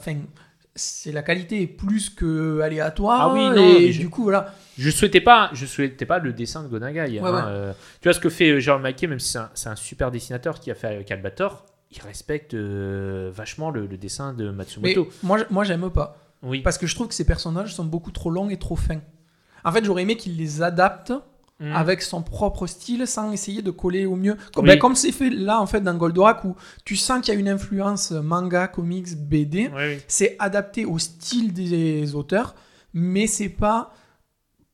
c'est la qualité est plus que aléatoire. Ah oui, non, et je- du coup, voilà. Je souhaitais pas, je souhaitais pas le dessin de Gonagai. hein. Ouais. Euh, tu vois ce que fait Jérôme Maquet, même si c'est un, un super dessinateur qui a fait avec Albator, il respecte euh, vachement le, le dessin de Mais Matsumoto. moi, moi, j'aime pas. Oui. Parce que je trouve que ces personnages sont beaucoup trop longs et trop fins. En fait, j'aurais aimé qu'il les adapte Mm. avec son propre style sans essayer de coller au mieux. Comme, Oui. ben, comme c'est fait là, en fait, dans Goldorak, où tu sens qu'il y a une influence manga, comics, BD. Oui, oui. C'est adapté au style des auteurs, mais c'est pas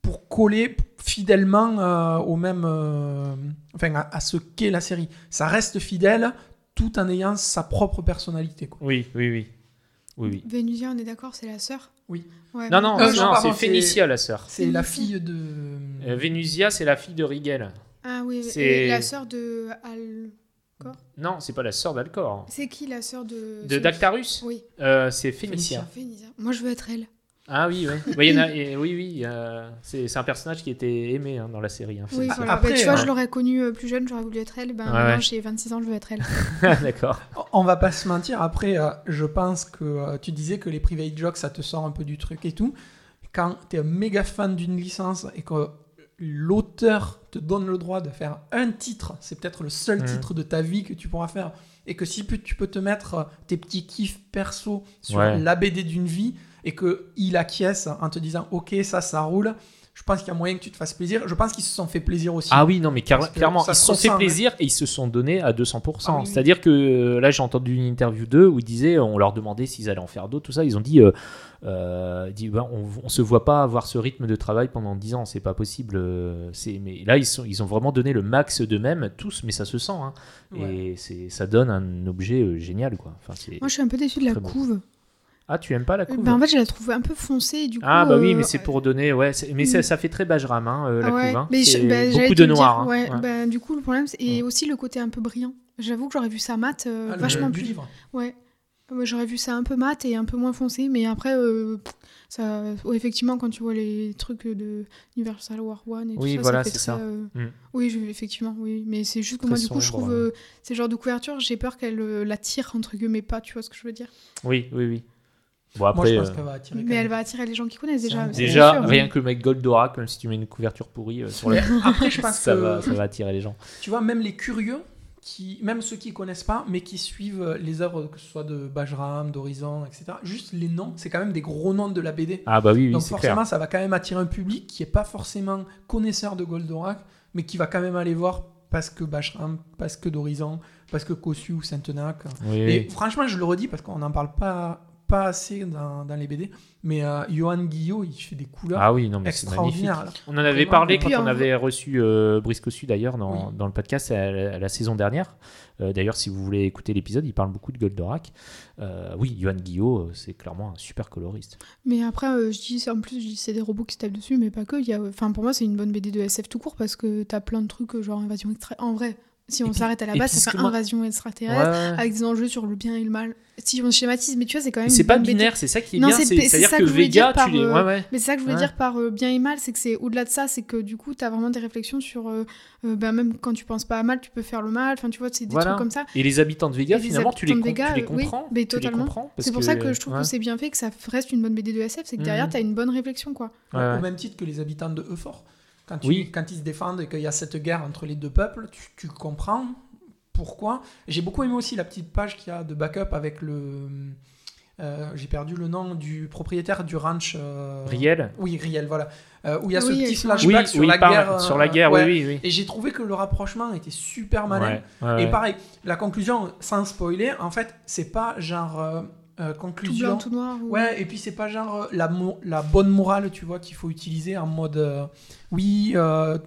pour coller fidèlement euh, au même, euh, enfin, à, à ce qu'est la série. Ça reste fidèle tout en ayant sa propre personnalité. Quoi. Oui, oui, oui. Oui, oui. Vénusia, on est d'accord, c'est la sœur? Oui. Ouais. Non, non, Euh, non, non, c'est Phénicia, la sœur. C'est la fille de. Euh, Vénusia, c'est la fille de Rigel. Ah oui, C'est- la sœur de Al. Non, c'est pas la sœur d'Alcor. C'est qui la sœur de. De Dactarus Oui, Euh, C'est Phénicia. Vénusia. Moi, je veux être elle. Ah oui, oui. [LAUGHS] Oui, il y en a- et- oui, oui. euh, c'est un personnage qui était aimé hein, dans la série. hein, Oui, voilà. Après, Bah, tu vois, hein. je l'aurais connue euh, plus jeune, j'aurais voulu être elle. Ben, Ouais, maintenant, ouais. j'ai 26 ans, je veux être elle. [LAUGHS] D'accord. On va pas se mentir, après, euh, je pense que euh, tu disais que les private jokes, ça te sort un peu du truc et tout. Quand tu es un méga fan d'une licence et que l'auteur te donne le droit de faire un titre, c'est peut-être le seul Mhm. titre de ta vie que tu pourras faire, et que si tu peux te mettre euh, tes petits kiffs perso sur Ouais. la BD d'une vie, et qu'il acquiesce en te disant ok, ça, ça roule, je pense qu'il y a moyen que tu te fasses plaisir. Je pense qu'ils se sont fait plaisir aussi. Ah oui, non, mais car- clairement, ils se sont fait plaisir et ils se sont donnés à 200%. Ah oui, oui. C'est-à-dire que euh, là, j'ai entendu une interview d'eux où ils disaient, on leur demandait s'ils allaient en faire d'autres, tout ça. Ils ont dit, euh, euh, dit ben, on, on se voit pas avoir ce rythme de travail pendant 10 ans, c'est pas possible. c'est- Mais là, ils, sont, ils ont vraiment donné le max d'eux-mêmes, tous, mais ça se sent. hein. Ouais. Et c'est- ça donne un objet euh, génial, quoi. Enfin, c'est- Moi, je suis un peu déçue de la beau. Ah, tu aimes pas la couve Bah, en fait, je la trouve un peu foncée. et Du coup, Ah bah oui, euh, mais c'est pour donner, ouais, c'est- mais ça, Mm. ça fait très Bajram, hein, euh, la ah ouais, couve. hein. mais je- bah, beaucoup de dire, noir. hein. ouais, Ouais. bah, du coup, le problème, c'est et Mm. aussi le côté un peu brillant. J'avoue que j'aurais vu ça mat euh, Ah, vachement le plus. livre. Ouais. J'aurais vu ça un peu mat et un peu moins foncé, mais après, euh, ça, ouais, effectivement, quand tu vois les trucs de Universal War One et tout Oui, ça, voilà, ça fait c'est très, ça. euh, Mm. Oui, je- effectivement, oui, mais c'est juste que moi, du coup, je trouve ouais. euh, ces genres de couverture, j'ai peur qu'elle euh, la tire entre guillemets pas, tu vois ce que je veux dire? Oui, oui, oui. Bon, Moi, je pense euh, qu'elle va attirer. Mais elle va attirer les gens qui connaissent déjà. déjà, sûr, rien mais- que le mec Goldorak, même si tu mets une couverture pourrie euh, sur le. Mais après, je pense ça, que va, ça va attirer les gens. tu vois, même les curieux, qui, même ceux qui connaissent pas, mais qui suivent les œuvres, que ce soit de Bajram, d'Horizon, etc. Juste les noms, c'est quand même des gros noms de la BD. Ah bah oui, oui Donc forcément, clair. ça va quand même attirer un public qui est pas forcément connaisseur de Goldorak, mais qui va quand même aller voir parce que Bajram, parce que d'Horizon, parce que Kossu ou Saint-Tenac. Oui, Et oui. franchement, je le redis parce qu'on n'en parle pas, pas assez dans, dans les BD, mais euh, Johan Guillot, il fait des couleurs Ah oui, non, mais c'est magnifique. extraordinaires. On en avait parlé quand on avait reçu euh, Brice Cossu d'ailleurs dans, Oui. dans le podcast à la, à la saison dernière. Euh, d'ailleurs, si vous voulez écouter l'épisode, il parle beaucoup de Goldorak. Euh, oui, Johan Guillot, c'est clairement un super coloriste. Mais après, euh, je dis, en plus, je dis c'est des robots qui se tapent dessus, mais pas que. Il y a, enfin, pour moi, c'est une bonne BD de SF tout court parce que t'as plein de trucs, genre invasion extra. En vrai, si on s'arrête à la base, puis ça ce fait que moi- invasion extraterrestre ouais. avec des enjeux sur le bien et le mal. Si on schématise, mais tu vois, c'est quand même. C'est pas binaire, c'est ça qui est Non, bien. c'est- c'est- c'est C'est-à-dire ça que que je voulais Vega, dire tu les. par, euh, Ouais, ouais. Mais c'est ça que je voulais Ouais. dire par euh, bien et mal, c'est que c'est au-delà de ça, c'est que du coup, t'as vraiment des réflexions sur. euh, euh, ben, même quand tu penses pas à mal, tu peux faire le mal. Enfin, tu vois, c'est des Voilà. trucs comme ça. Et les habitants de Vega, Et les finalement, tu les, habitants de com- Vega, tu les euh, oui, comprends. mais tu les totalement. comprends, C'est pour ça que je trouve ouais. que c'est bien fait, que ça reste une bonne BD de SF, c'est que derrière, Mhm. t'as une bonne réflexion, quoi. Au même titre que les habitants de Euphor. Quand, tu- Oui. quand ils se défendent et qu'il y a cette guerre entre les deux peuples, tu, tu comprends pourquoi. J'ai beaucoup aimé aussi la petite page qu'il y a de backup avec le. euh, J'ai perdu le nom du propriétaire du ranch. euh, Riel Oui, Riel, voilà. Euh, où il y a ce Oui, petit ils sont- flashback Oui, sur, oui, la guerre, euh, sur la guerre, ouais. oui, oui, oui. Et j'ai trouvé que le rapprochement était super malin. Ouais, ouais, Et pareil, la conclusion, sans spoiler, en fait, c'est pas genre euh, Tout conclusion. blanc, tout noir. ou- Ouais, et puis c'est pas genre euh, la, mo- la bonne morale, tu vois, qu'il faut utiliser en mode euh, oui, euh,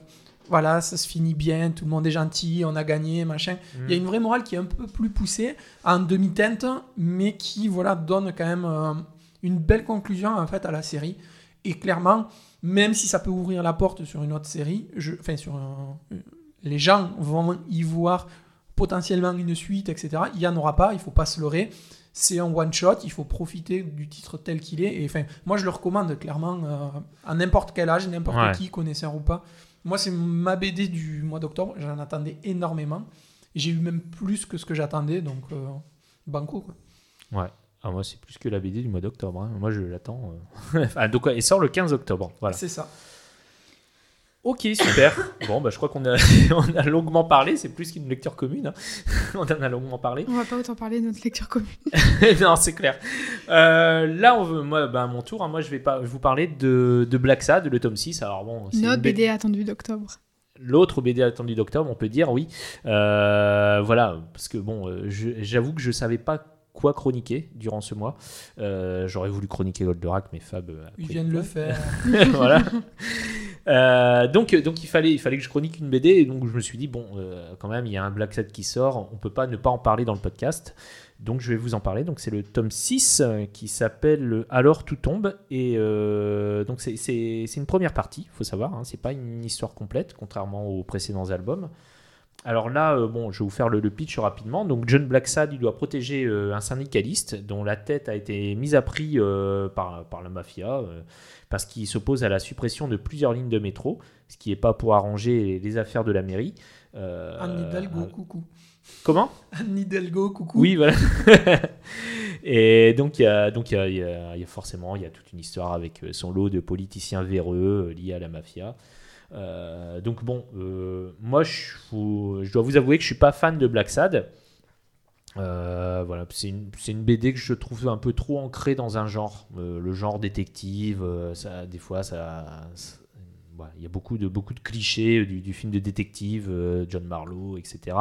voilà, ça se finit bien, tout le monde est gentil, on a gagné, machin. Il y a Mm. une vraie morale qui est un peu plus poussée, en demi-teinte, mais qui, voilà, donne quand même euh, une belle conclusion, en fait, à la série. Et clairement, même si ça peut ouvrir la porte sur une autre série, je, enfin, sur un- les gens vont y voir potentiellement une suite, etc. Il n'y en aura pas, il faut pas se leurrer. C'est un one-shot, il faut profiter du titre tel qu'il est. Et enfin, moi, je le recommande clairement euh, à n'importe quel âge, n'importe Ouais. qui, connaisseur ou pas. Moi, c'est ma BD du mois d'octobre. J'en attendais énormément. J'ai eu même plus que ce que j'attendais, donc euh, banco. Quoi. Ouais. Ah, moi, c'est plus que la BD du mois d'octobre. hein. Moi, je l'attends. euh. [LAUGHS] ah, donc, elle sort le 15 octobre. Voilà. C'est ça. Ok, super. [COUGHS] bon, bah, je crois qu'on a, [LAUGHS] on a longuement parlé. C'est plus qu'une lecture commune. hein. [LAUGHS] on en a longuement parlé. On va pas autant parler de notre lecture commune. [LAUGHS] non, c'est clair. Euh, là, on veut, moi, bah, à mon tour, hein, moi, je vais, pas, je vais vous parler de, de Black Sad, le tome 6. Alors, bon, c'est Notre BD BD attendue d'octobre. L'autre BD attendu d'octobre, on peut dire, oui. Euh, voilà, parce que bon, euh, je- j'avoue que je savais pas quoi chroniquer durant ce mois. Euh, J'aurais voulu chroniquer Goldorak, mais Fab. Ils viennent le faire. voilà. Euh, donc, donc il fallait, il fallait que je chronique une BD, et donc je me suis dit bon, euh, quand même, il y a un Black Sad qui sort, on peut pas ne pas en parler dans le podcast. Donc je vais vous en parler. Donc c'est le tome 6 euh, qui s'appelle Alors tout tombe et euh, donc c'est- une première partie, faut savoir. Hein, c'est pas une histoire complète, contrairement aux précédents albums. Alors là, euh, bon, je vais vous faire le, pitch rapidement. Donc John Blacksad, il doit protéger euh, un syndicaliste dont la tête a été mise à prix euh, par, par la mafia euh, parce qu'il s'oppose à la suppression de plusieurs lignes de métro, ce qui n'est pas pour arranger les, affaires de la mairie. Euh, Anne Hidalgo, euh, coucou. comment? Anne Hidalgo, coucou. oui, voilà. [LAUGHS] et donc, il y a, donc il y a, il y a- il y a forcément il y a toute une histoire avec euh, son lot de politiciens véreux liés à la mafia. Euh, donc bon, moi je, vous- je dois vous avouer que je suis pas fan de Black Sad. Euh, voilà, c'est une, une BD que je trouve un peu trop ancrée dans un genre, Euh, le genre détective. euh, ça, des fois, ça, il y a beaucoup de beaucoup de clichés du, film de détective, John Marlowe, etc.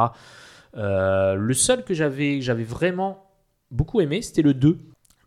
Le seul que j'avais j'avais vraiment beaucoup aimé, c'était le 2.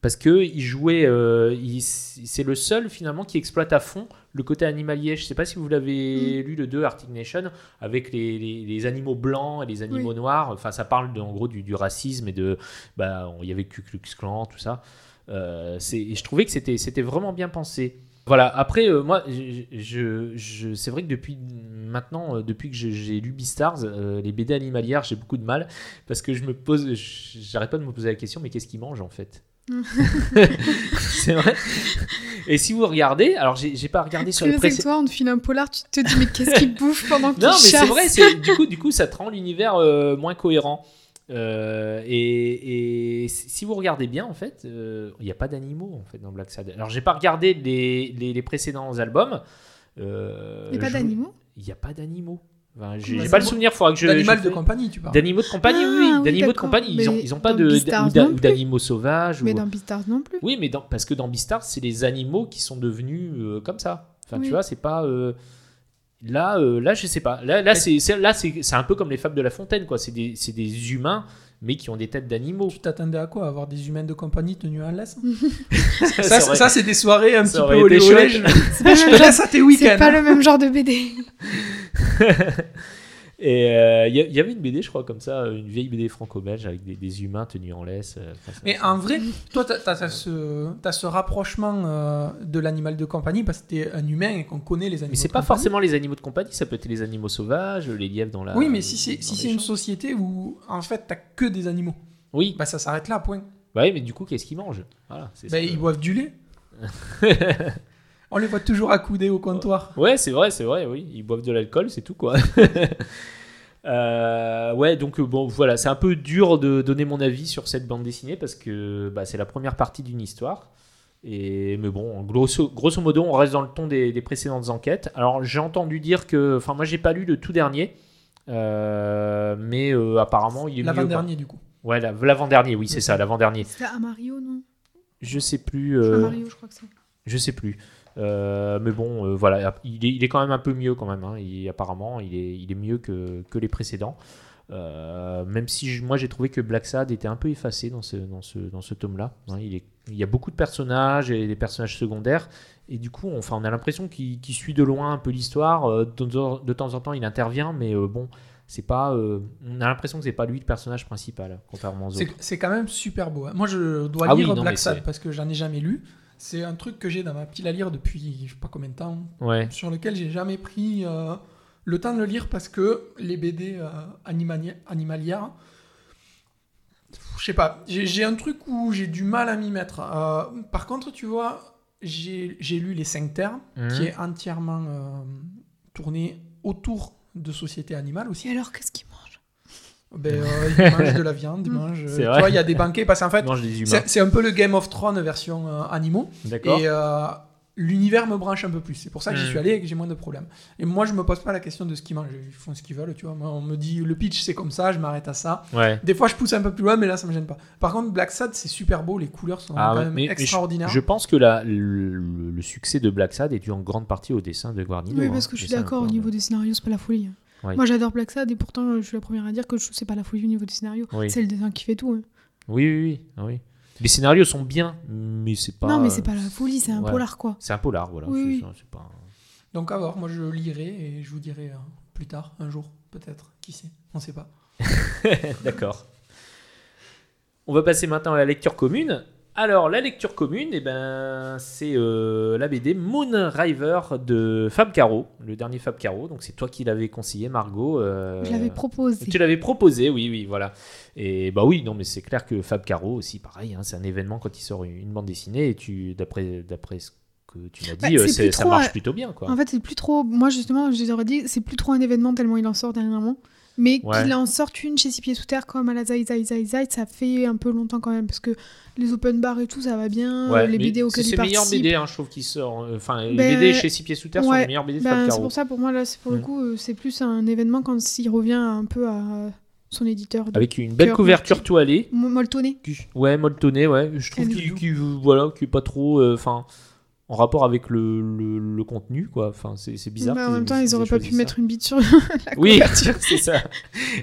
Parce que il jouait, euh, c'est le seul finalement qui exploite à fond le côté animalier. Je sais pas si vous l'avez lu le 2 Arctic Nation avec les, les- les animaux blancs et les animaux Oui. noirs. Enfin, ça parle de- en gros du, du racisme et de, bah, il y avait Ku Klux Klan, tout ça. Euh, et je trouvais que c'était c'était vraiment bien pensé. Voilà, après, euh, moi, je, je- je- c'est vrai que depuis maintenant, euh, depuis que j'ai- lu Beastars, euh, les BD animalières, j'ai beaucoup de mal parce que je me pose, j'arrête pas de me poser la question, mais qu'est-ce qu'ils mangent en fait? [LAUGHS] C'est vrai. Et si vous regardez, alors j'ai pas regardé sur que précédents. toi, on te file un polar, tu te dis mais qu'est-ce qu'il bouffe pendant qu'il Non, mais c'est vrai, c'est- du coup, du coup, ça te rend l'univers euh, moins cohérent. Euh, et, et si vous regardez bien, en fait, euh, il n'y a pas d'animaux en fait dans Black Sad. Alors, j'ai pas regardé les, les, les précédents albums. Euh, Il n'y a pas d'animaux? Il n'y a pas d'animaux. Enfin, j'ai Bah, pas le souvenir. Faudra que je. D'animal je de compagnie, tu parles. D'animaux de compagnie, Ah, oui, oui, d'animaux de compagnie. Ils ont, ils ont pas de ou d'animaux sauvages. Mais ou- dans Beastars non plus. Oui, mais dans- parce que dans Beastars, c'est les animaux qui sont devenus euh, comme ça. Enfin, Oui. tu vois, c'est pas. euh, Là, euh, là, je sais pas. Là, là, c'est, c'est- là, c'est, c'est un peu comme les fables de La Fontaine, quoi. C'est des, c'est des humains, mais qui ont des têtes d'animaux. Tu t'attendais à quoi? Avoir des humains de compagnie tenus en laisse [LAUGHS] ça, c'est des soirées un petit peu. Je C'est pas, le même te genre- laisse à tes c'est week-ends. pas le même genre de BD. [LAUGHS] [LAUGHS] Et euh, il y, il y avait une BD, je crois, comme ça, une vieille BD franco-belge avec des, des humains tenus en laisse. euh, Mais en vrai, toi, tu as, ce, t'as ce rapprochement euh, de l'animal de compagnie parce que tu es un humain et qu'on connaît les animaux Mais c'est pas compagnie. forcément les animaux de compagnie, ça peut être les animaux sauvages, les lièvres dans la. Oui, mais si c'est si une société où, en fait, t'as que des animaux, Oui, bah ça s'arrête là, point. bah oui, mais du coup, qu'est-ce qu'ils mangent? Voilà, Bah, ils boivent du lait. [LAUGHS] On les voit toujours accoudés au comptoir. Ouais, c'est vrai, c'est vrai, oui. Ils boivent de l'alcool, c'est tout, quoi. [LAUGHS] Euh, ouais, donc euh, bon, voilà, c'est un peu dur de donner mon avis sur cette bande dessinée parce que bah, c'est la première partie d'une histoire. Et, mais bon, grosso, grosso modo, on reste dans le ton des, des précédentes enquêtes. Alors, j'ai entendu dire que. Enfin, moi, j'ai pas lu le tout dernier. euh, mais euh, apparemment, il est mieux. L'avant-dernier, du coup. Ouais, la- l'avant-dernier, oui, c'est ça, l'avant-dernier. C'est à Mario, non? Je sais plus. À Mario, je crois que c'est. je sais plus. Euh, mais bon, euh, voilà, il est, il est quand même un peu mieux quand même. hein. Il- apparemment, il est, il est mieux que, que les précédents. Euh, même si je- moi j'ai trouvé que Black Sad était un peu effacé dans ce, dans ce, dans ce tome-là. hein. il, est- il y a beaucoup de personnages et des personnages secondaires. Et du coup, on, enfin, on a l'impression qu'il suit de loin un peu l'histoire. De, temps en temps, il intervient, mais bon, c'est pas. euh, on a l'impression que c'est pas lui le personnage principal, contrairement aux C'est autres. c'est quand même super beau. hein. Moi, je dois Ah oui, lire non, Black Sad parce que j'en ai jamais lu. C'est un truc que j'ai dans ma pile à lire depuis je sais pas combien de temps, Ouais. sur lequel j'ai jamais pris euh, le temps de le lire parce que les BD euh, animali- animalières, je sais pas, j'ai un truc où j'ai du mal à m'y mettre. Euh, par contre, tu vois, j'ai j'ai lu Les 5 Terres, Mhm. qui est entièrement euh, tourné autour de sociétés animales aussi. Et alors, qu'est-ce mange Ben, euh, ils mangent [LAUGHS] de la viande, ils mangent. C'est tu vrai. vois, il y a des banquets parce qu'en fait, c'est c'est un peu le Game of Thrones version euh, animaux. D'accord. Et euh, l'univers me branche un peu plus. C'est pour ça que j'y Mm. suis allé et que j'ai moins de problèmes. Et moi, je me pose pas la question de ce qu'ils mangent. Ils font ce qu'ils veulent, tu vois. Moi, on me dit le pitch, c'est comme ça, je m'arrête à ça. Ouais. Des fois, je pousse un peu plus loin, mais là, ça me gêne pas. Par contre, Black Sad, c'est super beau. Les couleurs sont Ah quand même mais- mais je- extraordinaires. Je, pense que la, le, le succès de Black Sad est dû en grande partie au dessin de Guardino. Oui, hein. parce que je suis d'accord, au niveau des scénarios, c'est pas la folie. Hein. Moi, j'adore Black Sad et pourtant, je suis la première à dire que je- c'est pas la folie au niveau des scénarios. Oui. C'est le dessin qui fait tout. hein. Oui, oui, oui, ah oui. Les scénarios sont bien, mais c'est pas. non, mais c'est pas la folie, c'est un ouais. polar, quoi. C'est un polar, voilà. Oui, c'est pas... Donc, à voir. Moi, je lirai et je vous dirai euh, plus tard, un jour, peut-être. Qui sait On sait pas. [LAUGHS] D'accord. On va passer maintenant à la lecture commune. Alors, la lecture commune, eh ben, c'est euh, la BD Moon River de Fab Caro, le dernier Fab Caro. Donc, c'est toi qui l'avais conseillé, Margot. euh, Je l'avais proposé. Tu l'avais proposé, oui, oui, voilà. Et bah oui, non, mais c'est clair que Fab Caro aussi, pareil, hein, c'est un événement quand il sort une, bande dessinée et tu, d'après, d'après ce que tu m'as Bah, dit, euh, c'est ça marche plutôt bien, quoi. En fait, c'est plus trop. Moi, justement, je ai dit, c'est plus trop un événement tellement il en sort dernièrement. Mais Ouais. qu'il en sorte une chez Six Pieds Sous Terre comme à la Zai Zai Zai Zai, ça fait un peu longtemps quand même. Parce que les open bars et tout, ça va bien. Ouais, les BD auxquels c'est il ses meilleurs participe. BD, hein, je trouve, qui sort. euh, Enfin, les Ben, BD chez Six Pieds Sous Terre sont les meilleurs BD de Ben, c'est pour ça, pour moi, là, c'est pour le Mm. coup, euh, c'est plus un événement quand s'il revient un peu à son éditeur. Avec une belle couverture toilée. Mo- Molletonné. qui- Ouais, molletonné, ouais. Je trouve qu'il qu'il- voilà, est pas trop. euh. En rapport avec le, le, le contenu, quoi. Enfin, c'est c'est bizarre. Bah, en même temps, ils auraient pas pu ça. mettre une bite sur [LAUGHS] la Oui, couverture. [LAUGHS] c'est ça.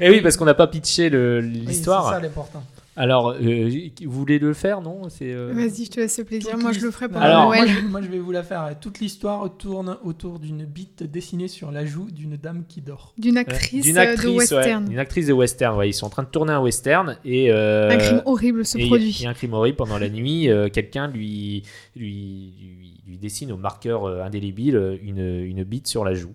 Et oui, parce qu'on n'a pas pitché le- Oui, l'histoire. c'est ça l'important. Alors, euh, vous voulez le faire, non? C'est. euh, Vas-y, je te laisse le plaisir. Toute Moi, je le ferai Non, Alors, Noël. moi, je, moi, je vais vous la faire. Toute l'histoire tourne autour d'une bite dessinée sur la joue d'une dame qui dort. D'une actrice, euh, actrice, de ouais, western. d'une actrice de western, ouais. Ils sont en train de tourner un western et. euh, Un crime horrible se et produit. Il y a un crime horrible pendant la nuit. euh, Quelqu'un lui, lui, lui, lui dessine au marqueur indélébile une, une bite sur la joue.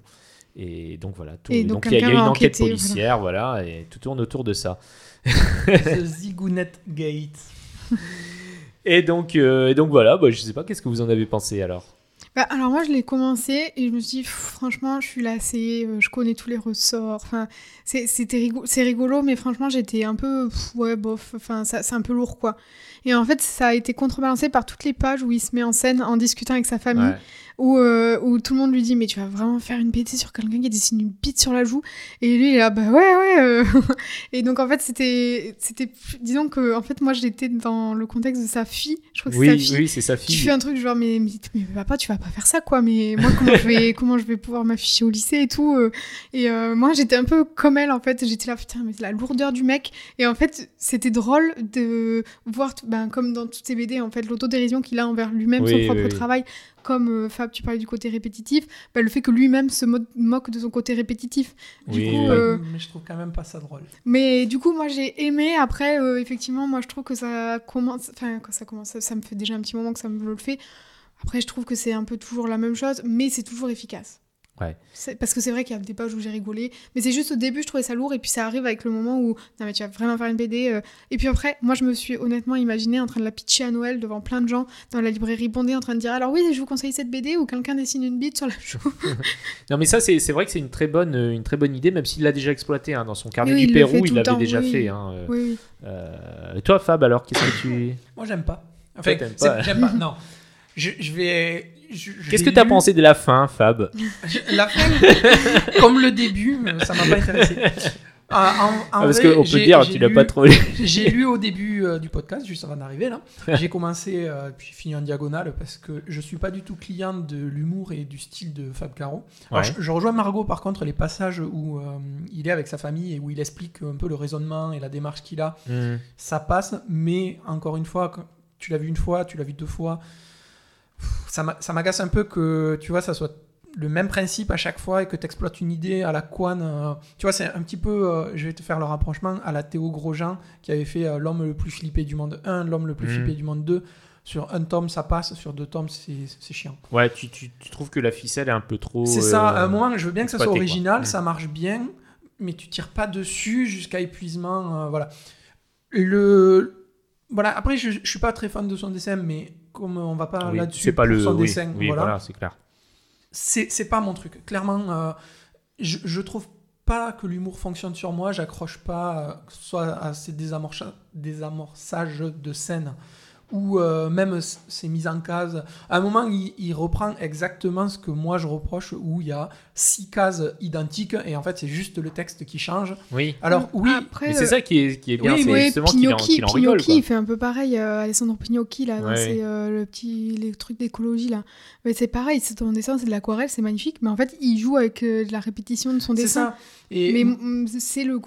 Et donc voilà. Tout, Et donc il y a, il y a quelqu'un une enquête policière, voilà. et tout tourne autour de ça. The [LAUGHS] Zigounet Gate. Et donc, euh, et donc voilà, bah, je sais pas, qu'est-ce que vous en avez pensé alors? Bah, alors moi je l'ai commencé et je me suis dit franchement je suis lassée, euh, je connais tous les ressorts, enfin c'est- c'était rigolo, c'est rigolo mais franchement j'étais un peu pff, ouais bof, enfin c'est un peu lourd quoi. Et en fait ça a été contrebalancé par toutes les pages où il se met en scène en discutant avec sa famille, Ouais. où, euh, où tout le monde lui dit mais tu vas vraiment faire une BD sur quelqu'un qui dessine une bite sur la joue? Et lui il est là bah ouais ouais euh. [LAUGHS] et donc en fait c'était c'était disons que en fait moi j'étais dans le contexte de sa fille, je crois que c'est sa fille oui, c'est sa tu fille. fais un truc genre mais, mais, mais papa tu vas pas faire ça quoi mais moi comment je vais [LAUGHS] comment je vais pouvoir m'afficher au lycée et tout euh. et moi j'étais un peu comme elle en fait j'étais là putain mais c'est la lourdeur du mec et en fait c'était drôle de voir ben, comme dans toutes ces BD en fait l'autodérision qu'il a envers lui-même son propre oui, oui. travail comme euh, Fab tu parlais du côté répétitif ben, le fait que lui-même se mo- moque de son côté répétitif du Oui, coup euh, Mais je trouve quand même pas ça drôle. mais du coup, moi, j'ai aimé. Après, euh, effectivement, moi, je trouve que ça commence. Enfin, quand ça commence, ça me fait déjà un petit moment que ça me le fait. Après, je trouve que c'est un peu toujours la même chose, mais c'est toujours efficace. Ouais. Parce que c'est vrai qu'il y a des pages où j'ai rigolé, mais c'est juste au début, je trouvais ça lourd, et puis ça arrive avec le moment où non, mais tu vas vraiment faire une BD. euh. Et puis après, moi, je me suis honnêtement imaginé en train de la pitcher à Noël devant plein de gens dans la librairie bondée en train de dire alors oui, je vous conseille cette BD où quelqu'un dessine une bite sur la joue. [LAUGHS] Non, mais ça, c'est c'est vrai que c'est une très bonne, euh, une très bonne idée, même s'il l'a déjà exploité hein, dans son carnet Oui, du fait Pérou, il l'avait déjà oui. fait. hein, euh, oui, oui. euh, et toi, Fab, alors, qu'est-ce que tu. Moi, j'aime pas. Enfin, t'aimes c'est- pas. j'aime pas. [LAUGHS] Non. Je, je vais. Qu'est-ce que t'as lu. pensé de la fin, Fab La fin, [LAUGHS] comme le début, euh, ça m'a pas intéressé. Ah, en- en Ah, Parce qu'on peut dire, tu l'as pas trop lu. [LAUGHS] J'ai lu au début euh, du podcast, juste avant d'arriver là. J'ai commencé, euh, puis j'ai fini en diagonale parce que je suis pas du tout client de l'humour et du style de Fab Caro. Ouais. je, je rejoins Margot par contre les passages où euh, il est avec sa famille et où il explique un peu le raisonnement et la démarche qu'il a. Hmm. Ça passe, mais encore une fois, tu l'as vu une fois, tu l'as vu deux fois, ça m'a- ça m'agace un peu que tu vois ça soit le même principe à chaque fois et que tu exploites une idée à la couane. euh, tu vois, c'est un petit peu, euh, je vais te faire le rapprochement, à la Théo Grosjean qui avait fait euh, L'homme le plus flippé du monde 1, L'homme le plus Mhm. flippé du monde 2. Sur un tome, ça passe, sur deux tomes, c'est chiant. Ouais, tu, tu, tu trouves que la ficelle est un peu trop. C'est ça, à un moment, je veux bien que ça soit original, Mm. ça marche bien, mais tu tires pas dessus jusqu'à épuisement. voilà. Le... voilà. Après, je, je suis pas très fan de son dessin, mais comme on va pas oui, là-dessus, c'est pas le. son oui, dessin, oui, voilà, voilà, c'est clair. c'est c'est pas mon truc. Clairement, euh, je, je trouve pas que l'humour fonctionne sur moi, j'accroche pas, euh, soit à ces désamorça- désamorçages de scène ou euh, même ces mises en case. À un moment, il, il reprend exactement ce que moi je reproche, où il y a six cases identiques et en fait, c'est juste le texte qui change. Oui. Alors, oui, Après, Mais c'est euh, ça qui est, qui est bien, oui, c'est Oui, justement qu'il en, Pinocchi, qu'il en rigole. Quoi. il fait un peu pareil, euh, Alessandro Pinocchi, là, Ouais, ses, euh, le petit, les trucs d'écologie, là. Mais c'est pareil, c'est ton dessin, c'est de l'aquarelle, c'est magnifique, mais en fait, il joue avec euh, de la répétition de son c'est dessin. ça. Et, Mais c'est le...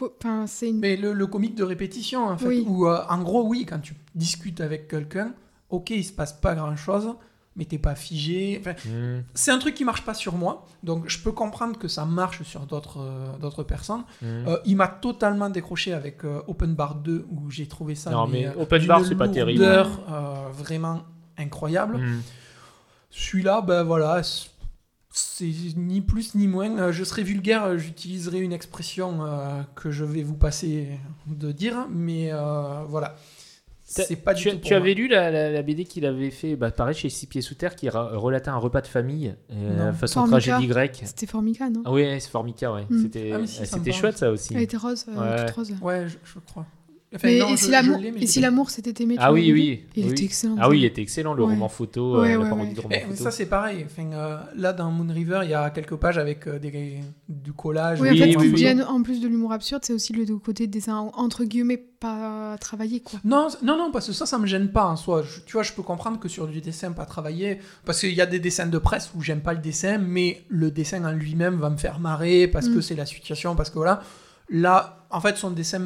c'est une... Mais le, le comique de répétition, en fait, Oui. où euh, en gros, oui, quand tu discutes avec quelqu'un, ok, il se passe pas grand chose, mais t'es pas figé. Enfin, Hmm, c'est un truc qui marche pas sur moi, donc je peux comprendre que ça marche sur d'autres euh, d'autres personnes. hmm. Euh, il m'a totalement décroché avec euh, Open Bar 2 où j'ai trouvé ça. Non, mais euh, Open Bar, c'est pas terrible. vraiment incroyable. Hmm. Celui-là, ben voilà, c'est ni plus ni moins. Je serai vulgaire, j'utiliserai une expression que je vais vous passer de dire, mais voilà. T'as- C'est pas du tu, tout. tu pour moi. avais lu la, la- la BD qu'il avait fait, bah, pareil, chez Six Pieds Sous Terre, qui ra- relatait un repas de famille, euh, façon Formica. tragédie grecque. C'était Formica, non? Ah oui, c'est Formica, ouais. Hmm. C'était Ah oui, si, euh, c'était chouette, ça aussi. Elle était rose, euh, Ouais. toute rose. Ouais, je, je crois. Enfin, Mais non, et je- si l'amour, mais et si s'était aimé, Ah oui, oui. Il oui. était excellent. Ah oui, il était excellent, le Ouais. roman photo, Ouais, euh, ouais, la parodie ouais. de roman Eh, photo. ça c'est pareil. Enfin, euh, là dans Moon River, il y a quelques pages avec euh, des, du collage. Oui, en fait, Oui, oui, en plus de l'humour absurde, c'est aussi le côté dessin entre guillemets pas travaillé, quoi. Non, non, non, parce que ça, ça me gêne pas en soi. Je- tu vois, je peux comprendre que sur du dessin pas travaillé, parce qu'il y a des dessins de presse où j'aime pas le dessin, mais le dessin en lui-même va me faire marrer parce Mm. que c'est la situation, parce que voilà. Là, en fait, son dessin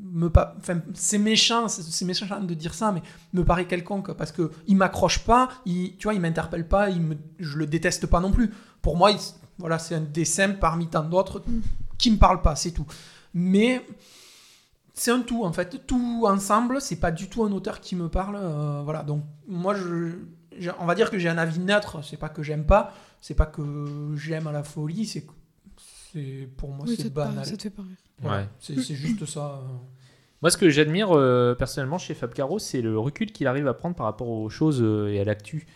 me pa- enfin, c'est méchant, c'est méchant de dire ça, mais me paraît quelconque parce que il m'accroche pas, il, tu vois, il m'interpelle pas, il me, je le déteste pas non plus. Pour moi, il- voilà, c'est un dessin parmi tant d'autres qui me parle pas, c'est tout. Mais c'est un tout en fait, tout ensemble, c'est pas du tout un auteur qui me parle, euh, voilà. Donc moi, je, on va dire que j'ai un avis neutre. C'est pas que j'aime pas, c'est pas que j'aime à la folie, c'est que c'est pour moi Oui, c'est banal. ça te fait pas rire. Voilà, Ouais. c'est c'est juste ça. Moi, ce que j'admire euh, personnellement chez Fab Caro, c'est le recul qu'il arrive à prendre par rapport aux choses euh, et à l'actu.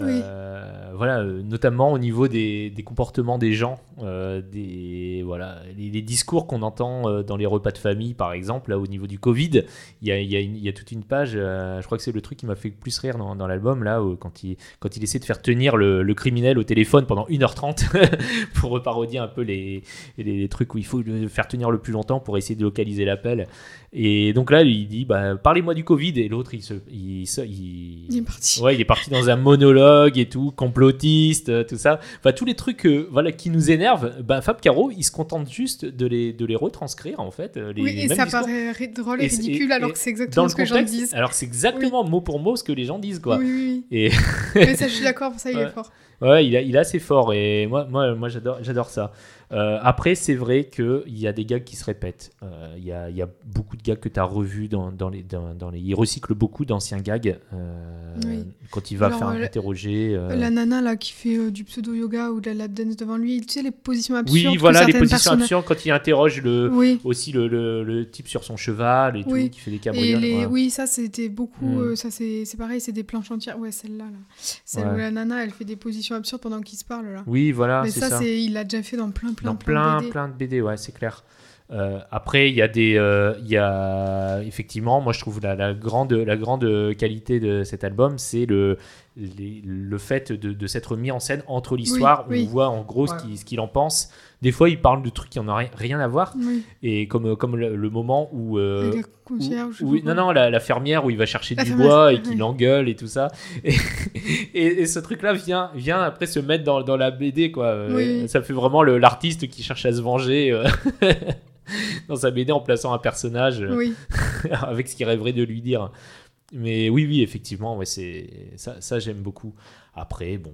Euh, voilà, euh, notamment au niveau des, des comportements des gens, euh, des voilà, les, discours qu'on entend dans les repas de famille, par exemple, là au niveau du Covid, il y a, y a toute une page. je crois que c'est le truc qui m'a fait le plus rire dans, dans l'album là, où, quand il quand il essaie de faire tenir le, le criminel au téléphone pendant 1h30 [LAUGHS] pour parodier un peu les, les, les trucs où il faut le faire tenir le plus longtemps pour essayer de localiser l'appel. Et donc là, il dit bah, parlez-moi du Covid et l'autre il se il, se- il- Il est parti. Ouais, il est parti dans un monologue et tout, complotiste, euh, tout ça. Enfin, tous les trucs euh, voilà, qui nous énervent, bah, Fab Caro, il se contente juste de les, de les retranscrire, en fait. euh, Les, oui, et ça discours. paraît drôle et, ridicule et- alors que c'est exactement ce que les gens disent. alors c'est exactement mot pour mot ce que les gens disent, quoi. Oui, oui, Et. Mais ça, je suis d'accord, ça, il [LAUGHS] Ouais. est fort. ouais, il, a- il est assez fort et moi, moi, moi j'adore ça. Euh, après, c'est vrai qu'il y a des gags qui se répètent. Euh, Il y, a, il y a beaucoup de gags que tu as revus dans, dans les, dans, dans les. Il recycle beaucoup d'anciens gags euh, Oui. quand il va Genre, faire interroger. La nana là qui fait du pseudo-yoga ou de la lap dance devant lui, tu sais, les positions absurdes. Oui, voilà, les positions personnes- absurdes quand il interroge le, Oui. aussi le, le, le type sur son cheval et Oui. tout, qui fait des cabrioles. les... Oui, ça c'était beaucoup. Mm. euh, ça c'est pareil, c'est des planches entières. Ouais, celle-là. Là. Celle Ouais. où la nana elle fait des positions absurdes pendant qu'ils se parlent là. Oui, voilà, Mais ça, ça. il l'a déjà fait dans plein, plein, Dans plein, plein, de BD. plein de BD, ouais, c'est clair. Euh, après, il y a des, euh, il y a effectivement, moi je trouve la, la grande, la grande qualité de cet album, c'est le, les- le fait de, de s'être mis en scène entre l'histoire, oui. où on voit en gros ce Ouais. qu'il ce qu'il en pense. Des fois, il parle de trucs qui n'en ont rien, à voir, Oui, et comme, comme le, le moment où, euh, la concierge. où- non, non, la, la fermière où il va chercher La du fermière, bois et qu'il l'engueule et tout ça. [LAUGHS] Et, et- et ce truc-là vient, vient après se mettre dans, dans la BD, quoi. Euh. Ça fait vraiment l'artiste qui cherche à se venger euh, [LAUGHS] dans sa BD en plaçant un personnage [LAUGHS] avec ce qu'il rêverait de lui dire. Mais oui, oui, effectivement, ouais, c'est ça, ça j'aime beaucoup. Après, bon.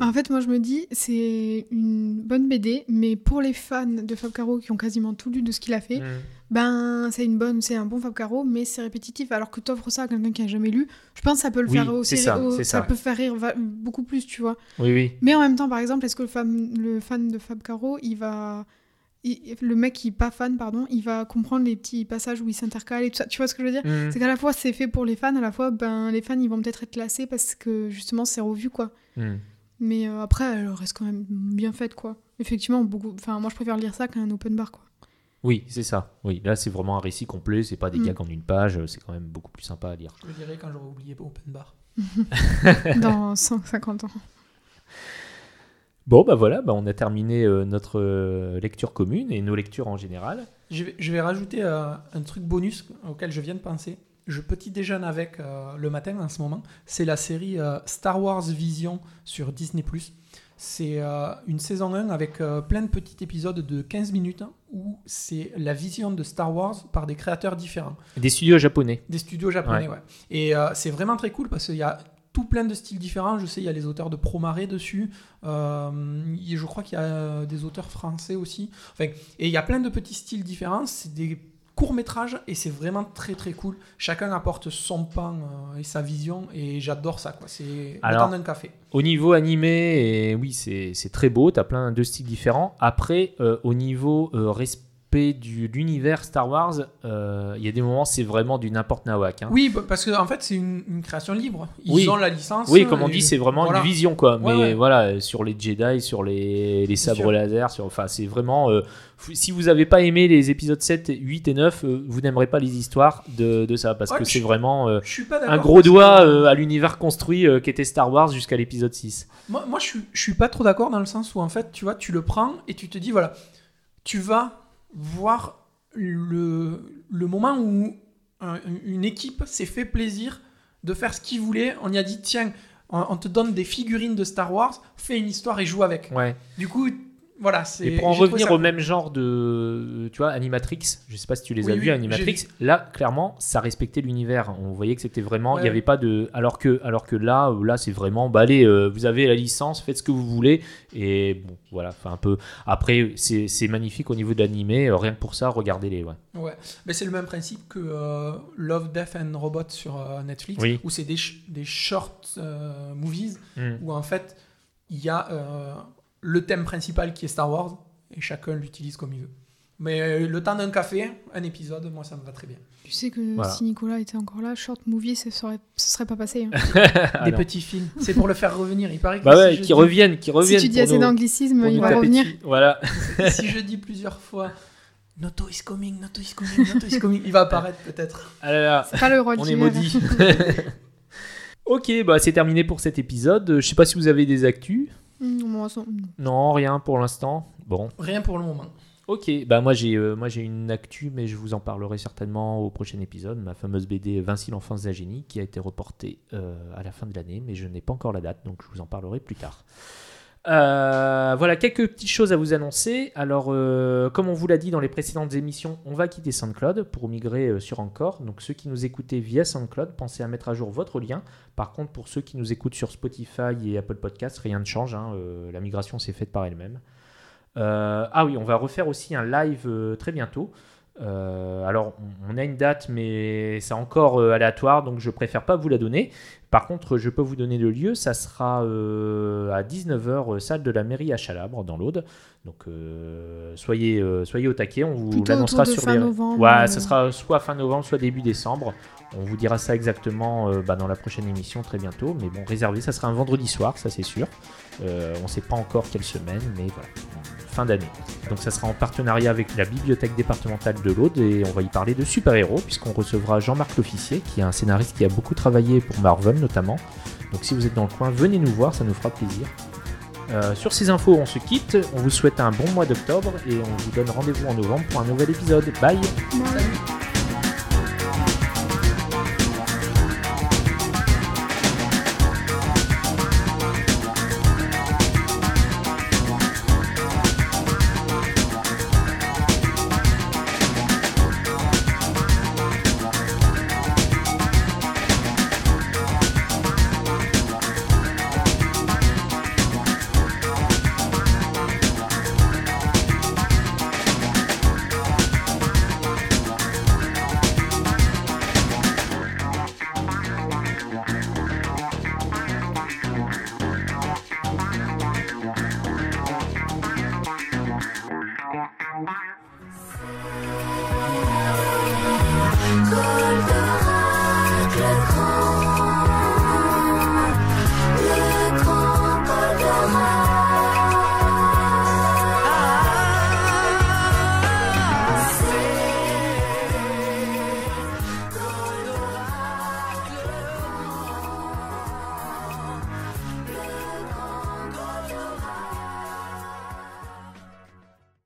en fait, moi je me dis, c'est une bonne BD, mais pour les fans de Fab Caro qui ont quasiment tout lu de ce qu'il a fait, Mm. ben c'est une bonne, c'est un bon Fab Caro, mais c'est répétitif. Alors que t'offres ça à quelqu'un qui a jamais lu, je pense que ça peut le Oui, faire aussi, ça, au- ça. peut faire rire beaucoup plus, tu vois. Oui, oui. Mais en même temps, par exemple, est-ce que le, fam- le fan de Fab Caro, il va. Il- le mec qui est pas fan, pardon, il va comprendre les petits passages où il s'intercale et tout ça. Tu vois ce que je veux dire Mm. C'est qu'à la fois c'est fait pour les fans, à la fois ben, les fans ils vont peut-être être lassés parce que justement c'est revu quoi. Mm. Mais euh, après, elle reste quand même bien faite quoi. Effectivement, beaucoup. Enfin, moi je préfère lire ça qu'un open bar quoi. Oui, c'est ça. Oui, là, c'est vraiment un récit complet. C'est pas des Mm. gags en une page. C'est quand même beaucoup plus sympa à lire. Je le dirai quand j'aurai oublié Open Bar. [LAUGHS] Dans 150 ans. Bon, bah voilà, bah on a terminé euh, notre euh, lecture commune et nos lectures en général. Je vais, je vais rajouter euh, un truc bonus auquel je viens de penser. Je petit déjeune avec le matin en ce moment. C'est la série Star Wars Vision sur Disney+. C'est une saison 1 avec plein de petits épisodes de 15 minutes où c'est la vision de Star Wars par des créateurs différents. Des studios japonais. Des studios japonais, ouais. Et c'est vraiment très cool parce qu'il y a tout plein de styles différents. Je sais, il y a les auteurs de Promare dessus. Euh, je crois qu'il y a des auteurs français aussi. Enfin, et il y a plein de petits styles différents. C'est des courts métrages et c'est vraiment très très cool. Chacun apporte son pan euh, et sa vision et j'adore ça. quoi. C'est le temps d'un café. Au niveau animé, et oui, c'est très beau. T'as plein de styles différents. Après, euh, au niveau euh, respect de l'univers Star Wars, euh, il y a des moments, c'est vraiment du n'importe nawak. hein. Oui, bah, parce qu'en en fait, c'est une, une création libre. Ils Oui. ont la licence. Oui, comme on dit, c'est vraiment voilà. une vision, quoi. Mais Ouais, ouais. voilà, sur les Jedi, sur les, les sabres laser, sur, enfin, c'est vraiment. euh, si vous n'avez pas aimé les épisodes 7, 8 et 9, euh, vous n'aimerez pas les histoires de, de ça, parce Ouais, que c'est vraiment euh, un gros que- doigt euh, à l'univers construit euh, qu'était Star Wars jusqu'à l'épisode 6. Moi, moi je, suis, je suis pas trop d'accord dans le sens où, en fait, tu vois, tu le prends et tu te dis, voilà, tu vas voir le, le moment où un- une équipe s'est fait plaisir de faire ce qu'il voulait. On y a dit, tiens, on, on te donne des figurines de Star Wars, fais une histoire et joue avec. Ouais. Du coup, voilà, c'est. Et pour en revenir ça au même genre de, tu vois, Animatrix, je sais pas si tu les Oui, as oui, vus, Animatrix, là, clairement, ça respectait l'univers. On voyait que c'était vraiment, il Ouais, n'y avait pas de, alors que, alors que là, euh, là, c'est vraiment, bah allez, euh, vous avez la licence, faites ce que vous voulez, et bon, voilà, enfin un peu. Après, c'est magnifique au niveau de l'animé, euh, rien que pour ça, regardez-les, ouais. Ouais, mais c'est le même principe que euh, Love, Death and Robots sur euh, Netflix, Oui. où c'est des, des short movies, Mm. où en fait, il y a le thème principal qui est Star Wars, et chacun l'utilise comme il veut. Mais euh, le temps d'un café, un épisode, moi ça me va très bien. Tu sais que Voilà. si Nicolas était encore là, short movie, ça serait, ça serait pas passé. hein. [LAUGHS] Des Alors. petits films, c'est pour le faire revenir. Il paraît que Bah si ouais, qui dis- reviennent, qui si reviennent. tu dis assez d'anglicisme, il va revenir. Voilà. [LAUGHS] si je dis plusieurs fois Noto is coming, Noto is coming, Noto is coming, il va apparaître peut-être. Ah là là. C'est pas le rôle On est maudit. [LAUGHS] ok, bah c'est terminé pour cet épisode. Je sais pas si vous avez des actus. Hum. Non, rien pour l'instant. Bon. Rien pour le moment. Ok, bah moi j'ai euh, moi j'ai une actu, mais je vous en parlerai certainement au prochain épisode. Ma fameuse BD Vinci l'enfance d'un génie, qui a été reportée euh, à la fin de l'année, mais je n'ai pas encore la date, donc je vous en parlerai plus tard. Euh, voilà quelques petites choses à vous annoncer. Alors, euh, comme on vous l'a dit dans les précédentes émissions, on va quitter SoundCloud pour migrer euh, sur Encore. Donc, ceux qui nous écoutaient via SoundCloud, pensez à mettre à jour votre lien. Par contre, pour ceux qui nous écoutent sur Spotify et Apple Podcasts, rien ne change. hein, la migration s'est faite par elle-même. Ah oui, on va refaire aussi un live très bientôt. Alors, on- a une date, mais c'est encore aléatoire, donc je préfère pas vous la donner. Par contre, je peux vous donner le lieu. Ça sera euh, à 19h, salle de la mairie à Chalabre, dans l'Aude. Donc, euh, soyez, euh, soyez au taquet. On vous l'annoncera sur fin les. novembre, Ouais, euh. ça sera soit fin novembre, soit début décembre. On vous dira ça exactement euh, bah, dans la prochaine émission très bientôt. Mais bon, réservé, ça sera un vendredi soir, ça c'est sûr. Euh, on ne sait pas encore quelle semaine, mais voilà, d'année. Donc ça sera en partenariat avec la bibliothèque départementale de l'Aude et on va y parler de super-héros puisqu'on recevra Jean-Marc L'Officier qui est un scénariste qui a beaucoup travaillé pour Marvel notamment. Donc si vous êtes dans le coin, venez nous voir, ça nous fera plaisir. Euh, sur ces infos, on se quitte. On vous souhaite un bon mois d'octobre et on vous donne rendez-vous en novembre pour un nouvel épisode. Bye